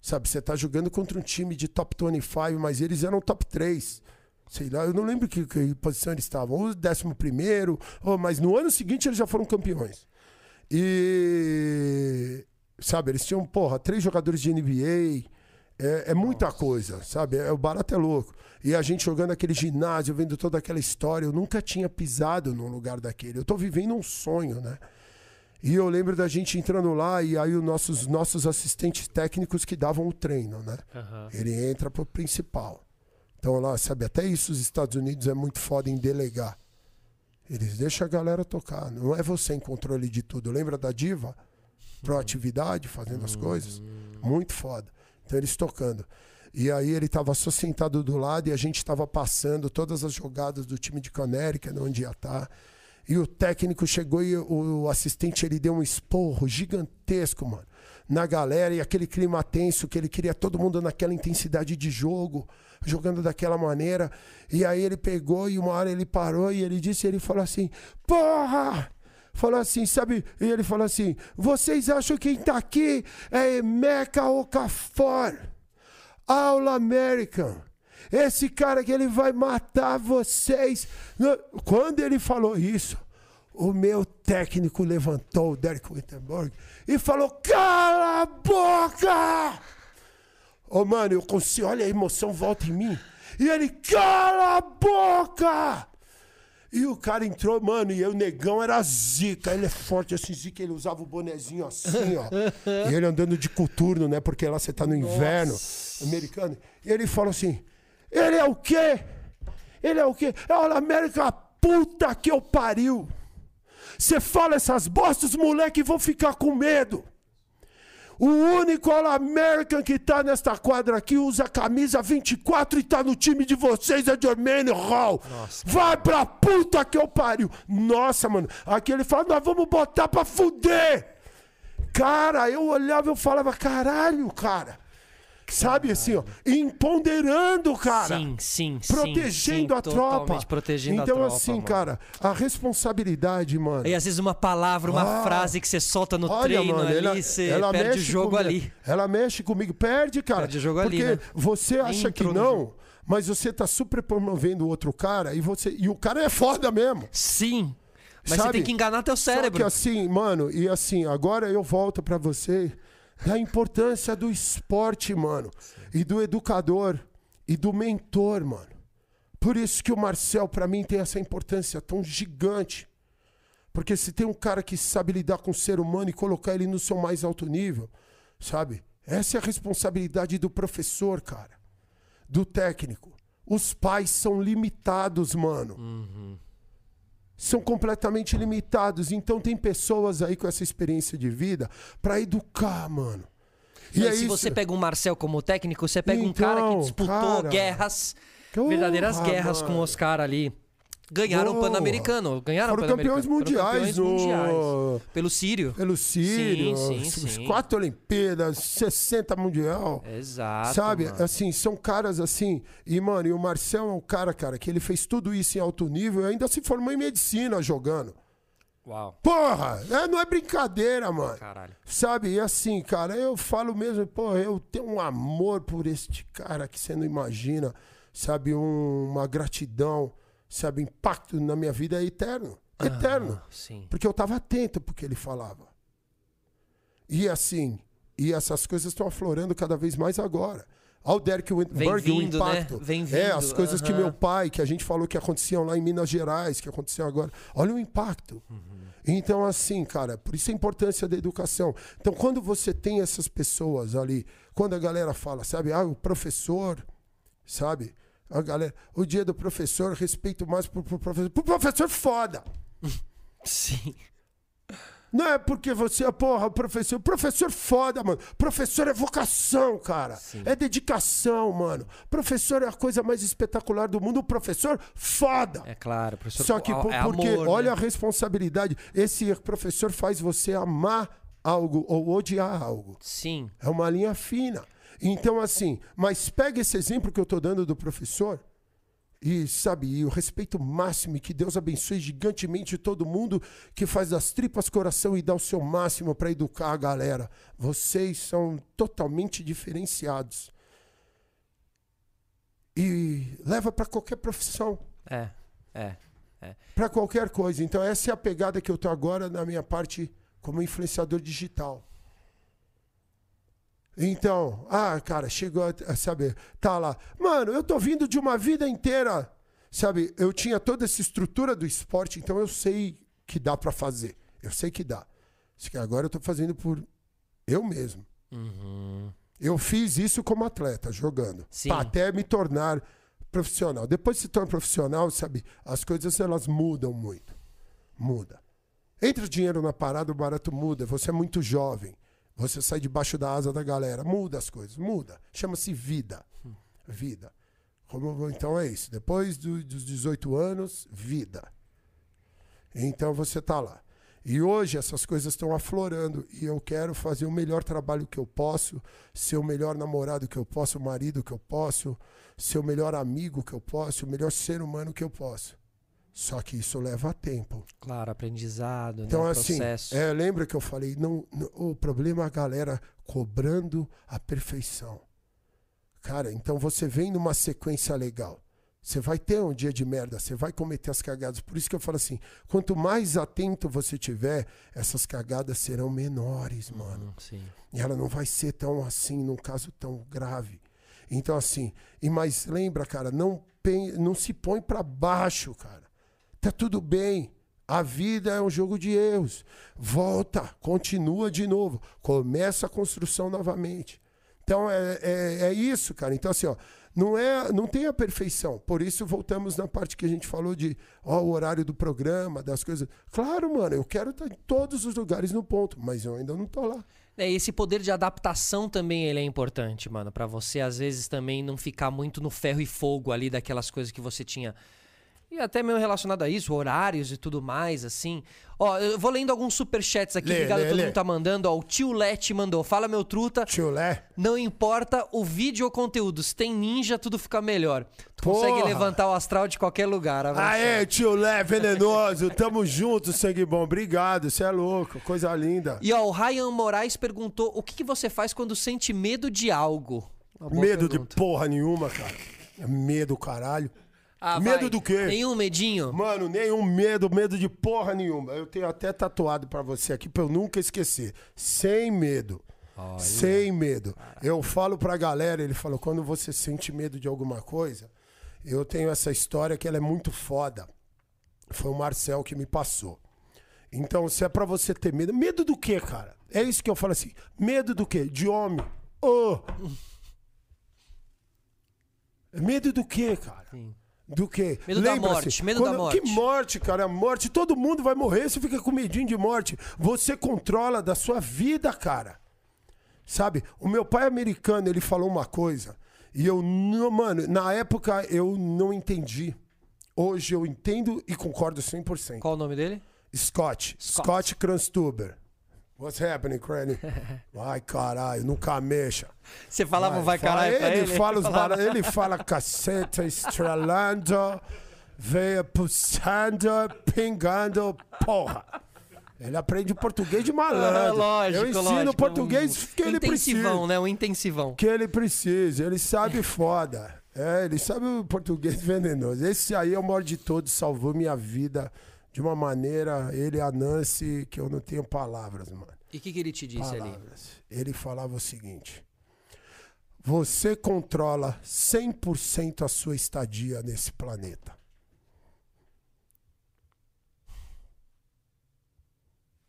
Sabe, você tá jogando contra um time de top 25, mas eles eram top 3. Sei lá, eu não lembro que, que posição eles estavam. Ou décimo primeiro, ou, mas no ano seguinte eles já foram campeões. E. Sabe, eles tinham, porra, três jogadores de NBA. É, é muita coisa, sabe? É, o barato é louco. E a gente jogando aquele ginásio, vendo toda aquela história. Eu nunca tinha pisado num lugar daquele. Eu tô vivendo um sonho, né? E eu lembro da gente entrando lá e aí os nossos, nossos assistentes técnicos que davam o treino, né? Ele entra pro principal. Então lá, sabe, até isso os Estados Unidos é muito foda em delegar. Eles deixam a galera tocar. Não é você em controle de tudo. Lembra da diva? Proatividade, fazendo as coisas. Muito foda. Então eles tocando. E aí ele tava só sentado do lado e a gente tava passando todas as jogadas do time de Connecticut, onde ia estar. E o técnico chegou e o assistente ele deu um esporro gigantesco, mano, na galera e aquele clima tenso que ele queria todo mundo naquela intensidade de jogo, jogando daquela maneira. E aí ele pegou e uma hora ele parou e ele disse, ele falou assim: "Porra! Falou assim, sabe? E ele falou assim: "Vocês acham que quem tá aqui é Meca Okafor?" All American. Esse cara que ele vai matar vocês. Quando ele falou isso, o meu técnico levantou, o Derek Wittenberg, e falou: Cala a boca! Ô, mano, eu consigo. Olha a emoção, volta em mim. E ele: Cala a boca! E o cara entrou, mano, e o negão era zica. Ele é forte assim, zica. Ele usava o bonezinho assim, ó. e ele andando de coturno, né? Porque lá você tá no inverno americano. E ele falou assim: Ele é o quê? Ele é o quê? É o América, puta que eu pariu. Você fala essas bostas, os moleques vão ficar com medo. O único All-American que tá nesta quadra aqui usa camisa 24 e tá no time de vocês é Jermaine Hall. Vai pra puta que eu pariu. Nossa, mano. Aqui ele fala, nós vamos botar pra fuder. Cara, eu olhava e eu falava, caralho, cara. Sabe assim, ó, empoderando, cara. Sim, sim, sim. Protegendo sim, a tropa. Protegendo então, a tropa. assim, mano. cara, a responsabilidade, mano. E às vezes uma palavra, uma Ah. frase que você solta no Olha, treino mano, ali, ela, você ela perde o jogo comigo. ali. Ela mexe comigo. Perde, cara. Perde o jogo ali, Porque né? você acha que não, mas você tá super promovendo o outro cara e você e o cara é foda mesmo. Sim. Mas você Sabe? tem que enganar teu Só cérebro. que assim, mano, e assim, agora eu volto pra você da importância do esporte, mano, e do educador e do mentor, mano. Por isso que o Marcel pra mim tem essa importância tão gigante. Porque se tem um cara que sabe lidar com o ser humano e colocar ele no seu mais alto nível, sabe? Essa é a responsabilidade do professor, cara. Do técnico. Os pais são limitados, mano. São completamente limitados. Então tem pessoas aí com essa experiência de vida pra educar, mano. E, é se isso. você pega um Marcel como técnico, você pega um cara que Então, disputou cara. guerras, verdadeiras guerras com o mano. Oscar ali. Ganharam o Porra. Pan-Americano. Ganharam Foram o campeões mundiais Foram campeões mundiais. Pelo Sírio. Pelo Sírio, Sim, sim, sim. quatro Olimpíadas, 60 Mundial. Exato. Sabe, mano. assim, são caras assim. E, mano, e o Marcel é um cara, cara, que ele fez tudo isso em alto nível e ainda se formou em medicina jogando. Uau. Porra, é, não é brincadeira, mano. Caralho. Sabe, e assim, cara, eu falo mesmo, pô, eu tenho um amor por este cara que você não imagina, sabe, um- uma gratidão, sabe, impacto na minha vida é eterno. Eterno. Ah, sim. Porque eu estava atento pro que ele falava. E assim, e essas coisas estão aflorando cada vez mais agora. Olha o Derek Wittenberg, vindo, o né? impacto. Vem É, vindo, as coisas que meu pai, que a gente falou que aconteciam lá em Minas Gerais, que aconteciam agora. Olha o impacto. Uhum. Então, assim, cara, por isso a importância da educação. Então, quando você tem essas pessoas ali, quando a galera fala, sabe, ah, o professor, sabe? A galera, o dia do professor, respeito mais pro, pro professor. Pro professor foda. Sim. Não é porque você é, porra, o professor. Professor foda, mano. Professor é vocação, cara. É dedicação, mano. Professor é a coisa mais espetacular do mundo. O professor, foda. É claro, professor. Só que é amor, porque, né? olha a responsabilidade. Esse professor faz você amar algo ou odiar algo. Sim. É uma linha fina. Então, assim, mas pega esse exemplo que eu tô dando do professor e, sabe, e o respeito máximo e que Deus abençoe gigantemente todo mundo que faz das tripas coração e dá o seu máximo para educar a galera. Vocês são totalmente diferenciados. E leva para qualquer profissão É. É. para qualquer coisa. Então essa é a pegada que eu tô agora na minha parte como influenciador digital. Então, ah, cara, chegou a saber, tá lá. Mano, eu tô vindo de uma vida inteira, sabe? Eu tinha toda essa estrutura do esporte, então eu sei que dá para fazer. Eu sei que dá. Só que agora eu tô fazendo por eu mesmo. Eu fiz isso como atleta, jogando. Até me tornar profissional. Depois que se torna profissional, sabe, as coisas elas mudam muito. Muda. Entra o dinheiro na parada, o barato muda. Você é muito jovem. Você sai debaixo da asa da galera. Muda as coisas, muda. Chama-se vida. Vida. Como- então é isso. Depois do- dos 18 anos, vida. Então você tá lá. E hoje essas coisas estão aflorando e eu quero fazer o melhor trabalho que eu posso, ser o melhor namorado que eu posso, o marido que eu posso, ser o melhor amigo que eu posso, o melhor ser humano que eu posso. Só que isso leva tempo. Claro, aprendizado, Então, né? assim, processo. é, lembra que eu falei, não, não- o problema é a galera cobrando a perfeição. Cara, então você vem numa sequência legal. Você vai ter um dia de merda, você vai cometer as cagadas. Por isso que eu falo assim: quanto mais atento você tiver, essas cagadas serão menores, mano. Hum, Sim. E ela não vai ser tão assim, num caso tão grave. Então, assim, e mas lembra, cara, não, não se põe pra baixo, cara. Tá tudo bem. A vida é um jogo de erros. Volta, continua de novo. Começa a construção novamente. Então é, é, é isso, cara. Então, assim, ó, não, é, não tem a perfeição. Por isso, voltamos na parte que a gente falou de ó, o horário do programa, das coisas. Claro, mano, eu quero estar em todos os lugares no ponto, mas eu ainda não tô lá. É, esse poder de adaptação também ele é importante, mano, Pra você às vezes também não ficar muito no ferro e fogo ali daquelas coisas que você tinha. E até mesmo relacionado a isso, horários e tudo mais, assim. Ó, eu vou lendo alguns superchats aqui, Lê, a todo lê. mundo tá mandando. Ó, o tio Lete mandou, fala meu truta, Chulé. não importa o vídeo ou conteúdo, se tem ninja, tudo fica melhor. Tu consegue Porra! levantar o astral de qualquer lugar. Aê, tio Lé, venenoso. Tamo junto, sangue bom. Obrigado, você é louco. Coisa linda. E ó, o Ryan Moraes perguntou, o que, que você faz quando sente medo de algo? Medo pergunta. de porra nenhuma, cara. É Medo, caralho. Ah, medo vai. do quê? Nenhum medinho? Mano, nenhum medo, medo de porra nenhuma. Eu tenho até tatuado pra você aqui pra eu nunca esquecer. Sem medo. Sem medo. Eu falo pra galera, ele falou, quando você sente medo de alguma coisa, eu tenho essa história que ela é muito foda. Foi o Marcel que me passou. Então, se é pra você ter medo, medo do quê, cara? É isso que eu falo assim, medo do quê? De homem. Ô! Medo do quê, cara? Sim. Do quê? Medo da morte, medo da quando- morte. Que morte, cara? Morte. Todo mundo vai morrer, você fica com medinho de morte. Você controla da sua vida, cara. Sabe? O meu pai americano, ele falou uma coisa. E eu não, mano, na época eu não entendi. Hoje eu entendo e concordo 100%. Qual o nome dele? Scott. Scott. Scott Cranstuber. What's happening, Cranny? Ai, caralho, nunca mexa. Você falava vai, Fala- caralho pra ele, ele? fala os bara- ele fala caceta, estrelando, veio pulsando, pingando, porra. Ele aprende português de malandro. Ah, lógico, Eu ensino lógico. português que ele Intensivão, precisa. né? Um intensivão. Que ele precisa. Ele sabe foda. É, ele sabe o português venenoso. Esse aí é o maior de todos, salvou minha vida de uma maneira, ele e a Nancy, que eu não tenho palavras, mano. E o que, que ele te disse ali? Palavras. Ele falava o seguinte: Você controla 100% a sua estadia nesse planeta.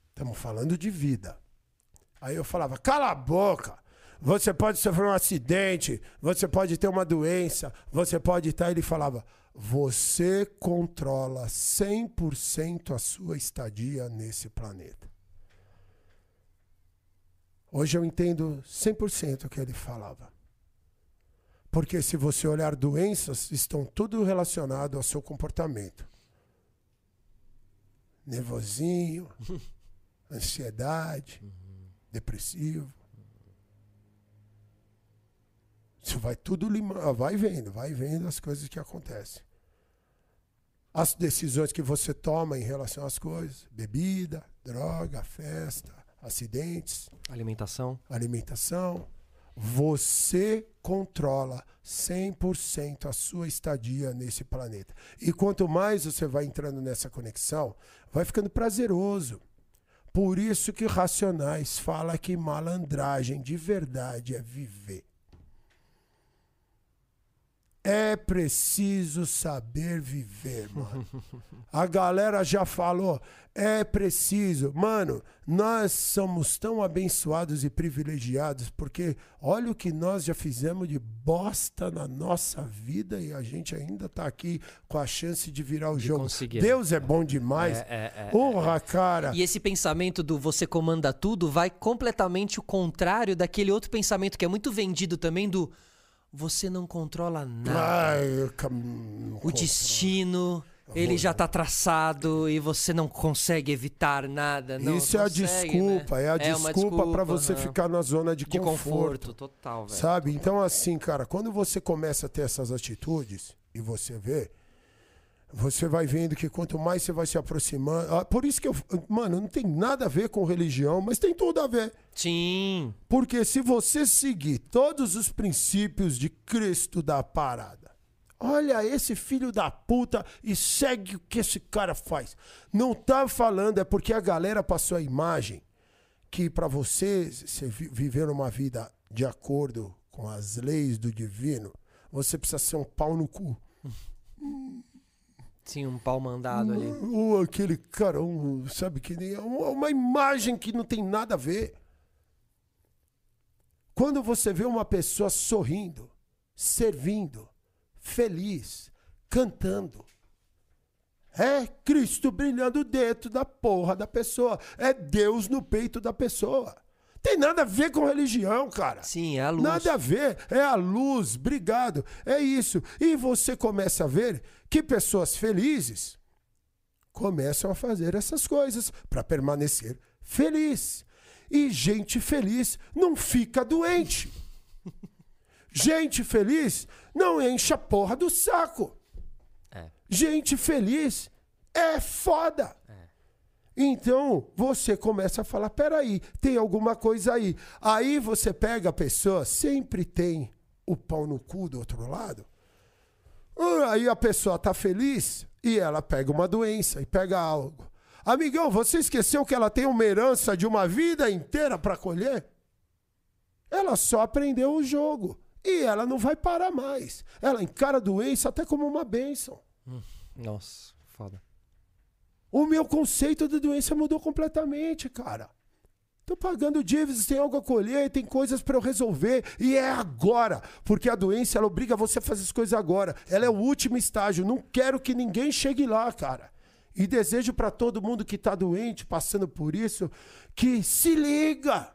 Estamos falando de vida. Aí eu falava: Cala a boca. Você pode sofrer um acidente, você pode ter uma doença, você pode estar. Ele falava: Você controla 100% a sua estadia nesse planeta. Hoje eu entendo 100% o que ele falava. Porque se você olhar doenças, estão tudo relacionado ao seu comportamento. Nervosinho, ansiedade, depressivo. Isso vai tudo limando, vai vendo, vai vendo as coisas que acontecem. As decisões que você toma em relação às coisas, bebida, droga, festa, acidentes, Alimentação. alimentação, você controla 100% a sua estadia nesse planeta. E quanto mais você vai entrando nessa conexão, vai ficando prazeroso. Por isso que Racionais fala que malandragem de verdade é viver. É preciso saber viver, mano. A galera já falou, é preciso. Mano, nós somos tão abençoados e privilegiados porque olha o que nós já fizemos de bosta na nossa vida e a gente ainda tá aqui com a chance de virar o De jogo. conseguir. Deus é bom demais. É, é, é, Porra, cara. E esse pensamento do você comanda tudo vai completamente o contrário daquele outro pensamento que é muito vendido também do você não controla nada. Cam- O destino, ele já tá traçado e você não consegue evitar nada. Não Isso é a consegue, desculpa, né? é a uma desculpa pra você aham. ficar na zona de, de conforto. conforto, total, velho. Sabe? Então, assim, cara, quando você começa a ter essas atitudes e você vê, você vai vendo que quanto mais você vai se aproximando. ah, Por isso que eu. Mano, não tem nada a ver com religião, mas tem tudo a ver. Sim. Porque se você seguir todos os princípios de Cristo da parada, olha esse filho da puta e segue o que esse cara faz. Não tá falando, é porque a galera passou a imagem que para você, você vi- viver uma vida de acordo com as leis do divino, você precisa ser um pau no cu. Sim, um pau mandado ali. Ou aquele cara, um, sabe, que nem uma, uma imagem que não tem nada a ver. Quando você vê uma pessoa sorrindo, servindo, feliz, cantando, é Cristo brilhando dentro da porra da pessoa. É Deus no peito da pessoa. Tem nada a ver com religião, cara. Sim, é a luz. Nada a ver, é a luz, obrigado, é isso. E você começa a ver que pessoas felizes começam a fazer essas coisas para permanecer feliz. E gente feliz não fica doente. Gente feliz não enche a porra do saco. É. Gente feliz é foda. Então você começa a falar: peraí, tem alguma coisa aí. Aí você pega a pessoa, sempre tem o pau no cu do outro lado. Ah, Aí a pessoa tá feliz e ela pega uma doença e pega algo. Amigão, você esqueceu que ela tem uma herança de uma vida inteira para colher? Ela só aprendeu o jogo e ela não vai parar mais. Ela encara a doença até como uma bênção. Nossa, foda. O meu conceito de doença mudou completamente, cara. Tô pagando dívidas, tem algo a colher, tem coisas para eu resolver e é agora, porque a doença ela obriga você a fazer as coisas agora. Ela é o último estágio. Não quero que ninguém chegue lá, cara. E desejo para todo mundo que tá doente, passando por isso, que se liga.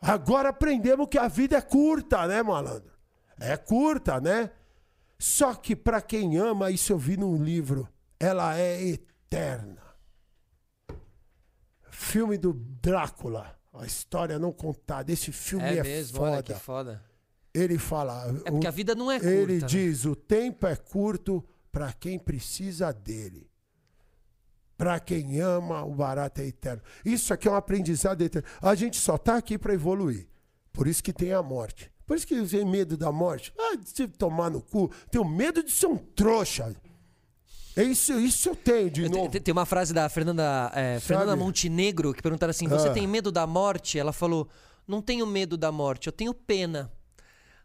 Agora aprendemos que a vida é curta, né, malandro? É curta, né? Só que para quem ama, isso eu vi num livro, ela é eterna. Filme do Drácula, a história não contada. Esse filme é, É mesmo, foda. olha que foda. Ele fala. É porque o- a vida não é curta. ele né? diz: o tempo é curto para quem precisa dele. Para quem ama, o barato é eterno. Isso aqui é um aprendizado eterno. A gente só está aqui para evoluir. Por isso que tem a morte. Por isso que eu tenho medo da morte. Ah, de se tomar no cu. Tenho medo de ser um trouxa. É isso, isso eu tenho de novo. Tem, tem uma frase da Fernanda, é, Fernanda Montenegro que perguntaram assim: Você Ah. tem medo da morte? Ela falou: Não tenho medo da morte, eu tenho pena.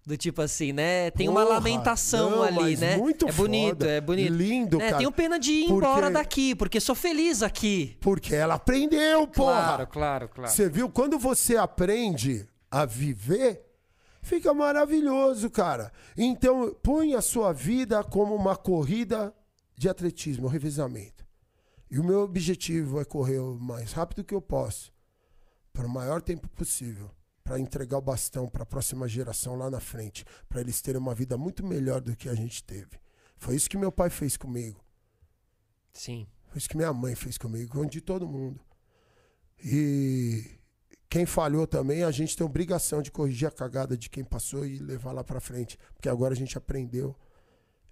Do tipo assim, né? Tem uma Porra, lamentação não, ali, mas né? muito é bonito, foda. é bonito. Lindo, né? cara. Tenho pena de ir Porque- embora daqui, porque sou feliz aqui. Porque ela aprendeu, porra. claro, claro. Você viu? Quando você aprende a viver, fica maravilhoso, cara. Então, põe a sua vida como uma corrida de atletismo, um revezamento. E o meu objetivo é correr o mais rápido que eu posso, para o maior tempo possível, para entregar o bastão para a próxima geração lá na frente, para eles terem uma vida muito melhor do que a gente teve. Foi isso que meu pai fez comigo. Sim. Foi isso que minha mãe fez comigo, de todo mundo. E quem falhou também, a gente tem obrigação de corrigir a cagada de quem passou e levar lá pra frente, porque agora a gente aprendeu.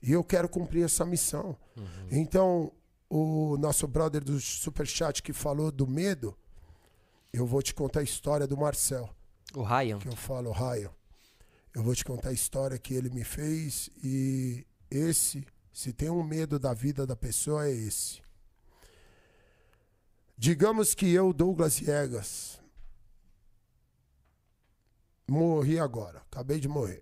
E eu quero cumprir essa missão. Então, o nosso brother do Superchat que falou do medo, eu vou te contar a história do Marcel O Ryan. que eu falo, Raio, eu vou te contar a história que ele me fez e esse, se tem um medo da vida da pessoa, é esse. Digamos que eu, Douglas Viegas, morri agora, acabei de morrer.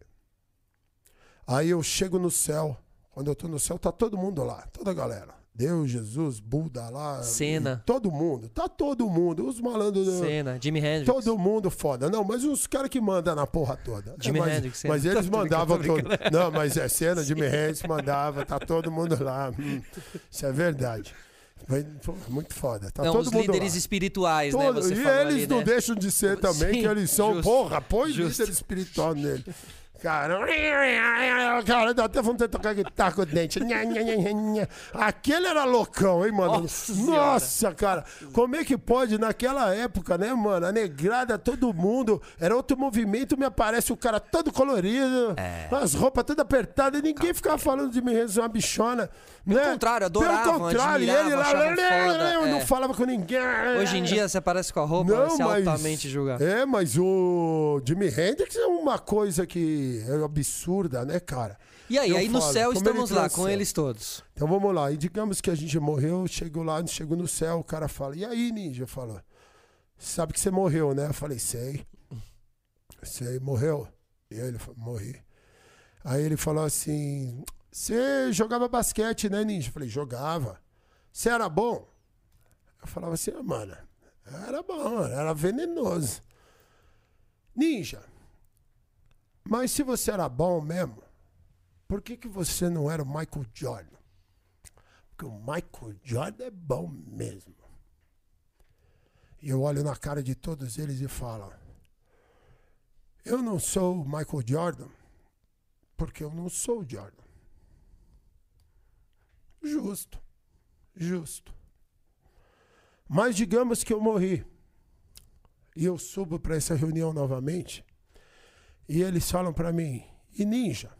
Aí eu chego no céu, quando eu tô no céu, tá todo mundo lá, toda a galera. Deus, Jesus, Buda lá. Senna. e Todo mundo, tá todo mundo. Os malandros. Cena, Jimi Hendrix. Todo mundo foda. Não, mas os caras que mandam na porra toda. Jimi É, mas, Hendrix, Senna. Mas eles Tô mandavam todo. Não, mas é cena, Jimmy Hendrix mandava, tá todo mundo lá. Hum, isso é verdade. Pô, muito foda. Tá Não, todo os mundo líderes lá. espirituais, né? Todo- Você e eles ali, não né? deixam de ser também, Sim, que eles são, justo, porra, põe justo. líder espiritual nele. Cara, cara, dá até vontade de tocar guitarra com o dente. Aquele era loucão, hein, mano? Nossa Nossa, cara. Como é que pode, naquela época, né, mano? A negrada, todo mundo. Era outro movimento, me aparece o cara todo colorido, É. as roupas todas apertadas, e ninguém ficava falando de me uma bichona. Pelo né? contrário, adoravam, Pelo contrário, ele lá, achavam foda, eu não é. falava com ninguém. Hoje em dia você aparece com a roupa, vai ser altamente julgado. É, mas o Jimi Hendrix é uma coisa que é absurda, né, cara? E aí, Eu aí no falo, céu como estamos lá, com céu? eles todos. Então vamos lá. E digamos que a gente morreu, chegou lá, chegou no céu, o cara fala, e aí, ninja? Falou, sabe que você morreu, né? Eu falei, sei. Sei, morreu? E aí ele falou, morri. Aí ele falou assim, você jogava basquete, né, ninja? Eu falei, jogava. Você era bom? Eu falava assim, ah, mano, era bom, era venenoso. Ninja, mas se você era bom mesmo, por que, que você não era o Michael Jordan? Porque o Michael Jordan é bom mesmo. E eu olho na cara de todos eles e falo: Eu não sou o Michael Jordan porque eu não sou o Jordan. Justo. Justo. Mas digamos que eu morri. E eu subo para essa reunião novamente. E eles falam para mim: E ninja?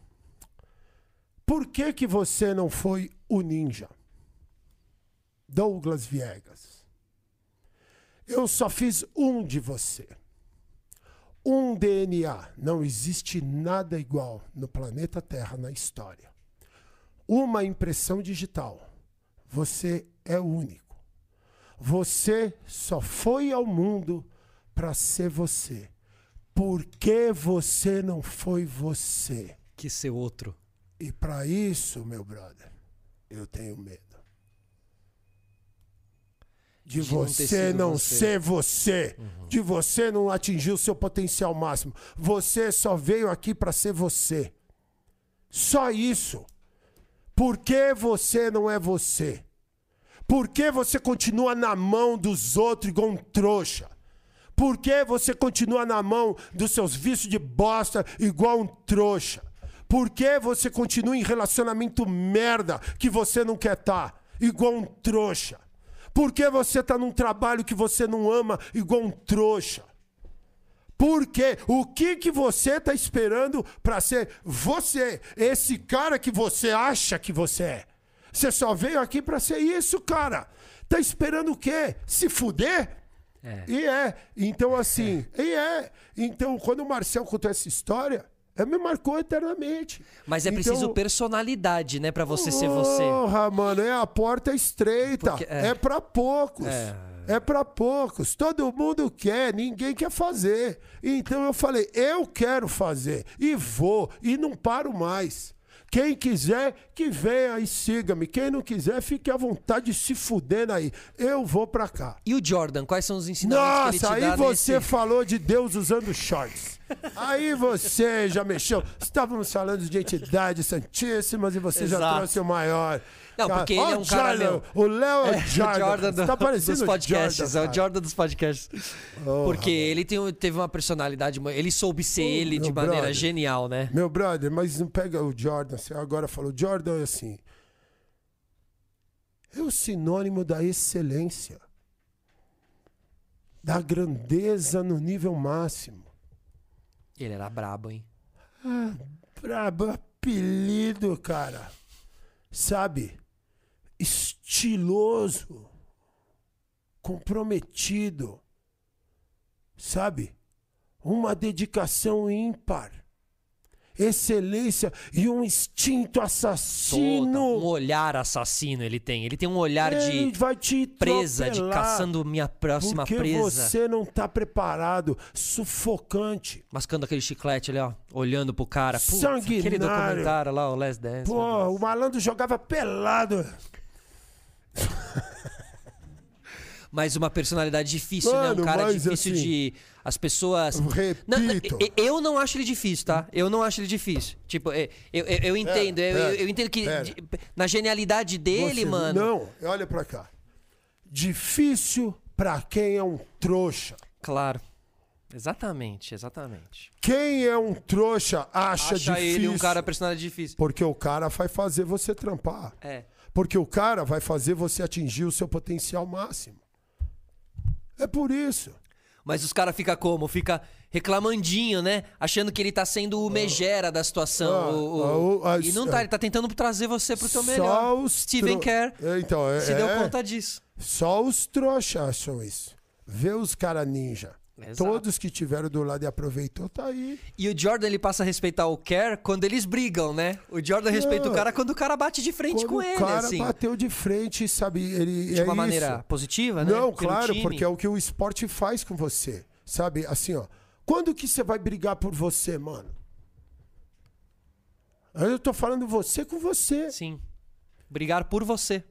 Por que que você não foi o ninja? Douglas Viegas. Eu só fiz um de você. Um DNA. Não existe nada igual no planeta Terra na história. Uma impressão digital. Você é único. Você só foi ao mundo para ser você. Por que você não foi você? Que ser outro. E para isso, meu brother, eu tenho medo. De, De não você sido não você. ser você. Uhum. De você não atingir o seu potencial máximo. Você só veio aqui para ser você. Só isso. Por que você não é você? Por que você continua na mão dos outros igual um trouxa? Por que você continua na mão dos seus vícios de bosta igual um trouxa? Por que você continua em relacionamento merda que você não quer estar igual um trouxa? Por que você está num trabalho que você não ama igual um trouxa? Por quê? O que que você está esperando para ser você? Esse cara que você acha que você é. Você só veio aqui para ser isso, cara. Tá esperando o quê? Se fuder? É. E é. Então, assim, e é. Então, quando o Marcel contou essa história, É, me marcou eternamente. Mas é Então- preciso personalidade, né, Pra você ser você. Porra, mano, é a porta estreita. Porque- é é. pra poucos. É. É pra poucos. Todo mundo quer, ninguém quer fazer. Então eu falei, eu quero fazer. E vou. E não paro mais. Quem quiser, que venha e siga-me. Quem não quiser, fique à vontade de se fudendo aí. Eu vou pra cá. E o Jordan, quais são os ensinamentos Nossa, que ele te aí você nesse... falou de Deus usando shorts. Aí você já mexeu. Estávamos falando de entidades santíssimas e você já Exato. trouxe o maior. Não, Cara, porque ele é um cara, Jordan, O Léo é o Jordan. Jordan do- tá parecendo dos podcasts, Jordan, é o. Jordan dos podcasts. Porque ele tem, teve uma personalidade, ele soube ser ele de maneira brother. genial, né? Meu brother, mas não pega o Jordan. Você agora falou, Jordan é assim. É o sinônimo da excelência. Da grandeza no nível máximo. Ele era brabo, hein? Brabo apelido, cara. Sabe? Estiloso. Comprometido. Sabe? Uma dedicação ímpar. Excelência e um instinto assassino. Um olhar assassino ele tem. Ele tem um olhar Ele de vai te presa, de caçando minha próxima porque presa. você não tá preparado. Sufocante. Mascando aquele chiclete ali, ó. Olhando pro cara. Putz, Sanguinário. aquele documentário lá, o Last Dance. Pô, Deus. o malandro jogava pelado. Mas uma personalidade difícil, né? Mano, Um cara difícil assim, de. As pessoas. repito. Não, eu não acho ele difícil, tá? Eu não acho ele difícil. Tipo, é, eu, eu, eu entendo. eu, pera, eu- eu entendo que pera. na genialidade dele, Você- mano. Não, olha pra cá. Difícil pra quem é um trouxa. Claro. Exatamente, exatamente. Quem é um trouxa acha, Acha difícil. ele um cara personagem difícil. Porque o cara vai fazer você trampar. É. Porque o cara vai fazer você atingir o seu potencial máximo. É por isso. Mas os caras ficam como? Fica reclamandinho, né? Achando que ele tá sendo o megera da situação. Ah, o- o- ah, as- e não tá, ele tá tentando trazer você pro teu melhor. os Steven tro- Kerr É, Então, é, se deu é. conta disso. Só os trouxas acham isso. Vê os cara ninja. Exato. Todos que tiveram do lado e aproveitou, tá aí. E o Jordan ele passa a respeitar o Kerr quando eles brigam, né? O Jordan respeita o Não. cara quando o cara bate de frente com ele, o cara assim. bateu de frente, sabe? Ele, De é uma maneira isso. positiva, né? Não, Pelo claro, time. porque é o que o esporte faz com você. Sabe? Assim, ó. Quando que você vai brigar por você, mano? Eu tô falando você com você. Sim. Brigar por você.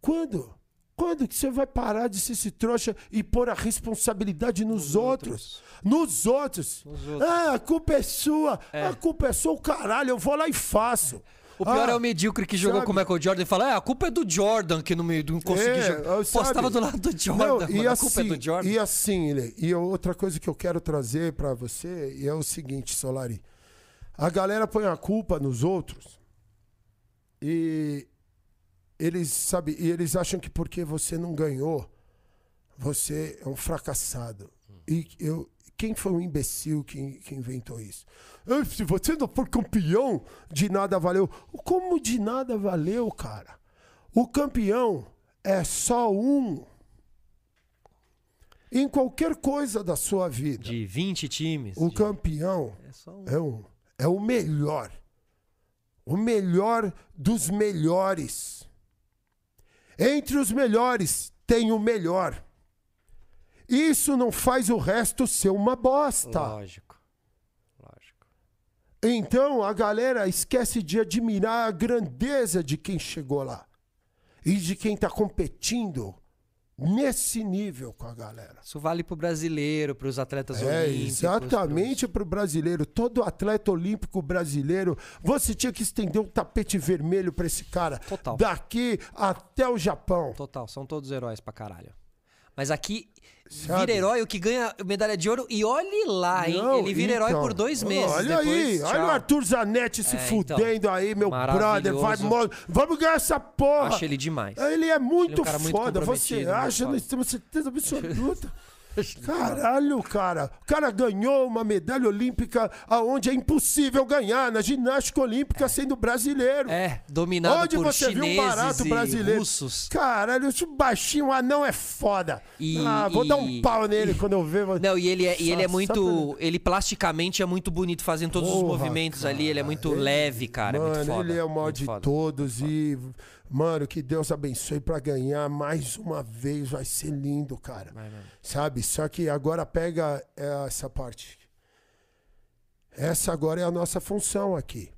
Quando? Quando que você vai parar de ser esse trouxa e pôr a responsabilidade nos, outros? Nos outros. Ah, a culpa é sua. A culpa é sua, o caralho. Eu vou lá e faço. O pior Ah, é o medíocre que jogou sabe? com o Michael Jordan e fala: é, a culpa é do Jordan que não, me, não consegui É, jogar. Pô, sabe? você tava do lado do Jordan, Não, mano. e a assim, culpa é do Jordan. E assim, Lê, e outra coisa que eu quero trazer pra você é o seguinte, Solari. A galera põe a culpa nos outros e eles, sabe, e eles acham que porque você não ganhou, você é um fracassado. E eu, quem foi o imbecil que, que inventou isso? Ah, Se você não for campeão, de nada valeu. Como de nada valeu, cara? O campeão é só um. Em qualquer coisa da sua vida, De 20 times. o de- campeão É só um. é um. É o melhor. O melhor dos melhores. Entre os melhores tem o melhor. Isso não faz o resto ser uma bosta. Lógico. Lógico. Então a galera esquece de admirar a grandeza de quem chegou lá e de quem está competindo nesse nível com a galera. Isso vale pro brasileiro, pros atletas É, olímpicos. exatamente para o brasileiro. Todo atleta olímpico brasileiro, você tinha que estender um tapete vermelho para esse cara. Total. Daqui até o Japão. Total, são todos heróis pra caralho. Mas aqui Sabe? vira herói o que ganha medalha de ouro e olhe lá, hein? Não, Ele vira herói então, por dois meses. Olha depois, aí, tchau. olha o Arthur Zanetti se É, então, fudendo aí, meu brother. Vai, vamos ganhar essa porra. Acho ele demais. Ele é muito um cara muito foda. Você comprometido, acha, muito nós temos certeza absoluta. Caralho, cara. O cara ganhou uma medalha olímpica aonde é impossível ganhar, na ginástica olímpica sendo brasileiro. É, dominado Onde por você viu um chineses barato e brasileiro? russos. Caralho, esse baixinho anão é foda. E- ah, vou dar um e- pau nele quando eu ver. Não, e ele é, e ele é muito. Ele plasticamente é muito bonito, fazendo todos os Porra, movimentos ali. Ele é muito ele- leve, cara. é Mano, muito foda. ele é o maior muito de foda. todos e, mano, que Deus abençoe pra ganhar mais uma vez, vai ser lindo, cara. Vai. Sabe? Só que agora pega essa parte. Essa agora é a nossa função aqui.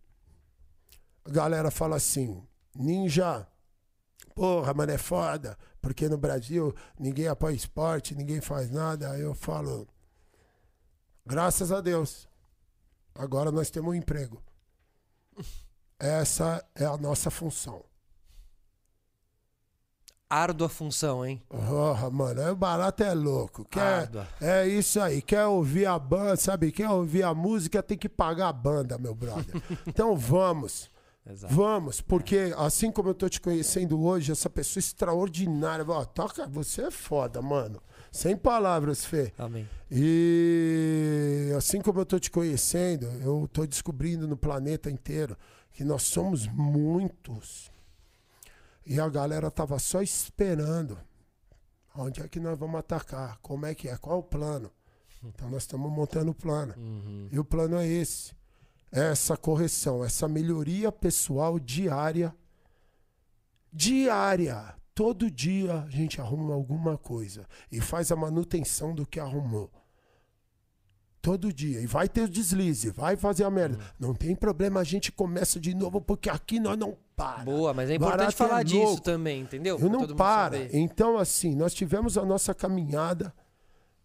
A galera fala assim: ninja, porra, mano, é foda, porque no Brasil ninguém apoia esporte, ninguém faz nada. Aí eu falo: graças a Deus, agora nós temos um emprego. Essa é a nossa função. Árdua função, hein? Porra, mano, é barato é louco. Quer, Árdua. é isso aí. Quer ouvir a banda, sabe? Quer ouvir a música, tem que pagar a banda, meu brother. Então vamos. Exato. Vamos, porque assim como eu tô te conhecendo hoje, essa pessoa extraordinária. Ó, toca, você é foda, mano. Sem palavras, Fê. Amém. E assim como eu tô te conhecendo, eu tô descobrindo no planeta inteiro que nós somos muitos. E a galera tava só esperando. Onde é que nós vamos atacar? Como é que é? Qual é o plano? Então nós estamos montando o plano. E o plano é esse. Essa correção, essa melhoria pessoal diária. Diária. Todo dia a gente arruma alguma coisa e faz a manutenção do que arrumou. Todo dia. E vai ter deslize, vai fazer a merda. Não tem problema, a gente começa de novo, porque aqui nós não para. Boa, mas é importante Barato falar é disso também, entendeu? Eu Pra não para. Então, assim, nós tivemos a nossa caminhada,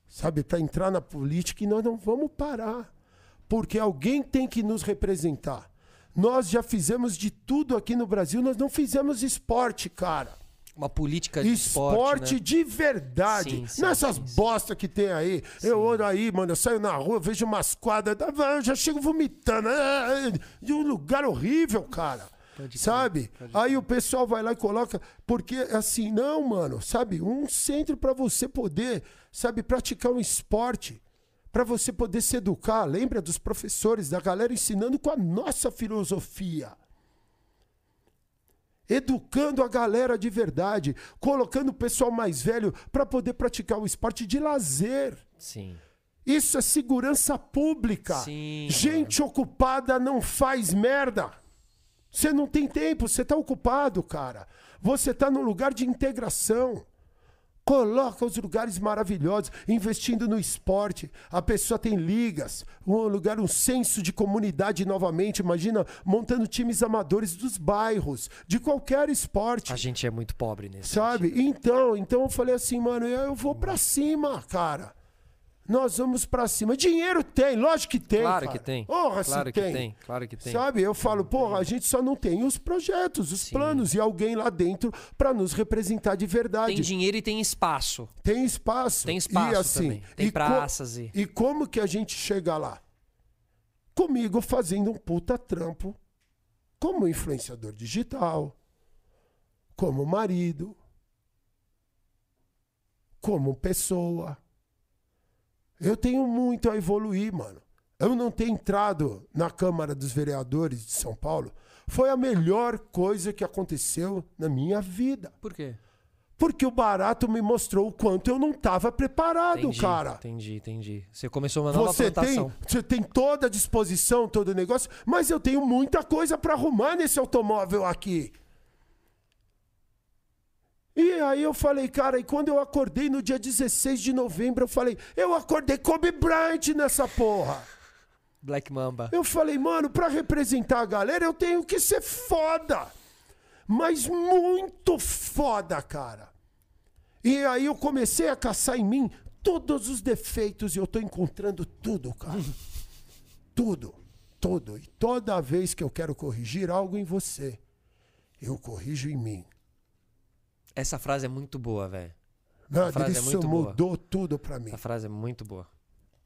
sabe, para entrar na política e nós não vamos parar. Porque alguém tem que nos representar. Nós já fizemos de tudo aqui no Brasil, nós não fizemos esporte, cara. Uma política de Esporte, esporte, né? de verdade. Sim, sim, Nessas sim, sim. bosta que tem aí. Eu olho aí, mano, eu saio na rua, vejo umas quadras, eu já chego vomitando. é, De um lugar horrível, cara. sabe? Aí o pessoal vai lá e coloca. Porque assim, não, mano, sabe? Um centro pra você poder, sabe, praticar um esporte. Pra você poder se educar. Lembra dos professores, da galera ensinando com a nossa filosofia educando a galera de verdade, colocando o pessoal mais velho para poder praticar o esporte de lazer. Sim. Isso é segurança pública. Sim, Gente ocupada não faz merda. Você não tem tempo, você tá ocupado, cara. Você tá num lugar de integração. Coloca os lugares maravilhosos, investindo no esporte. A pessoa tem ligas, um lugar, um senso de comunidade novamente. Imagina montando times amadores dos bairros, de qualquer esporte. A gente é muito pobre nesse Sabe? Então, então eu falei assim, mano, eu vou pra cima, cara. Nós vamos pra cima. Dinheiro tem, lógico que tem. Claro cara. que tem. Porra, claro se que tem. tem. Claro que tem. Sabe? Eu falo, porra, a gente só não tem os projetos, os Sim. planos e alguém lá dentro pra nos representar de verdade. Tem dinheiro e tem espaço. Tem espaço. Tem espaço e assim, também. Tem e praças e- E como que a gente chega lá? Comigo fazendo um puta trampo como influenciador digital, como marido, como pessoa. Eu tenho muito a evoluir, mano. Eu não ter entrado na Câmara dos Vereadores de São Paulo foi a melhor coisa que aconteceu na minha vida. Por quê? Porque o barato me mostrou o quanto eu não estava preparado, Entendi, cara. Entendi, entendi. Você começou uma nova Você tem, plantação. você tem toda a disposição, todo o negócio, mas eu tenho muita coisa para arrumar nesse automóvel aqui. E aí eu falei, cara, e quando eu acordei no dia 16 de novembro, eu falei, eu acordei Kobe Bryant nessa porra. Black Mamba. Eu falei, mano, pra representar a galera, eu tenho que ser foda. Mas muito foda, cara. E aí eu comecei a caçar em mim todos os defeitos e eu tô encontrando tudo, cara. tudo, tudo. E toda vez que eu quero corrigir algo em você, eu corrijo em mim. Essa frase é muito boa, velho. Brother, frase é isso muito boa. mudou tudo pra mim. Essa frase é muito boa.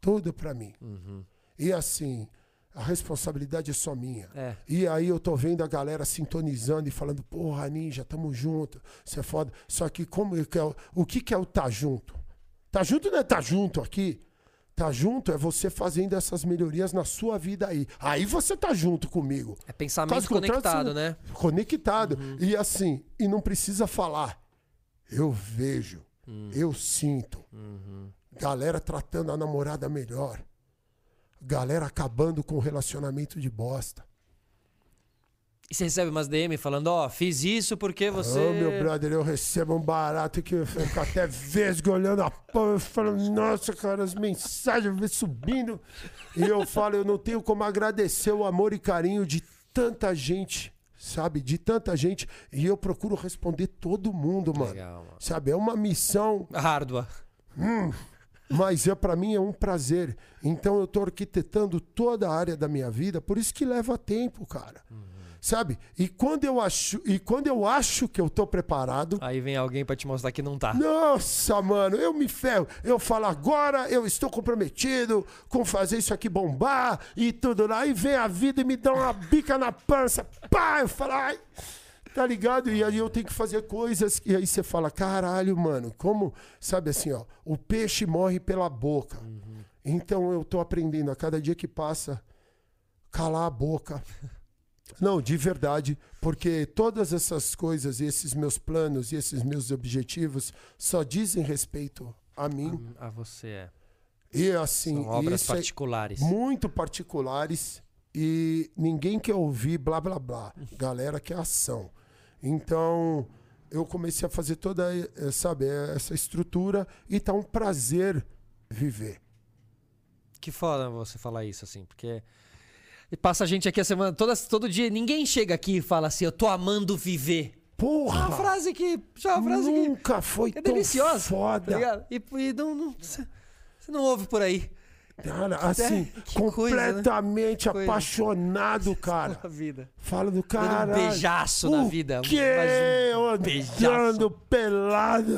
Tudo pra mim. Uhum. E assim, a responsabilidade é só minha. É. E aí eu tô vendo a galera sintonizando e falando, porra, ninja, tamo junto, você é foda. Só que como que é, o que, que é o tá junto? Tá junto, né? Tá junto aqui. Tá junto é você fazendo essas melhorias na sua vida aí. Aí você tá junto comigo. É pensamento Caso conectado, você- né? Conectado. E assim, e não precisa falar. Eu vejo, eu sinto. Galera tratando a namorada melhor. Galera acabando com o relacionamento de bosta. E você recebe umas DM falando, ó, fiz isso porque você... Ô, meu brother, eu recebo um barato que eu fico até vesgo olhando a pão. Eu falo, nossa, cara, as mensagens vêm subindo. E eu falo, eu não tenho como agradecer o amor e carinho de tanta gente, sabe? De tanta gente. E eu procuro responder todo mundo, mano. Legal, mano. Sabe? É uma missão, Árdua. mas é para mim é um prazer. Então eu tô arquitetando toda a área da minha vida, por isso que leva tempo, cara. Sabe? E quando eu acho, e quando eu acho que eu tô preparado, Aí vem alguém pra te mostrar que não tá. Nossa, mano, eu me ferro. Eu falo agora, eu estou comprometido com fazer isso aqui bombar e tudo lá. E vem a vida e me dá uma bica na pança. Pá, eu falo, ai, tá ligado? E aí eu tenho que fazer coisas. E aí você fala, caralho, mano, como, sabe assim, ó, o peixe morre pela boca. Então eu tô aprendendo a cada dia que passa, calar a boca. Não, de verdade, porque todas essas coisas, esses meus planos e esses meus objetivos só dizem respeito a mim. Ah, você é. E assim, São obras é particulares. muito particulares e ninguém quer ouvir blá blá blá. Galera quer ação. Então, eu comecei a fazer toda, eh, sabe, essa estrutura e tá um prazer viver. Que foda você falar isso, assim, porque. E passa a gente aqui a semana, toda, todo dia, ninguém chega aqui e fala assim, eu tô amando viver. É Porra! uma frase que. já é uma frase que. Nunca foi É tão deliciosa. foda. Tá? E, e não. não- Você não ouve por aí. Cara, assim, que coisa, né? completamente apaixonado, cara. Vida. Fala do Dando cara. um beijaço na vida. Que? Um Andando pelado.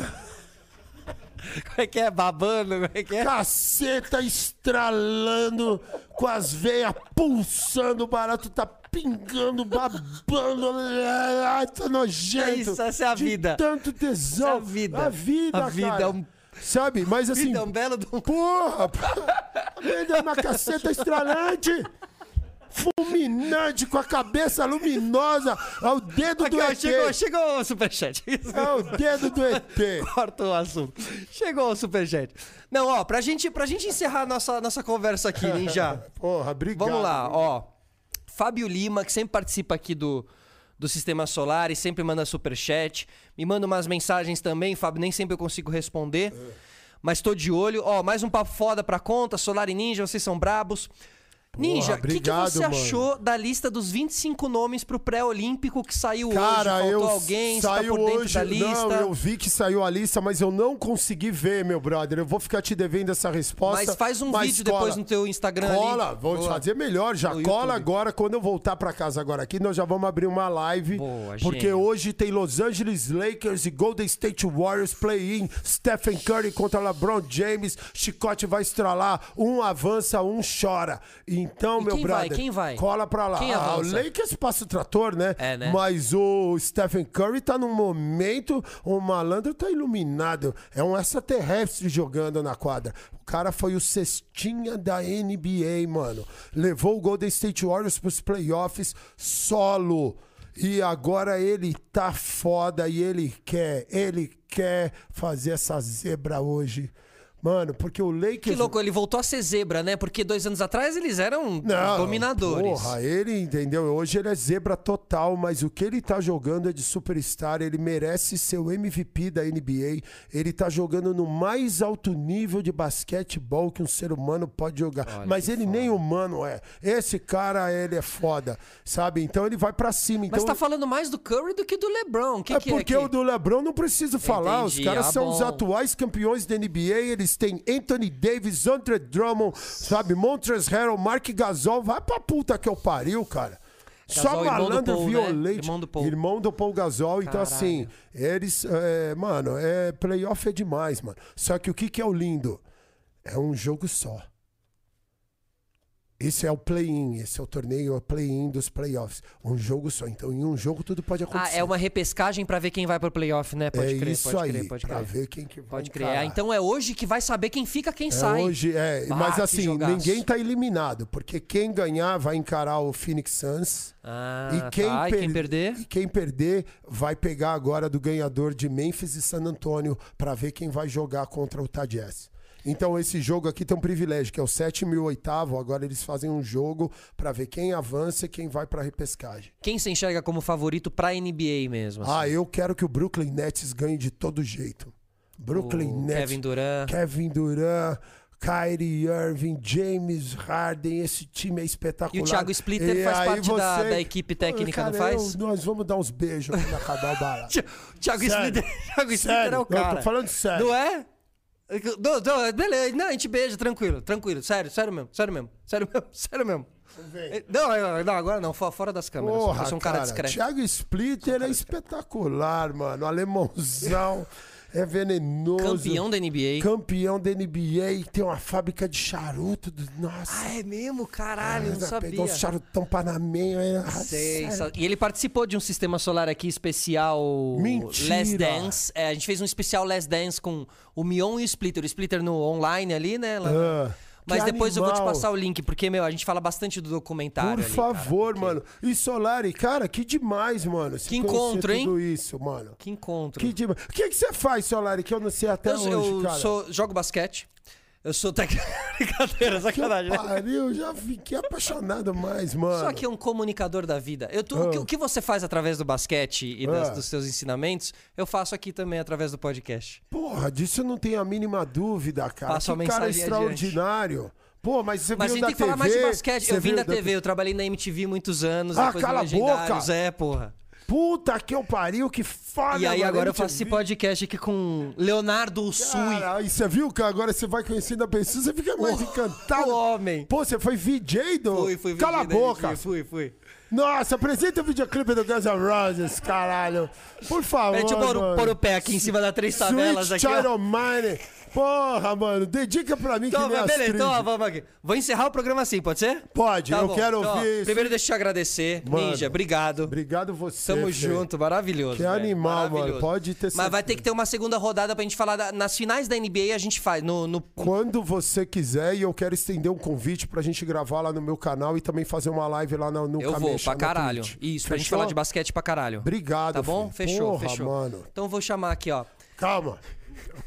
Como é que é? Babando? Como é que é? Caceta estralando, com as veias pulsando, o barato tá pingando, babando. Ai, tá nojento. É isso, essa é a vida. Tanto tesão. Essa é a vida. A vida, A vida cara. é um- Sabe? Mas assim. Vida é um belo do. Porra! Vendo uma caceta estralante! Fulminante, com a cabeça luminosa! É o dedo Aqui, do ó, ET! chegou, chegou o superchat. É o dedo do ET! Corta o assunto. Chegou o superchat. Não, ó, pra gente, pra gente encerrar a nossa, nossa conversa aqui, Ninja. Porra, obrigado. Vamos lá, ó. Fábio Lima, que sempre participa aqui do, do Sistema Solar e sempre manda superchat. Me manda umas mensagens também, Fábio, nem sempre eu consigo responder. Mas tô de olho. Ó, mais um papo foda pra conta. Solar e Ninja, vocês são brabos. Ninja, o que, que você mano. achou da lista dos 25 nomes pro pré-olímpico que saiu Cara, hoje? eu Faltou alguém? Você tá saiu dentro hoje. da lista? Não, eu vi que saiu a lista, mas eu não consegui ver, meu brother. Eu vou ficar te devendo essa resposta. Mas faz um mas vídeo cola. depois no teu Instagram Cola, ali. vou Boa. fazer melhor. Já No cola YouTube. agora. Quando eu voltar pra casa agora aqui, nós já vamos abrir uma live. Boa, porque gênio. hoje tem Los Angeles Lakers e Golden State Warriors play-in. Stephen Curry contra LeBron James. Chicote vai estralar. Um avança, um chora. Então, meu quem vai? brother. Quem vai? Cola pra lá. Quem ah, o? Lakers passa o trator, né? É, né? Mas o Stephen Curry tá num momento, o malandro tá iluminado. É um extraterrestre jogando na quadra. O cara foi o cestinha da NBA, mano. Levou o Golden State Warriors pros playoffs solo. E agora ele tá foda e ele quer, ele quer fazer essa zebra hoje. Mano, porque o Lakers... Que louco, ele voltou a ser zebra, né? Porque dois anos atrás eles eram dominadores. Porra, ele, entendeu? Hoje ele é zebra total, mas o que ele tá jogando é de superstar. Ele merece ser o MVP da NBA. Ele tá jogando no mais alto nível de basquetebol que um ser humano pode jogar. Olha mas ele nem humano é. Esse cara, ele é foda, sabe? Então ele vai pra cima. Então, Mas tá falando mais do Curry do que do LeBron. Que é que porque é que... o do LeBron não preciso falar. Os Entendi. caras Ah, são os atuais campeões da NBA. Eles têm Anthony Davis, Andre Drummond, sabe? Montrezl Harrell, Mark Gasol. Vai pra puta que eu pariu, cara. Só Gasol, do malandro Paul, né? violente. Irmão do Paul. Irmão do Paul Gasol. Então, Caralho. assim, eles. é, mano, é, playoff é demais, mano. Só que o que, que é o lindo? É um jogo só. Esse é o play-in, esse é o torneio, é o play-in dos playoffs. Um jogo só. Então, em um jogo tudo pode Ah, acontecer. é uma repescagem pra ver quem vai pro playoff, né? Pode É crer, isso pode aí, crer, pode pra crer. ver quem que vai Pode crer. Ah, então é hoje que vai saber quem fica, quem É sai. hoje, é. Bah, mas assim, ninguém tá eliminado, porque quem ganhar vai encarar o Phoenix Suns. Ah, e quem, tá. E per- quem perder? E quem perder vai pegar agora do ganhador de Memphis e San Antonio pra ver quem vai jogar contra o Utah Jazz. Então esse jogo aqui tem um privilégio, que é o sétimo e o oitavo. Agora eles fazem um jogo pra ver quem avança e quem vai pra repescagem. Quem se enxerga como favorito pra NBA mesmo? assim? Ah, eu quero que o Brooklyn Nets ganhe de todo jeito. Brooklyn O Nets. Kevin Durant. Kevin Durant, Kyrie Irving, James Harden, esse time é espetacular. E o Thiago Splitter E faz parte da- da equipe técnica, não Cara, faz? eu- nós vamos dar uns beijos quando acabar o barato. Thiago Sério. Splitter, Thiago Splitter é o eu cara. tô falando sério. Não é? Não, não, beleza, não, a gente beija, tranquilo, tranquilo. Sério, sério mesmo, sério mesmo, sério mesmo, sério mesmo. Não, eu- não, agora não, fo- fora das câmeras. Porra, eu sou um cara, cara, discreto. Thiago Splitter é espetacular, mano. Alemãozão, é venenoso. Campeão da NBA. Campeão da NBA, tem uma fábrica de charuto. do- Nossa. Ah, é mesmo? Caralho, não Pegou sabia. uns charutão panamenho. aí, ah, Sei, sa- E ele participou de um sistema solar aqui especial Mentira! Last Dance. É, a gente fez um especial Last Dance com o Mion e o Splitter. O Splitter no online ali, né? lá- Ah, Mas que depois eu vou te animal. passar o link, porque, meu, a gente fala bastante do documentário. Por ali, cara, favor, porque- mano. E Solari, cara, que demais, mano. Que encontro, hein? Tudo isso, mano. Que encontro. Que demais. O que, que você faz, Solari, que eu não sei até eu hoje, eu cara? sou, jogo basquete. Eu sou técnico. Brincadeira, Que sacanagem. né? pariu, já fiquei apaixonado mais, mano. Só que é um comunicador da vida. Eu tô- o, que, Ah. o que você faz através do basquete e das- Ah. dos seus ensinamentos, eu faço aqui também através do podcast. Porra, disso eu não tenho a mínima dúvida, cara. A que cara extraordinário. Pô, mas você Mas a veio gente da tem que TV. falar mais de basquete. Eu vim veio da TV, eu trabalhei na MTV muitos anos. Ah, cala a boca! Legendários. É, porra. Puta que eu pariu, que foda, E aí mano, agora eu faço esse podcast aqui com Leonardo Ussui. Cara, e você viu que agora você vai conhecendo a pessoa, você fica mais encantado. O homem. Pô, você foi VJ do... Fui, fui. Cala a boca. Fui, fui. Nossa, apresenta o videoclipe do Guns N' Roses, caralho. Por favor, deixa eu pôr, o- pé aqui em cima da três tabelas Sweet aqui. Child of Mine. Porra, mano, dedica pra mim Então, que nem beleza, Astrid. então ó, vamos aqui. Vou encerrar o programa assim, pode ser? Pode, Tá eu bom. quero Então, ó, ouvir... Primeiro deixa eu te agradecer. Mano, Ninja, obrigado. Obrigado você, Tamo Fê. junto, maravilhoso. Que velho, animal, mano, maravilhoso. pode ter Mas vai certeza. ter que ter uma segunda rodada pra gente falar da- nas finais da NBA a gente faz no, no- Quando você quiser, e eu quero estender um convite pra gente gravar lá no meu canal e também fazer uma live lá no, no Eu vou pra caralho. Isso, pra gente Fechou? falar de basquete pra caralho. Obrigado, Tá bom? Fê. Fechou, Porra, fechou. mano. Então eu vou chamar aqui, ó. Calma.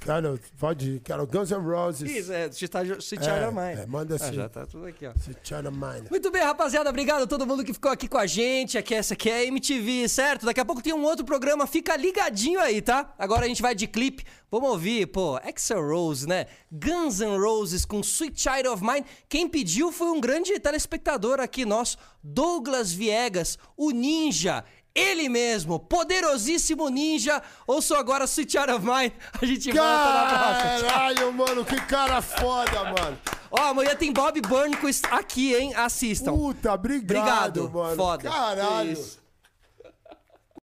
Quero, pode, quero Guns N' Roses. Isso, é, se tá, se É, mais. é, manda Ah, assim. já tá tudo aqui, ó. Sweet Child of Mine. Muito bem, rapaziada. Obrigado a todo mundo que ficou aqui com a gente. Aqui, essa aqui é a MTV, certo? Daqui a pouco tem um outro programa. Fica ligadinho aí, tá? Agora a gente vai de clipe. Vamos ouvir, pô, Axel Rose, né? Guns N' Roses com Sweet Child of Mine. Quem pediu foi um grande telespectador aqui nosso, Douglas Viegas, o Ninja. Ele mesmo, poderosíssimo ninja. Ouço agora Sweet Child of Mine. A gente volta na próxima. Caralho, mano, que cara foda, mano. Ó, amanhã tem Bob Burnquist aqui, hein? Assistam. Puta, obrigado, Obrigado, mano. foda. Caralho. Isso.